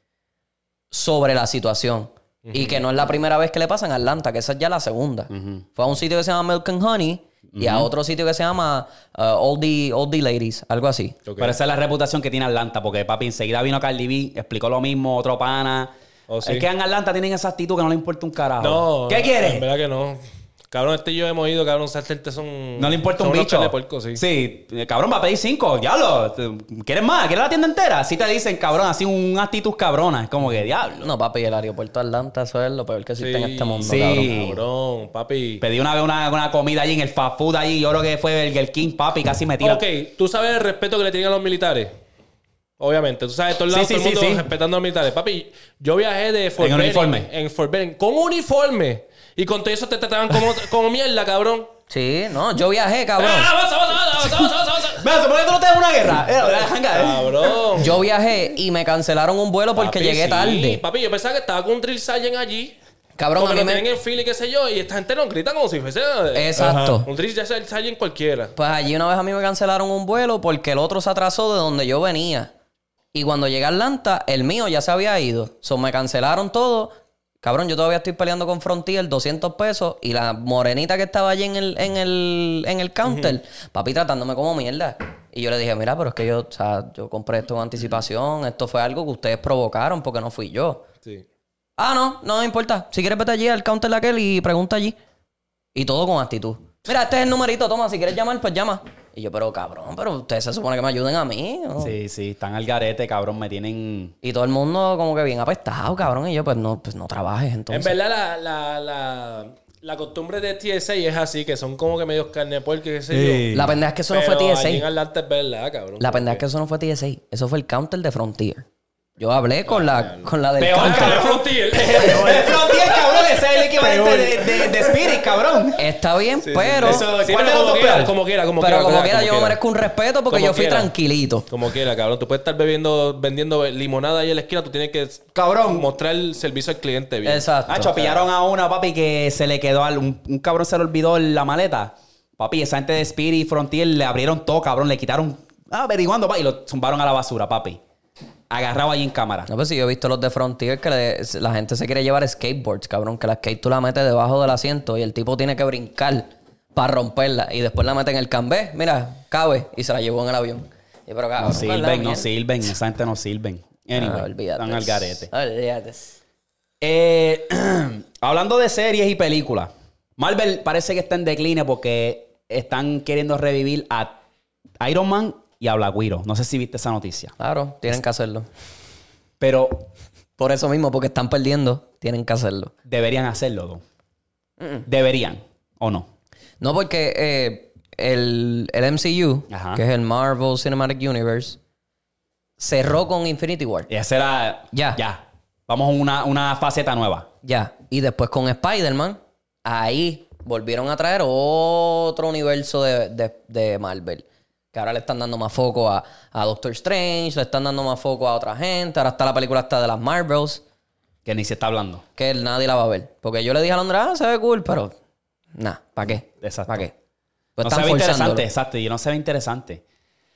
sobre la situación. Y que no es la primera vez que le pasa en Atlanta, que esa es ya la segunda. Fue a un sitio que se llama Milk and Honey y a otro sitio que se llama uh, Oldie, Oldie Ladies, algo así. Ok. Pero esa es la reputación que tiene Atlanta, porque papi enseguida vino Cardi B, explicó lo mismo, otro pana. Oh, sí. Es que en Atlanta tienen esa actitud que no le importa un carajo. No. ¿Qué En quiere? verdad que no. Cabrón, este y yo hemos ido, cabrón, esas gente son. No le importa son un bicho. sí. Sí, cabrón, va a pedir cinco, diablo. ¿Quieres más? ¿Quieres la tienda entera? Así te dicen, cabrón, así un actitud cabrona. Es como que, diablo. No, papi, el aeropuerto de Atlanta, eso es lo peor que existe en este mundo, sí. cabrón. Cabrón, papi. Pedí una vez una, una comida allí en el fast food allí. Yo creo que fue el King, papi, casi me tira. Ok, tú sabes el respeto que le tienen a los militares. Obviamente, tú sabes, todos Sí, lados, sí, todo el sí, mundo sí. respetando a los militares. Papi, yo viajé de Fort En uniforme. En Fort Benning, con uniforme. Y con todo eso te trataban como, como mierda, cabrón. Sí, no, yo viajé, cabrón. ¡Ah! Mira, supone que tú no te das una guerra. Eh, eh. Cabrón. Yo viajé y me cancelaron un vuelo porque Papi, llegué sí. tarde. Papi, yo pensaba que estaba con un drill sergeant allí. Cabrón, porque a mí lo me- tienen en fila y qué sé yo. Y esta gente nos grita como si fuese... Exacto. Un drill sergeant cualquiera. Pues allí una vez a mí me cancelaron un vuelo porque el otro se atrasó de donde yo venía. Y cuando llegué a Atlanta, el mío ya se había ido. So me cancelaron todo. Cabrón, yo todavía estoy peleando con Frontier 200 pesos y la morenita que estaba allí en el, en el, en el counter, papi tratándome como mierda. Y yo le dije, mira, pero es que yo, o sea, yo compré esto en anticipación, esto fue algo que ustedes provocaron porque no fui yo. Sí. Ah, no, no me importa. Si quieres vete allí al counter de aquel y pregunta allí. Y todo con actitud. Mira, este es el numerito, toma, si quieres llamar, pues llama. Y yo, pero cabrón, pero ustedes se supone que me ayuden a mí. ¿no? Sí, sí, están al garete, cabrón. Me tienen. Y todo el mundo como que bien apestado, cabrón. Y yo, pues no, pues no trabajes entonces. En verdad, la, la, la, la costumbre de TSA es así, que son como que medios carne de puerco, qué sé Sí. yo. La pendeja es que eso no fue TSA. en Atlanta es verdad, cabrón. La pendeja es que eso no fue TSA. Eso fue el counter de Frontier. Yo hablé con la, con la del Peor, counter. cabrón. Frontier. Frontier, ese es el equivalente de, de, de Spirit, cabrón. Está bien, pero... Eso- Sí, ¿Cuál de pero como quiera, como quiera, como pero quiera. como como quiera, yo quiera. merezco un respeto porque Como yo fui quiera. tranquilito. Como quiera, cabrón. Tú puedes estar bebiendo, vendiendo limonada ahí en la esquina, tú tienes que Cabrón. mostrar el servicio al cliente bien. Exacto. Hacho, pillaron a una, papi, que se le quedó al. Un, un cabrón se le olvidó la maleta. Papi, esa gente de Spirit y Frontier le abrieron todo, cabrón. Le quitaron. Ah, averiguando, papi. Y lo zumbaron a la basura, papi. Agarrado ahí en cámara. No, pues si yo he visto los de Frontier que le- la gente se quiere llevar skateboards, cabrón. Que la skate tú la metes debajo del asiento y el tipo tiene que brincar para romperla. Y después la mete en el cambé. Mira, cabe. Y se la llevó en el avión. Y pero cabrón, No sirven, ¿verdad, no sirven. Esa gente no sirven. Anyway, Ah, olvídate. están al garete. Olvídate. Eh, hablando de series y películas, Marvel parece que está en decline porque están queriendo revivir a Iron Man y a Black Widow. No sé si viste esa noticia. Claro, tienen que hacerlo. Pero Por eso mismo, porque están perdiendo, tienen que hacerlo. deberían hacerlo, ¿no? Deberían, ¿o no? No, porque eh, el, el MCU, Ajá. que es el Marvel Cinematic Universe, cerró con Infinity War. Y esa era... Ya. Ya. Vamos a una, una faceta nueva. Ya. Y después con Spider-Man, ahí volvieron a traer otro universo de, de- de Marvel. Que ahora le están dando más foco a, a Doctor Strange, le están dando más foco a otra gente. Ahora está la película esta de las Marvels, Que ni se está hablando. que nadie la va a ver. Porque yo le dije a Londra, ah, se ve cool, pero... Nah, ¿para qué? Exacto. ¿Para qué? Pues no se ve interesante, exacto. Y no se ve interesante.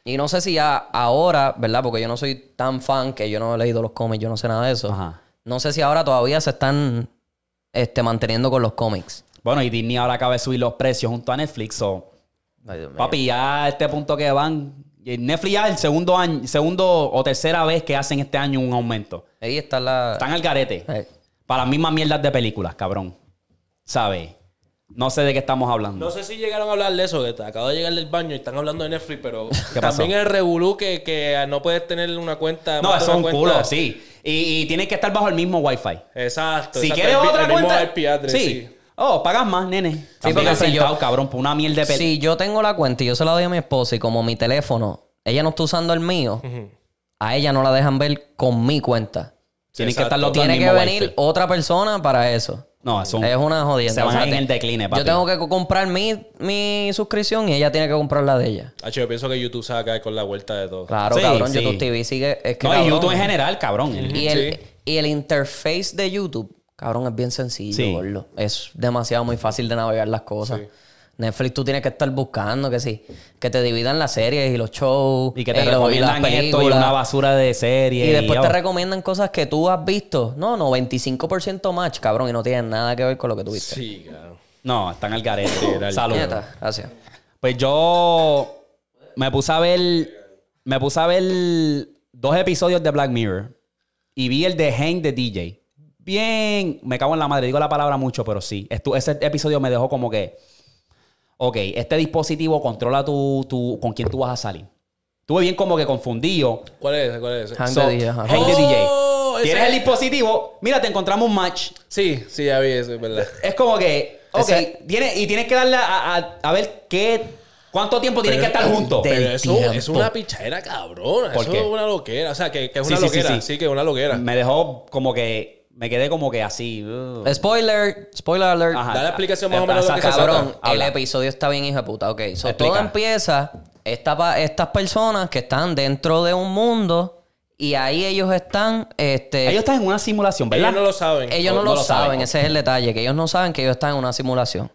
Y no sé si ya ahora, ¿verdad? Porque yo no soy tan fan que yo no he leído los cómics, yo no sé nada de eso. Ajá. No sé si ahora todavía se están este, manteniendo con los cómics. Bueno, y Disney ahora acaba de subir los precios junto a Netflix. so, Papi, ya a este punto que van. Netflix ya es el segundo año, segundo o tercera vez que hacen este año un aumento. Ahí está la. Están al garete. Eh, Para las mismas mierdas de películas, cabrón. ¿Sabes? No sé de qué estamos hablando. No sé si llegaron a hablar de eso, que te acabo de llegar del baño y están hablando de Netflix, pero también el revolú que, que no puedes tener una cuenta. No, eso es un culo, sí. Y, y tienes que estar bajo el mismo Wi-Fi. Exacto. Si exacto, quieres el, otra el mismo cuenta. IP address, sí. sí. Oh, pagas más, nene. Sí, porque porque si yo- cabrón, por una mierda de película. Si yo tengo la cuenta y yo se la doy a mi esposa y como mi teléfono, ella no está usando el mío, a ella no la dejan ver con mi cuenta. Tienen que estar los Tiene que venir wifi. otra persona para eso. No, eso Es una jodienda. Se van O sea, en el decline, papi. Yo tengo que co- comprar mi, mi suscripción y ella tiene que comprar la de ella. Hacho, yo pienso que YouTube se va a caer con la vuelta de todo. Claro, Sí, cabrón. sí. YouTube TV sigue. Es que, No, y YouTube en general, cabrón. Y el, Sí. y el interface de YouTube, cabrón, es bien sencillo, Sí. gordo. Es demasiado muy fácil de navegar las cosas. Netflix tú tienes que estar buscando que sí, que te dividan las series y los shows. Y que te y los- y las recomiendan esto y películas. una basura de serie. Y después oh. te recomiendan cosas que tú has visto. No, no, 25% match, cabrón, y no tienen nada que ver con lo que tú viste. Sí, cabrón. No, están al garete. Saludos. Gracias. Pues yo me puse a ver. Me puse a ver dos episodios de Black Mirror. Y vi el de Hank de DJ. Bien. Me cago en la madre. Digo la palabra mucho, pero sí. Estu- ese episodio me dejó como que. Ok, este dispositivo controla tu, tu, con quién tú vas a salir. Estuve bien como que confundido. ¿Cuál es ese? ¿Cuál es ese? Hank So, de DJ, Oh, DJ. ese- Tienes el dispositivo. Mira, te encontramos un match. Sí, sí, ya vi eso, es verdad. Es como que, ok, Ese- tiene, y tienes que darle a, a- a ver qué, cuánto tiempo tienen que estar juntos. Pero eso tiempo. es una pichadera cabrona. ¿Por eso qué? es una loquera. O sea, que, que es Sí, una sí, sí, loquera. sí. Sí, que es una loquera. Me dejó como que, me quedé como que así. uh. Spoiler, spoiler alert. Ajá. Da la explicación más o menos de lo que se. Cabrón, el episodio está bien hijo de puta. Ok, so, todo empieza. esta estas personas que están dentro de un mundo y ahí ellos están. Este, Ellos están en una simulación, ¿verdad? Ellos no lo saben. ellos no, no lo, lo saben, saben. ese es el detalle, que ellos no saben que ellos están en una simulación.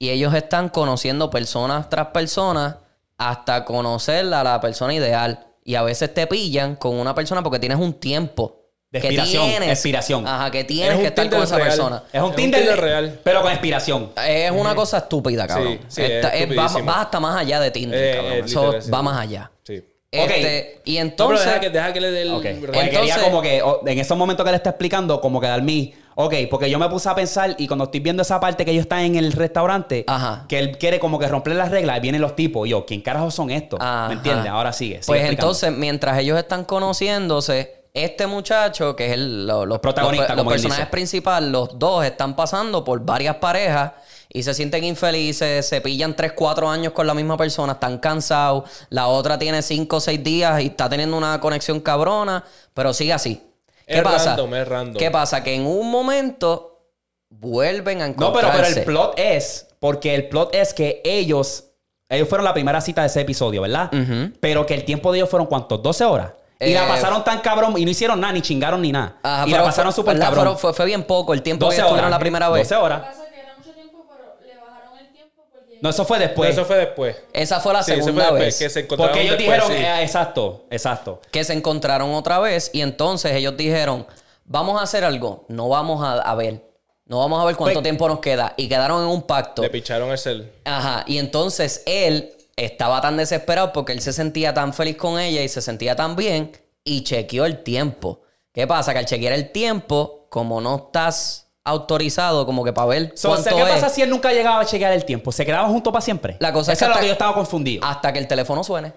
Y ellos están conociendo personas tras personas hasta conocer a la persona ideal. Y a veces te pillan con una persona porque tienes un tiempo. De que expiración, tienes, expiración. Ajá, que Es tienes que estar con esa real. persona. Es un Es un Tinder, Tinder real. pero con expiración. Es una cosa estúpida, cabrón. Sí, sí, es Esta- es- va, hasta más allá de Tinder, Eh, cabrón. eh, Eso literal, sí. va más allá. Sí. Este, y No, pero entonces... deja que, deja que le dé el... Ok. real. Porque quería Entonces- como que, en esos momentos que le está explicando, como que dar mi. Ok, porque yo me puse a pensar y cuando estoy viendo esa parte que ellos están en el restaurante, Ajá. que él quiere como que romper las reglas, y vienen los tipos. Y yo, ¿quién carajo son estos? Ajá. ¿Me entiendes? Ahora sigue. sigue Pues explicando. entonces, mientras ellos están conociéndose, este muchacho, que es el, lo- los, Protagonista, los, los como personajes dice. principales, los dos están pasando por varias parejas y se sienten infelices, se pillan 3, 4 años con la misma persona, están cansados, la otra tiene 5 o 6 días y está teniendo una conexión cabrona, pero sigue así. ¿Qué Es pasa? random, es random. ¿Qué pasa? Que en un momento vuelven a No, pero, encontrarse. pero el plot es, porque el plot es que ellos, ellos fueron la primera cita de ese episodio, ¿verdad? Pero que el tiempo de ellos furon cuántos, 12 horas. Y Eh, la pasaron tan cabrón y no hicieron nada, ni chingaron ni nada. Ajá, y pero la pasaron súper cabrón. Fueron- Fue, fue bien poco el tiempo que 12 estuvieron la primera vez. 12 Lo que horas. pasa es que era mucho tiempo, pero le bajaron el tiempo porque... No, eso fue No, después. eso fue después. Esa fue la Sí, eso fue segunda después, vez. que se encontraron Porque ellos después, dijeron, sí. eh, exacto, exacto. que se encontraron otra vez y entonces ellos dijeron, vamos a hacer algo, no vamos a, a ver, no vamos a ver cuánto Pues- tiempo nos queda y quedaron en un pacto. Le picharon el cel. Ajá, y entonces él estaba tan desesperado porque él se sentía tan feliz con ella y se sentía tan bien y chequeó el tiempo. ¿Qué pasa? Que al chequear el tiempo, como no estás autorizado como que para ver So, o sea, cuánto ¿Qué es, pasa si él nunca llegaba a chequear el tiempo? ¿Se quedaban juntos para siempre? La cosa es que lo hasta- que yo estaba confundido. hasta que el teléfono suene.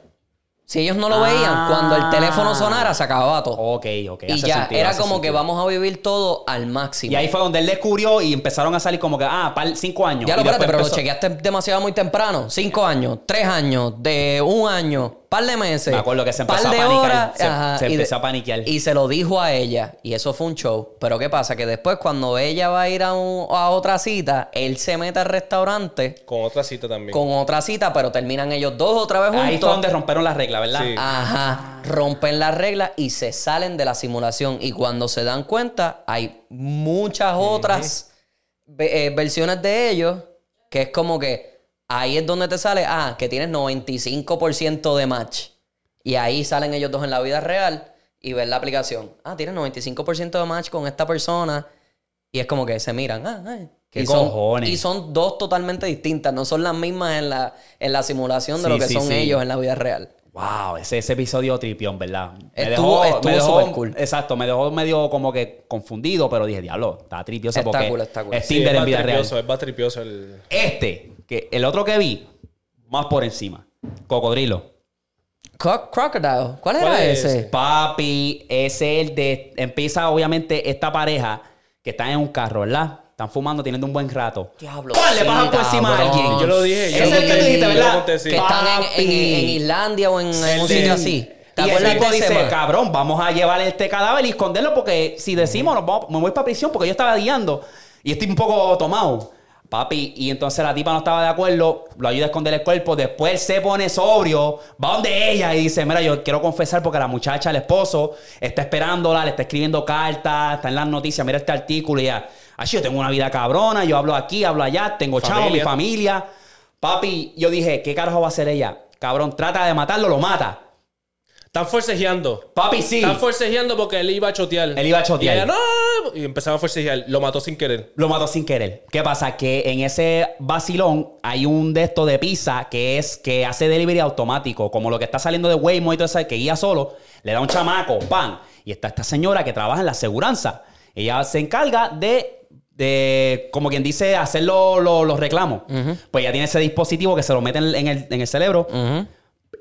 Si ellos no lo Ah. veían, cuando el teléfono sonara, se acababa todo. Ok, ok. y ya, sentido, era como que vamos a vivir todo al máximo. Y ahí fue donde él descubrió y empezaron a salir como que, ah, para cinco años. Ya lo espérate, pero lo chequeaste demasiado muy temprano. Cinco años, tres años, de un año, par de meses. Me acuerdo que se par empezó a de panicar, horas, se- ajá, se y de- empezó a paniquear. Y se lo dijo a ella. Y eso fue un show. Pero ¿qué pasa? Que después, cuando ella va a ir a, un- a otra cita, él se mete al restaurante Con otra cita también. con otra cita, pero terminan ellos dos otra vez juntos. Ahí fue donde rompieron las reglas, ¿verdad? Sí. Ajá, rompen las reglas y se salen de la simulación. Y cuando se dan cuenta, hay muchas otras eh, versiones de ellos que es como que ahí es donde te sale, ah, que tienes 95% de match. Y ahí salen ellos dos en la vida real y ven la aplicación. Ah, tienes 95% de match con esta persona. Y es como que se miran. Ah, ay. ¿Qué y son, cojones? y son dos totalmente distintas. No son las mismas en la, en la simulación de Sí, lo que sí, son sí. ellos en la vida real. Wow, ese, ese episodio tripión, ¿verdad? Estuvo- estuvo súper cool. Exacto, me dejó medio como que confundido, pero dije, diablo, está tripioso Está porque cool, está cool. es Sí, Tinder es en vida real. es más tripioso el... Este, que el otro que vi, más por encima, Cocodrilo. Cro- Crocodile. ¿Cuál era ¿Cuál es ese? ese? Papi, ese es el de. Empieza, obviamente, esta pareja que está en un carro, ¿verdad? Están fumando, teniendo un buen rato. Diablo. ¡Pam! Le sí, pasan por encima a alguien. Yo lo dije. Yo Ese lo es el que tú dijiste, yo ¿verdad? Que están en, en- Islandia o en, en El un de- sitio así. ¿Te Y el tipo dice, man? cabrón, vamos a llevar este cadáver y esconderlo porque si decimos, nos vamos- me voy para prisión porque yo estaba guiando y estoy un poco tomado. Papi, y entonces la tipa no estaba de acuerdo, lo ayuda a esconder el cuerpo, después él se pone sobrio, va donde ella y dice, mira, yo quiero confesar porque la muchacha, el esposo, está esperándola, le está escribiendo cartas, está en las noticias, mira este artículo y ya, así yo tengo una vida cabrona, yo hablo aquí, hablo allá, tengo chavo, mi Familia. familia. Papi, yo dije, ¿qué carajo va a hacer ella? Cabrón, trata de matarlo, lo mata. Están forcejeando. Papi, sí. Están forcejeando porque él iba a chotear. Él iba a chotear. Y ella, no. Y empezaba a forcejear. Lo mató sin querer. Lo mató sin querer. ¿Qué pasa? Que en ese vacilón hay un de estos de pizza que es que hace delivery automático, como lo que está saliendo de Waymo y todo eso, que guía solo, le da un chamaco, pan. Y está esta señora que trabaja en la aseguranza. Ella se encarga de, de como quien dice, hacer lo- lo- los reclamos. Pues ella tiene ese dispositivo que se lo mete en el, en el- en el cerebro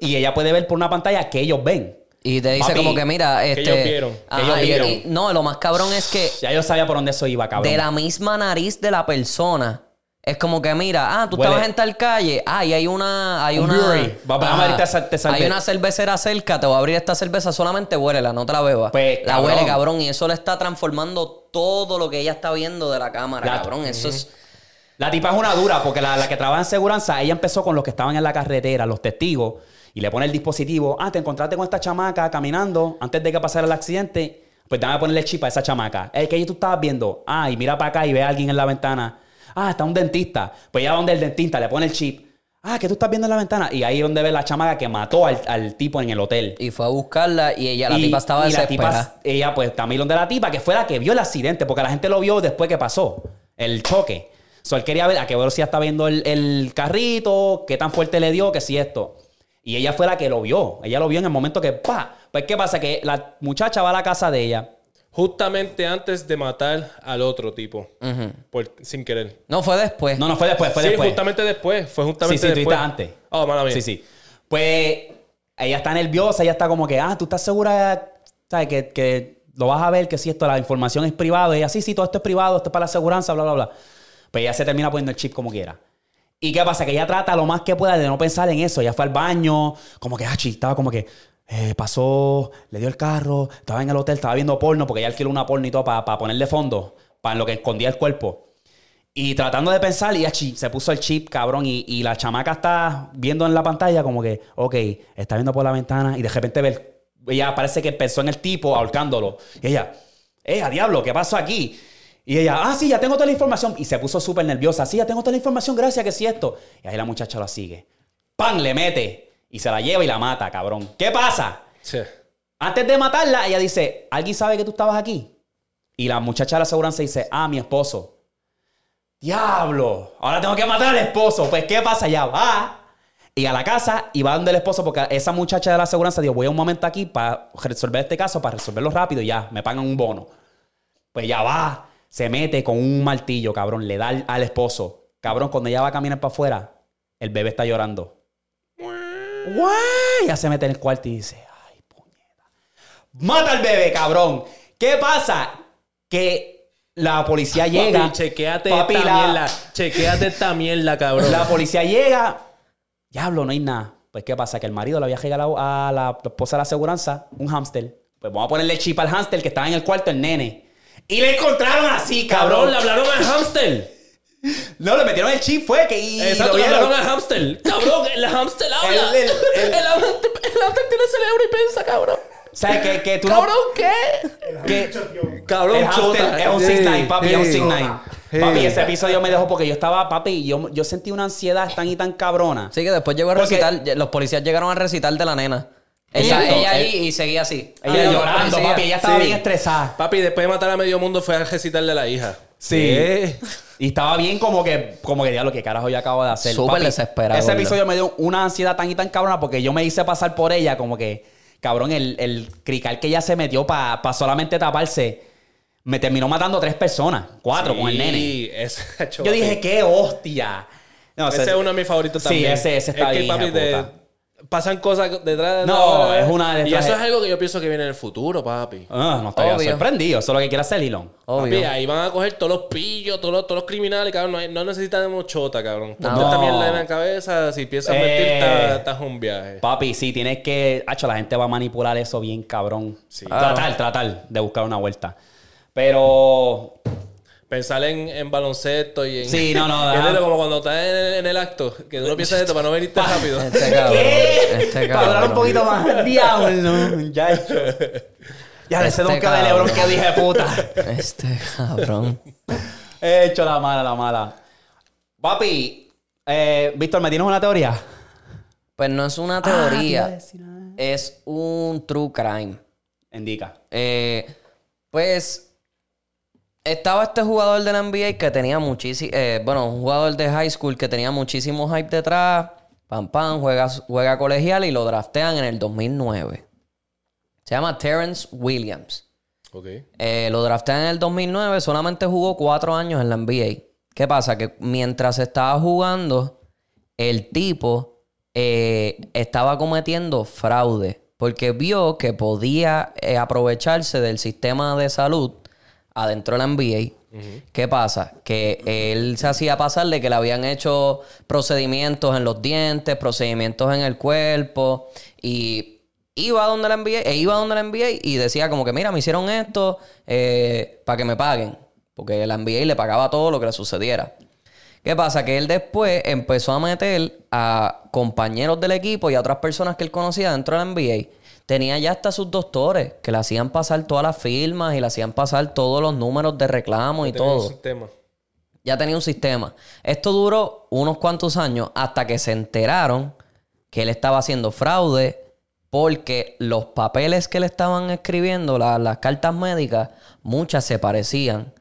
y ella puede ver por una pantalla que ellos ven. Y te dice Papi, como que mira, este... ellos vieron, que Ajá, ellos y- vieron. y- no, lo más cabrón es que Ya yo sabía por dónde eso iba, cabrón. de la misma nariz de la persona. Es como que mira, ah, tú Huele. estabas en tal calle, ah, y hay una, hay Un una, brewery. Va- vamos a abrirte esa- te salvé. hay una cervecera cerca, te voy a abrir esta cerveza, solamente huélela, no te la bebas. Pues, la cabrón. huele, cabrón, y eso le está transformando todo lo que ella está viendo de la cámara, La- cabrón. Eso es, La tipa es una dura porque la, la que trabaja en seguranza, ella empezó con los que estaban en la carretera, los testigos, y le pone el dispositivo. Ah, te encontraste con esta chamaca caminando antes de que pasara el accidente. Pues dame a ponerle chip a esa chamaca. El que tú estabas viendo. Ah, y mira para acá y ve a alguien en la ventana. Ah, está un dentista. Pues ya va donde el dentista le pone el chip. Ah, que tú estás viendo en la ventana. Y ahí es donde ve la chamaca que mató al, al tipo en el hotel. Y fue a buscarla y ella, la Y- tipa estaba y la tipa, ella, pues, también donde la tipa, que fue la que vio el accidente, porque la gente lo vio después que pasó, el choque. So, él quería ver a qué velocidad está viendo el, el carrito, qué tan fuerte le dio, que si esto. Y ella fue la que lo vio. Ella lo vio en el momento que, pa. Pues, ¿qué pasa? Que la muchacha va a la casa de ella. Justamente antes de matar al otro tipo. por- sin querer. No, fue después. No, no, fue después, fue sí, después. justamente después. Fue Sí, justamente sí, tú después. estás antes. Oh, mala mía. Sí, sí. Pues ella está nerviosa, ella está como que, ah, tú estás segura, ¿sabes? Que, que lo vas a ver, que si esto, la información es privada. Y ella, sí, sí, todo esto es privado, esto es para la aseguranza, bla, bla, bla. Pues ella se termina poniendo el chip como quiera. ¿Y qué pasa? Que ella trata lo más que pueda de no pensar en eso. Ella fue al baño, como que, ah, estaba como que, eh, pasó, le dio el carro, estaba en el hotel, estaba viendo porno, porque ella alquiló una porno y todo para ponerle fondo, para lo que escondía el cuerpo. Y tratando de pensar, y achi, se puso el chip, cabrón, y, y la chamaca está viendo en la pantalla como que, ok, está viendo por la ventana, y de repente ve, ella parece que pensó en el tipo ahorcándolo. Y ella, eh, a diablo, ¿qué pasó aquí? Y ella, ah, sí, ya tengo toda la información. Y se puso súper nerviosa. Sí, ya tengo toda la información, gracias, que sí esto. Y ahí la muchacha la sigue. ¡Pam! Le mete. Y se la lleva y la mata, cabrón. ¿Qué pasa? Sí. Antes de matarla, ella dice, ¿alguien sabe que tú estabas aquí? Y la muchacha de la aseguranza dice, ah, mi esposo. Diablo, ahora tengo que matar al esposo. Pues, ¿qué pasa? Ya va. Y a la casa y va donde el esposo, porque esa muchacha de la aseguranza dijo, voy a un momento aquí para resolver este caso, para resolverlo rápido y ya, me pagan un bono. Pues ya va, se mete con un martillo, cabrón, le da al, al esposo. Cabrón, cuando ella va a caminar para afuera, el bebé está llorando. ¡Guay! Ya se mete en el cuarto y dice, ay, puñeta. Mata al bebé, cabrón. ¿Qué pasa? Que la policía llega. Papi, chequéate Papi, esta la- mierda. Chequéate esta mierda, cabrón. La policía llega. Diablo, no hay nada. Pues, ¿qué pasa? Que el marido le había regalado a la esposa de la aseguranza un hámster. Pues vamos a ponerle chip al hámster que estaba en el cuarto, el nene. Y le encontraron así, cabrón. Cabrón, le hablaron al hamster. No, le metieron el chip, fue que. Y Exacto, lo le vieron. hablaron al hamster. Cabrón, el hamster habla. El- el- el- El hamster, el hamster tiene cerebro y piensa, cabrón. ¿Sabes que, que tú Cabrón, no. ¿qué? Que, Cabrón, el hámster chota. es un 6 papi, es un sí. 6 Sí. Papi, ese episodio me dejó porque yo estaba, papi, yo, yo sentí una ansiedad tan y tan cabrona. Sí, que después llegó a Porque- recitar. Los policías llegaron a recitar de la nena. Ella, Exacto. ella ahí y seguía así. Ella Ah, llorando, papi, ella estaba Sí. bien estresada. Papi, después de matar a medio mundo fue a recitarle a la hija. Sí. ¿Qué? Y estaba bien como que, como que diablo, que carajo yo acabo de hacer. Súper Papi, desesperado, Ese episodio me dio una ansiedad tan y tan cabrona porque yo me hice pasar por ella como que, cabrón, el, el crical que ella se metió para solamente taparse, me terminó matando tres personas, cuatro con el nene. Sí, ese, Yo dije, qué hostia. No, Ese se- es uno de mis favoritos Sí, también. ese- ese está es que, bien, papi, hija de puta. Pasan cosas detrás de No, la- es una Y detrás eso de- es algo que yo pienso que viene en el futuro, papi. Ah, no estoy Obvio. sorprendido. Eso es lo que quiere hacer Elon. Obvio. Papi, ahí van a coger todos los pillos, todos los, todos los criminales, cabrón. No, hay- no necesitan chota, cabrón. Ponte No. esta mierda en la cabeza. Si piensas Eh. mentir, estás estás un viaje. Papi, sí, tienes que. Hacho, la gente va a manipular eso bien cabrón. Tratar, tratar de buscar una vuelta. Pero. Pensar en, en baloncesto y en... Sí, no, no, ¿Entiendes? ajá. Como cuando estás en, en el acto. Que tú no piensas esto para no venirte rápido. Este cabrón. Este Para hablar un poquito más. Diablo. Ya hecho. Ya le sé Este nunca de cabrón. Lebron que dije puta. Este cabrón. He hecho la mala, la mala. Papi, eh, Víctor, ¿me tienes una teoría? Pues no es una Ah, teoría. ah. es un true crime. Indica. Eh, pues estaba este jugador de la NBA que tenía muchísimo, bueno, un jugador de high school que tenía muchísimo hype detrás. Pam, pam, juega, juega colegial y lo draftean en el 2009. Se llama Terrence Williams. Ok. Eh, lo draftean en el 2009, solamente jugó cuatro años en la NBA. ¿Qué pasa? Que mientras estaba jugando, el tipo eh, estaba cometiendo fraude porque vio que podía eh, aprovecharse del sistema de salud adentro de la NBA. ¿Qué pasa? Que él se hacía pasar de que le habían hecho procedimientos en los dientes, procedimientos en el cuerpo y iba a donde la NBA, e iba a donde la NBA y decía como que mira, me hicieron esto para que me paguen. Porque la NBA le pagaba todo lo que le sucediera. ¿Qué pasa? Que él después empezó a meter a compañeros del equipo y a otras personas que él conocía dentro de la NBA. Tenía ya hasta sus doctores que le hacían pasar todas las firmas y le hacían pasar todos los números de reclamo y Tenía un todo. sistema. Ya tenía un sistema. Esto duró unos cuantos años hasta que se enteraron que él estaba haciendo fraude porque los papeles que le estaban escribiendo, la- las cartas médicas, muchas se parecían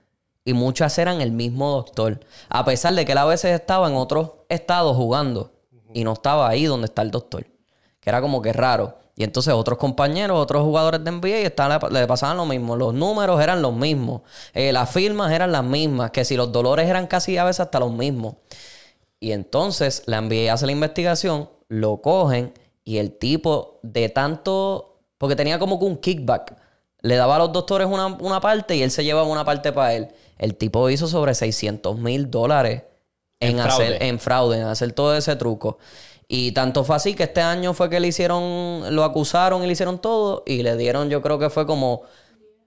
y muchas eran el mismo doctor. A pesar de que él a veces estaba en otros estados jugando y no estaba ahí donde está el doctor. Que era como que raro. Y entonces otros compañeros, otros jugadores de NBA estaban, le, pasaban lo mismo. Los números eran los mismos. Eh, las firmas eran las mismas. Que si los dolores eran casi a veces hasta los mismos. Y entonces la NBA hace la investigación, lo cogen y el tipo de tanto, porque tenía como que un kickback, le daba a los doctores una, una parte y él se llevaba una parte para él. El tipo hizo sobre 600 mil dólares en, En hacer, en fraude, en hacer todo ese truco. Y tanto fue así que este año fue que le hicieron, lo acusaron y le hicieron todo y le dieron, yo creo que fue como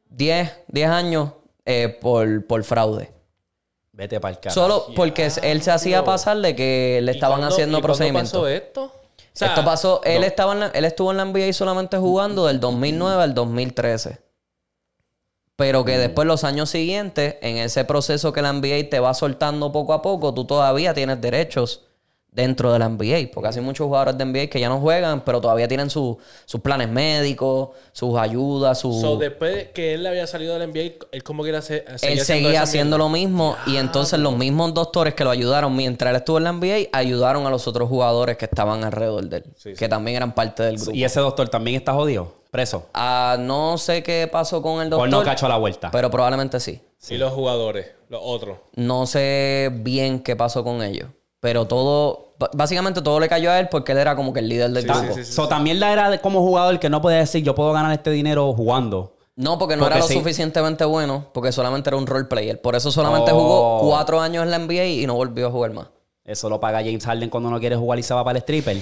10, 10 años eh, por, por fraude. Vete para el carro. Solo porque él se hacía pasar de que le ¿Y estaban haciendo procedimientos. pasó esto? O sea, Esto pasó, él, estaba en la- él estuvo en la NBA solamente jugando del 2009 al 2013. Pero Mm. que después los años siguientes, en ese proceso que la NBA te va soltando poco a poco, tú todavía tienes derechos dentro de la NBA. Porque hay muchos jugadores de NBA que ya no juegan, pero todavía tienen su- sus planes médicos, sus ayudas, su... So, después de que él había salido del NBA, él como quiera hacer él seguía haciendo lo mismo y entonces los mismos doctores que lo ayudaron mientras él estuvo en la NBA ayudaron a los otros jugadores que estaban alrededor de él, que también eran parte del grupo. Y ese doctor también está jodido, preso. Ah, no sé qué pasó con el doctor, Por no cacho a la vuelta. pero probablemente sí. Y los jugadores, los otros. No sé bien qué pasó con ellos, pero todo, básicamente todo le cayó a él porque él era como que el líder del Sí, grupo. sí, sí, sí. So, también la era de como jugador que no puede decir yo puedo ganar este dinero jugando. No, porque no Porque era lo sí. suficientemente bueno, porque solamente era un role player. Por eso solamente Oh. jugó cuatro años en la NBA y no volvió a jugar más. Eso lo paga James Harden cuando no quiere jugar y se va para el stripper.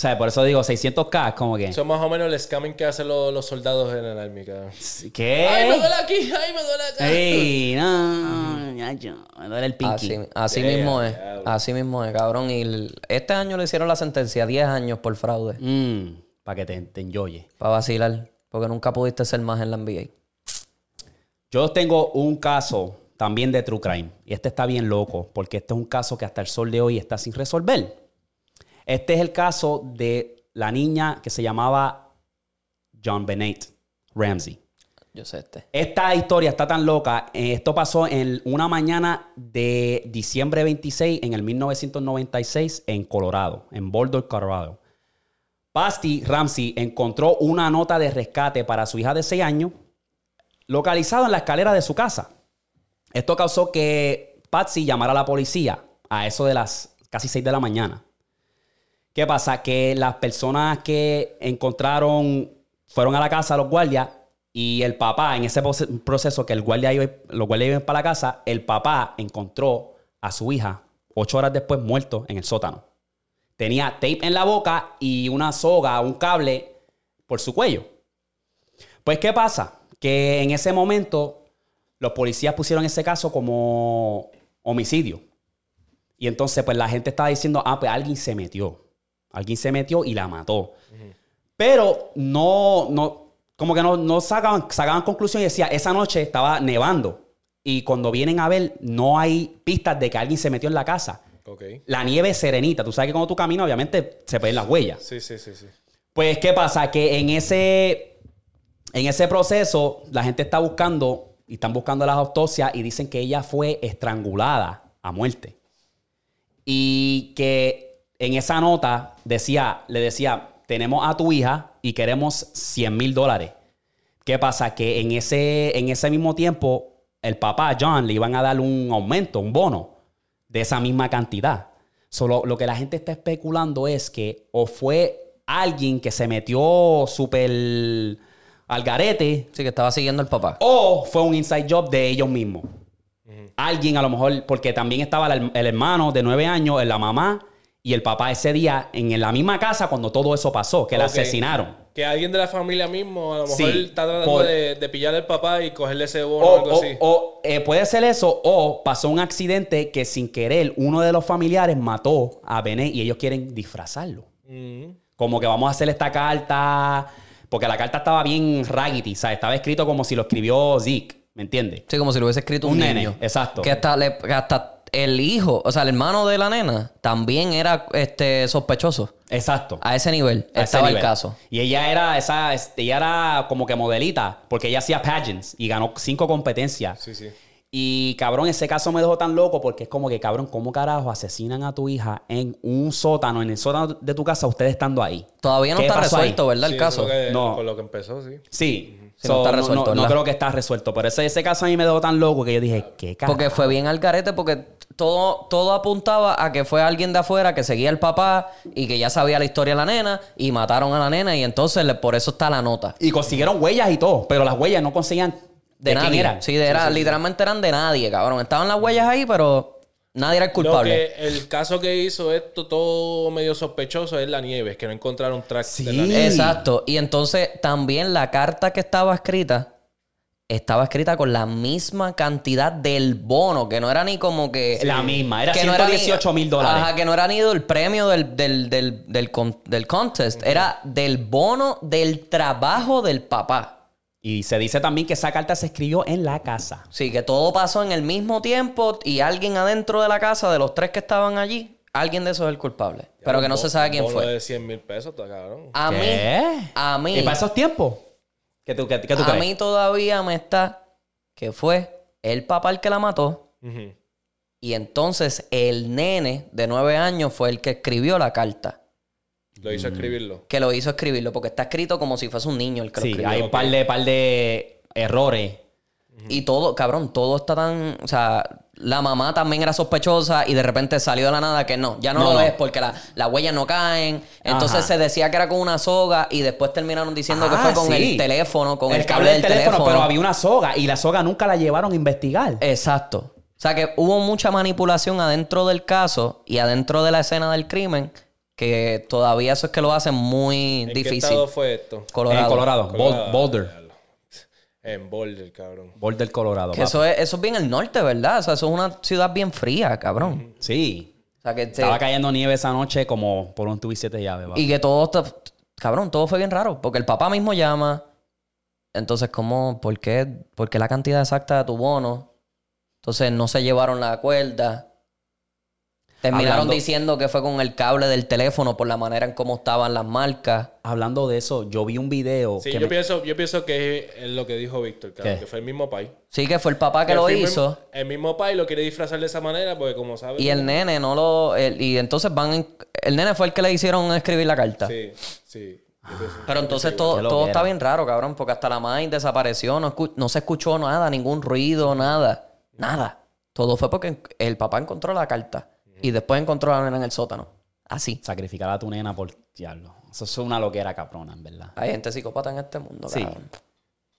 O sea, por eso digo 600k, es como que. Eso es más o menos el scamming que hacen los, los soldados en el army, cabrón. ¿Qué? ¡Ay, me duele aquí! ¡Ay, me duele acá! Ey, no, ya, yo, me duele el pinky. Así, así Yeah, mismo es. Así mismo es, cabrón. Y el- este año le hicieron la sentencia 10 años por fraude. para que te, te enjoye. Para vacilar. Porque nunca pudiste ser más en la NBA. Yo tengo un caso también de True Crime. Y este está bien loco, porque este es un caso que hasta el sol de hoy está sin resolver. Este es el caso de la niña que se llamaba John Bennett Ramsey. Yo sé este. Esta historia está tan loca. eh, Esto pasó en una mañana de diciembre 26 en el 1996 en Colorado, en Boulder, Colorado. Basti Ramsey encontró una nota de rescate para su hija de 6 años localizada en la escalera de su casa. Esto causó que Patsy llamara a la policía a eso de las casi 6 de la mañana. ¿Qué pasa? Que las personas que encontraron fueron a la casa, los guardias, y el papá, en ese proce- proceso que los guardias iban para la casa, el papá encontró a su hija ocho horas después muerto en el sótano. Tenía tape en la boca y una soga, un cable por su cuello. Pues, ¿qué pasa? Que en ese momento los policías pusieron ese caso como homicidio. Y entonces, pues la gente estaba diciendo, ah, pues alguien se metió. Alguien se metió y la mató. Pero no, no, como que no, no sacaban, sacaban conclusión y decía, esa noche estaba nevando. Y cuando vienen a ver, no hay pistas de que alguien se metió en la casa. La nieve es serenita. Tú sabes que cuando tú caminas, obviamente, se ven las huellas. Sí, sí, sí, sí. Pues, ¿qué pasa? Que en ese, en ese proceso, la gente está buscando y están buscando las autopsias y dicen que ella fue estrangulada a muerte. Y que en esa nota decía, le decía, tenemos a tu hija y queremos 100 mil dólares. ¿Qué pasa? Que en ese, en ese mismo tiempo, el papá, John, le iban a dar un aumento, un bono de esa misma cantidad. Solo lo que la gente está especulando es que o fue alguien que se metió súper al garete Sí, que estaba siguiendo al papá. o fue un inside job de ellos mismos. Alguien a lo mejor, porque también estaba el, el hermano de nueve años, la mamá y el papá ese día en la misma casa cuando todo eso pasó, que la Ok. asesinaron. Que alguien de la familia mismo a lo mejor Sí, está tratando por- de, de pillar al papá y cogerle ese bono O, o algo o- así. o, eh, puede ser eso, o pasó un accidente que sin querer uno de los familiares mató a Bené y ellos quieren disfrazarlo. Mm. Como que vamos a hacer esta carta, porque la carta estaba bien raggedy, ¿sabes? Estaba escrito como si lo escribió Zeke, ¿me entiendes? Sí, como si lo hubiese escrito un, Un nene, niño. exacto. Que hasta, le- que hasta el hijo, o sea, el hermano de la nena, también era este, sospechoso. Exacto. A ese nivel A ese estaba el caso. Y ella era esa, este, ella era como que modelita, porque ella hacía pageants y ganó cinco competencias. Sí, sí. Y cabrón, ese caso me dejó tan loco porque es como que, cabrón, ¿cómo carajo asesinan a tu hija en un sótano, en el sótano de tu casa, ustedes estando ahí? Todavía no ¿Qué está ahí? resuelto, ¿verdad? Sí, El caso. que- No. Con lo que empezó, sí. Sí. Sí, no está resuelto, no, creo que está resuelto. Pero ese, ese caso a mí me dejó tan loco que yo dije, ¿qué carajo? Porque fue bien al garete porque todo, todo apuntaba a que fue alguien de afuera que seguía al papá y que ya sabía la historia de la nena y mataron a la nena y entonces por eso está la nota. Y consiguieron huellas y todo, pero las huellas no conseguían De, de, quién eran. Sí, de era, literalmente eran de nadie, cabrón. Estaban las huellas ahí, pero nadie era el Lo culpable. que, el caso que hizo esto todo medio sospechoso es la nieve, que no encontraron track de la Sí. nieve. Exacto. Y entonces también la carta que estaba escrita estaba escrita con la misma cantidad del bono, que no era ni como que... La misma, era que no ni- 118,000 dólares. Ajá, que no era ni del premio del, del, del, del contest, era del bono del trabajo del papá. Y se dice también que esa carta se escribió en la casa. Sí, que todo pasó en el mismo tiempo y alguien adentro de la casa, de los tres que estaban allí, alguien de esos es el culpable. Pero que no se sabe quién fue. de 100 mil pesos, está cabrón. A mí, a mí, ¿Y para esos tiempos? ¿Qué tú, qué, qué tú a crees? mí todavía me está que fue el papá el que la mató y entonces el nene de nueve años fue el que escribió la carta. Lo hizo escribirlo. Que lo hizo escribirlo porque está escrito como si fuese un niño el que lo Sí, escribió. hay un par de, par de errores. Y todo, cabrón, todo está tan. O sea, la mamá también era sospechosa y de repente salió de la nada que no, ya no, No, lo no. es porque la- las huellas no caen. Entonces Ajá. se decía que era con una soga y después terminaron diciendo que Ah, fue con sí. el teléfono, con el, el cable del teléfono, pero había una soga y la soga nunca la llevaron a investigar. Exacto. O sea que hubo mucha manipulación adentro del caso y adentro de la escena del crimen que todavía eso es que lo hacen muy ¿En qué difícil. estado fue esto? Colorado. En Colorado, Boulder. En Boulder, cabrón. Boulder, Colorado. Que eso es, eso es bien el norte, ¿verdad? O sea, eso es una ciudad bien fría, cabrón. Sí. O sea que te- Estaba cayendo nieve esa noche como por un tubo y siete llaves. papi. Y que todo está. Cabrón, todo fue bien raro. Porque el papá mismo llama. Entonces, ¿cómo? ¿Por qué? ¿Por qué la cantidad exacta de tu bono? Entonces, no se llevaron la cuerda. Terminaron Hablando- diciendo que fue con el cable del teléfono por la manera en cómo estaban las marcas. Hablando de eso, yo vi un video Sí, que yo, me- pienso, yo pienso que es lo que dijo Víctor, ¿Qué? que fue el mismo país. Sí, que fue el papá que lo el hizo. mismo- El mismo país lo quiere disfrazar de esa manera porque como sabes... Y el nene no lo. el- y entonces van. en- el nene fue el que le hicieron escribir la carta. Sí, sí. Pero entonces todo, todo está bien raro, cabrón, porque hasta la madre desapareció, no, escu- no se escuchó nada, ningún ruido, nada. Nada. Todo fue porque el papá encontró la carta y después encontró a la nena en el sótano. Así. sacrificar a tu nena por diablo. Eso es una loquera caprona, en verdad. Hay gente psicópata en este mundo, Sí. cabrón.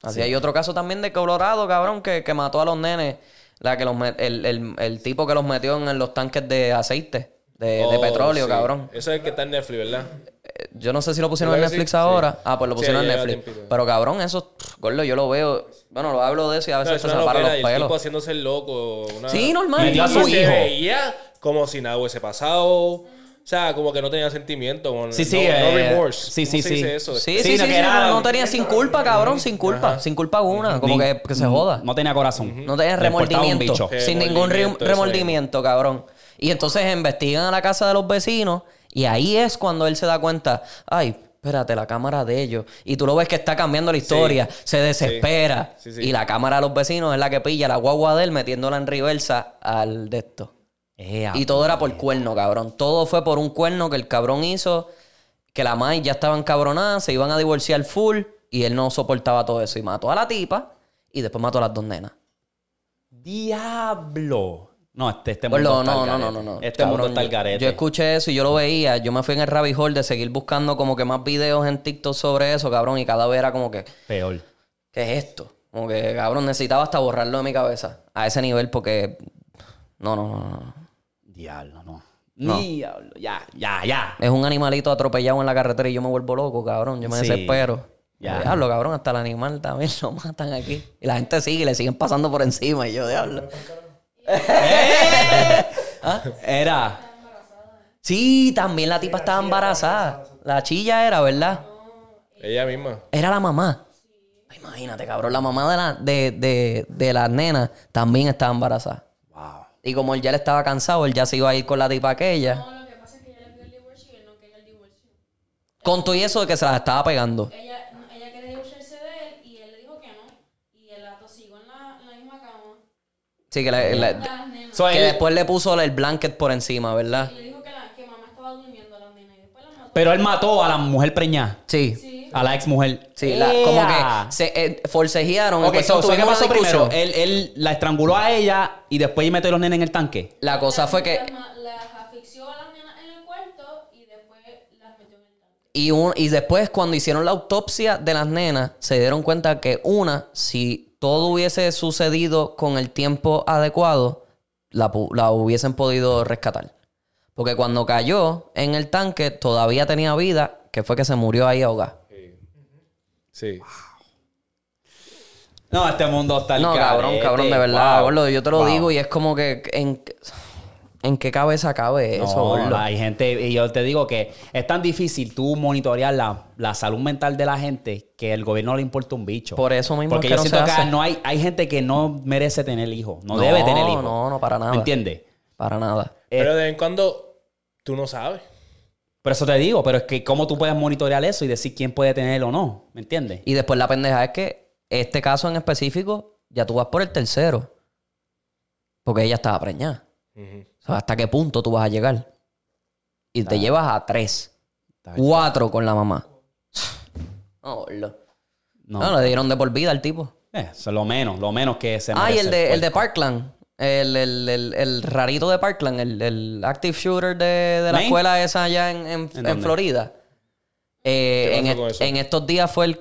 Así hay otro caso también de Colorado, cabrón, que, que mató a los nenes. La que los met- el, el- el tipo que los metió en, los tanques de aceite, de, de Oh, petróleo, sí. cabrón. Eso es el que está en Netflix, ¿verdad? Eh, Yo no sé si lo pusieron en ¿Verdad que Netflix sí? ahora. Sí. Ah, pues lo pusieron en Netflix. Pero cabrón, eso, pff, gordo, yo lo veo. Bueno, lo hablo de eso y a veces es se una me paran los y el tipo pelos. haciéndose el loco. una- Sí, normal. Metió a su hijo. Como si nada hubiese pasado. O sea, como que no tenía sentimiento. como Sí, no, sí, no eh, remorse. sí, ¿Cómo sí, se sí. dice eso? Sí, Sí, sí, no, sí, que sí, era- no, no tenía sin culpa, cabrón, sin culpa. Sin culpa alguna. Como Ni- que, que se joda. No tenía corazón. No tenía remordimiento. bicho. Sin ningún re- Remordimiento, cabrón. Y entonces investigan a la casa de los vecinos y ahí es cuando él se da cuenta, ay, espérate, la cámara de ellos. Y tú lo ves que está cambiando la historia, se desespera. Sí, sí. Y la cámara de los vecinos es la que pilla la guagua de él metiéndola en reversa al de esto. Ea, Y todo era por cuerno, cabrón. Todo fue por un cuerno que el cabrón hizo, que la Mai ya estaba encabronada, se iban a divorciar full y él no soportaba todo eso. Y mató a la tipa y después mató a las dos nenas. Diablo. No, este, este mundo está no, al no, no, no, no. Este mundo Cabrón, está al yo- garete. Yo escuché eso y yo lo veía. Yo me fui en el rabbit hole de seguir buscando como que más videos en TikTok sobre eso, cabrón. Y cada vez era como que, Peor. ¿qué es esto? Como que, cabrón, necesitaba hasta borrarlo de mi cabeza. A ese nivel porque... No, no, no, no. Diablo, no. No. Diablo. Ya, ya, ya. Es un animalito atropellado en la carretera y yo me vuelvo loco, cabrón. Yo me Sí. desespero. Ya. Diablo, cabrón, hasta el animal también lo matan aquí. Y la gente sigue, y le siguen pasando por encima. Y yo, diablo. Era. Sí, también la tipa estaba embarazada. La chilla era, ¿verdad? Ella misma. Era la mamá. Imagínate, cabrón. La mamá de la, de, de, de la nena también estaba embarazada. Y como él ya le estaba cansado, él ya se iba a ir con la tipa aquella. No, lo que pasa es que ella le pidió el divorcio y él no quería el divorcio. Con todo y eso de que se las estaba pegando. Ella, ella quería divorciarse de él y él le dijo que no. Y él la tosigó en la, en la misma cama. Sí, que, Las nenas. So, que él- después le puso el blanket por encima, ¿verdad? Y le dijo que, la, que mamá estaba durmiendo a las nenas y después la mató. Pero él mató a la mujer preñada. Sí. Sí. A la ex mujer. Sí, la- como que se eh, forcejearon. Ok, so, so, ¿qué pasó primero? Él, él la estranguló a ella y después metió a los nenes en el tanque. La cosa fue que... Las, asfixió a las nenas en el cuarto y después las metió en el tanque. Y, un, y después, cuando hicieron la autopsia de las nenas, se dieron cuenta que una, si todo hubiese sucedido con el tiempo adecuado, la, la hubiesen podido rescatar. Porque cuando cayó en el tanque, todavía tenía vida, que fue que se murió ahí ahogada. Sí. No, este mundo está al No, cabrón, cabrón, de verdad, Wow. gordo, Yo te lo Wow. digo y es como que en, en qué cabeza cabe eso, No, gordo? hay gente, y yo te digo que es tan difícil tú monitorear la, la salud mental de la gente que el gobierno no le importa un bicho. Por eso mismo Porque es que yo no siento se que hace. no hay, hay gente que no merece tener hijos, no, No, debe tener hijos. no, no, para nada. ¿Me entiendes? Para nada. Eh, Pero de vez en cuando tú no sabes. Por eso te digo, pero es que cómo tú puedes monitorear eso y decir quién puede tenerlo o no, ¿me entiendes? Y después la pendeja es que este caso en específico, ya tú vas por el tercero. Porque ella estaba preñada. O sea, ¿hasta qué punto tú vas a llegar? Y te llevas a tres. Está bien. Cuatro con la mamá. No, gordo. No, No, le dieron de por vida al tipo. Eh, eso es lo menos, lo menos que se Ah, y el de, el de. Parkland. El, el, el, el rarito de Parkland, el, el active shooter de, de la escuela esa allá en, en, ¿En en dónde? Florida. Eh, ¿Qué en, est- estos días fue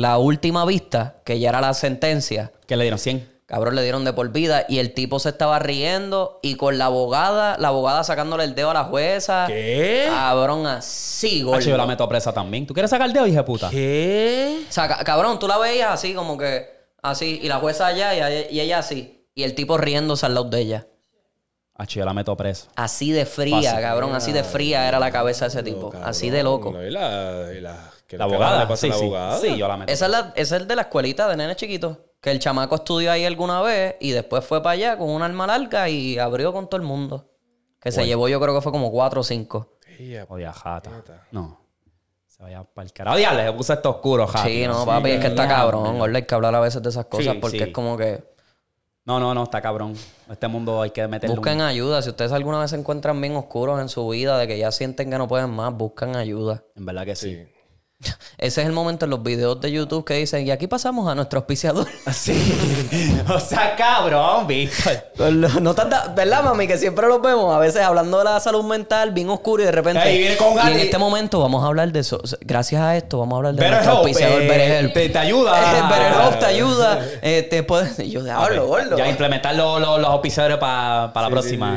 la última vista, que ya era la sentencia. Que le dieron 100. Cabrón, le dieron de por vida y el tipo se estaba riendo y con la abogada, la abogada sacándole el dedo a la jueza. ¿Qué? Cabrón, así, gordo. Yo la meto a presa también. ¿Tú quieres sacar el dedo, hija puta? ¿Qué? O sea, ca- cabrón, tú la veías así como que así y la jueza allá y, y ella así. Y el tipo riéndose al lado de ella. Hacho, yo la meto presa. Así de fría, cabrón, así de fría era la cabeza de ese tipo. Cabrón, así de loco. no, y la, y la, ¿qué La le abogada. pasa Sí, la sí. abogada? Sí, yo la meto. Esa es, la, esa es de la escuelita de nene chiquito. Que el chamaco estudió ahí alguna vez y después fue para allá con un arma larga y abrió con todo el mundo. Que se llevó yo creo que fue como cuatro o cinco. Odia, jata. No. Se vaya para el carajo. Diablo, se puso esto oscuro, jata. Sí, no, papi, es que está cabrón. gordo, Hay que hablar a veces de esas cosas Sí, porque sí. es como que No, no, no, está cabrón. Este mundo hay que meterle un- busquen ayuda. Si ustedes alguna vez se encuentran bien oscuros en su vida, de que ya sienten que no pueden más, buscan ayuda. En verdad que sí. Ese es el momento en los videos de YouTube que dicen, y aquí pasamos a nuestro auspiciador. Sí. o sea, cabrón, Víctor. no dado- ¿Verdad, mami? Que siempre los vemos a veces hablando de la salud mental bien oscuro y de repente. Ahí viene con y en este momento vamos a hablar de eso. Gracias a esto vamos a hablar de Better nuestro Help, auspiciador eh, BetterHelp. te- te ayuda. BetterHelp te ayuda. Eh, te puedes... Yo de hablo. Ya implementar los, los, los auspiciadores para la próxima.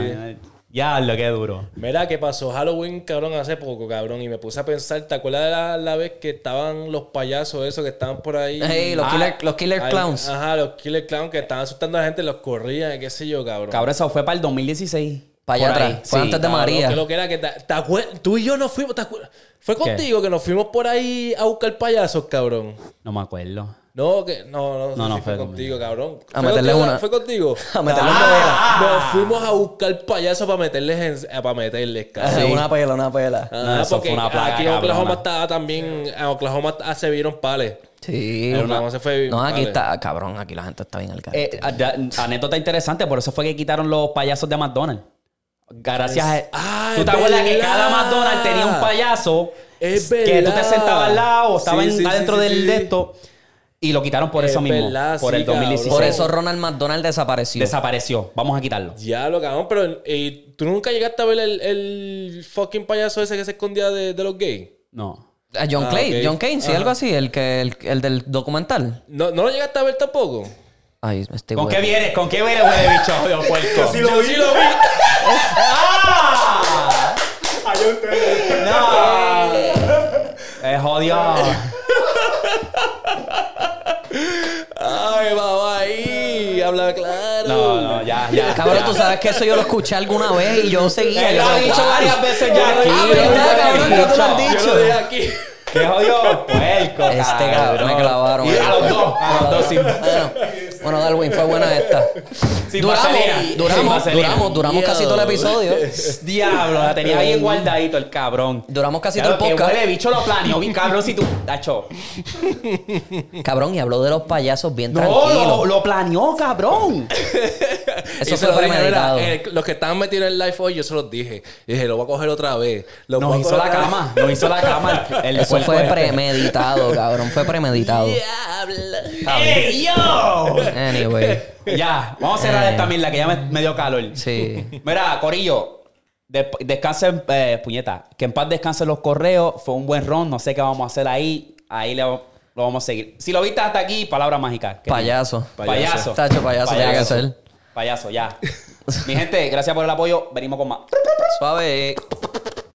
Ya, lo que duro. Mira, que pasó Halloween, cabrón, hace poco, cabrón. Y me puse a pensar, ¿te acuerdas de la, la vez que estaban los payasos esos que estaban por ahí? Hey, los Ah, killer, los killer ay, clowns. Ajá, los killer clowns que estaban asustando a la gente, los corrían, qué sé yo, cabrón. Cabrón, eso fue para el 2016. Pa' allá atrás. Fue antes de Cabrón, María. que lo que era que te, te acuer- tú y yo nos fuimos, ¿te Fue contigo que nos fuimos por ahí a buscar payasos, cabrón. No me acuerdo. No, que no, no, No, no, no, fue, fue contigo, cabrón. A ¿Fue meterle contigo? una. Fue contigo. A meterle Ah, una Nos fuimos a buscar payasos para meterles en, para meterles, cabrón. Una pela, una pela. Ah, No, eso porque fue una plaga aquí en Oklahoma estaba también, en Oklahoma ah, se vieron pales. Sí. Una- se fue No, aquí vale. está, cabrón, aquí la gente está bien al Eh, anécdota interesante, por eso fue que quitaron los payasos de McDonald's. Gracias a... Ah, ¿Tú te acuerdas que verdad. cada McDonald's tenía un payaso Es que tú te verdad. sentabas al lado o estaba Sí, en- sí, adentro sí, del sí, de sí. esto y lo quitaron por Es eso mismo, verdad, por sí, el 2016. Por eso Ronald McDonald desapareció. Desapareció. Vamos a quitarlo. Ya lo cabrón, pero eh, tú nunca llegaste a ver el, el fucking payaso ese que se escondía de, de los gays. No. Ah, John Ah, Clay. John Kane, sí, Ajá. algo así, el que el, el del documental. ¿No, ¿No lo llegaste a ver tampoco? Ay, este ¿Con qué vienes? ¿Con qué vienes, güey, bicho? Puerco. Yo sí lo vi. ¡Ah! Allá ustedes. ¡No! Es jodido. Ay, va ahí. Habla claro. No, no, ya, ya. Cabrón, ya. tú sabes que eso yo lo escuché alguna vez y yo seguía. Él yo lo ha dicho varias veces ya aquí. Ah, ¿verdad, cabrón? Ya tú lo has Yo dicho. lo dije aquí. ¡Qué jodido puerco, Este cabrón me clavaron. Y a los dos, a los dos sin... Bueno, Darwin, fue buena esta. Sin duramos, vaselina. Duramos, duramos, duramos casi todo el episodio. Diablo, la tenía bien guardadito el cabrón. Duramos casi Claro, todo el que podcast. huele bicho lo planeó bien cabrón si tú... Tacho. Cabrón, y habló de los payasos bien No, tranquilo. lo, lo planeó, cabrón. Eso fue lo premeditado. eh, los que estaban metidos en el live hoy, yo se los dije. Y dije, lo voy a coger otra vez. Lo Nos hizo la cama. Nos hizo la cama. El, el Eso fue este. premeditado, cabrón. Fue premeditado. ¡Ey, yo! Anyway. Ya, vamos a cerrar Eh. esta mierda que ya me, me dio calor. Sí. Mira, Corillo, de- descansen, eh, puñeta, que en paz descansen los correos. Fue un buen ron, no sé qué vamos a hacer ahí. Ahí le- lo vamos a seguir. Si lo viste hasta aquí, palabra mágica. ¿Qué Payaso. Payaso. Tacho, payaso tiene que ser. Payaso, ya. Mi gente, gracias por el apoyo. Venimos con más. Suave.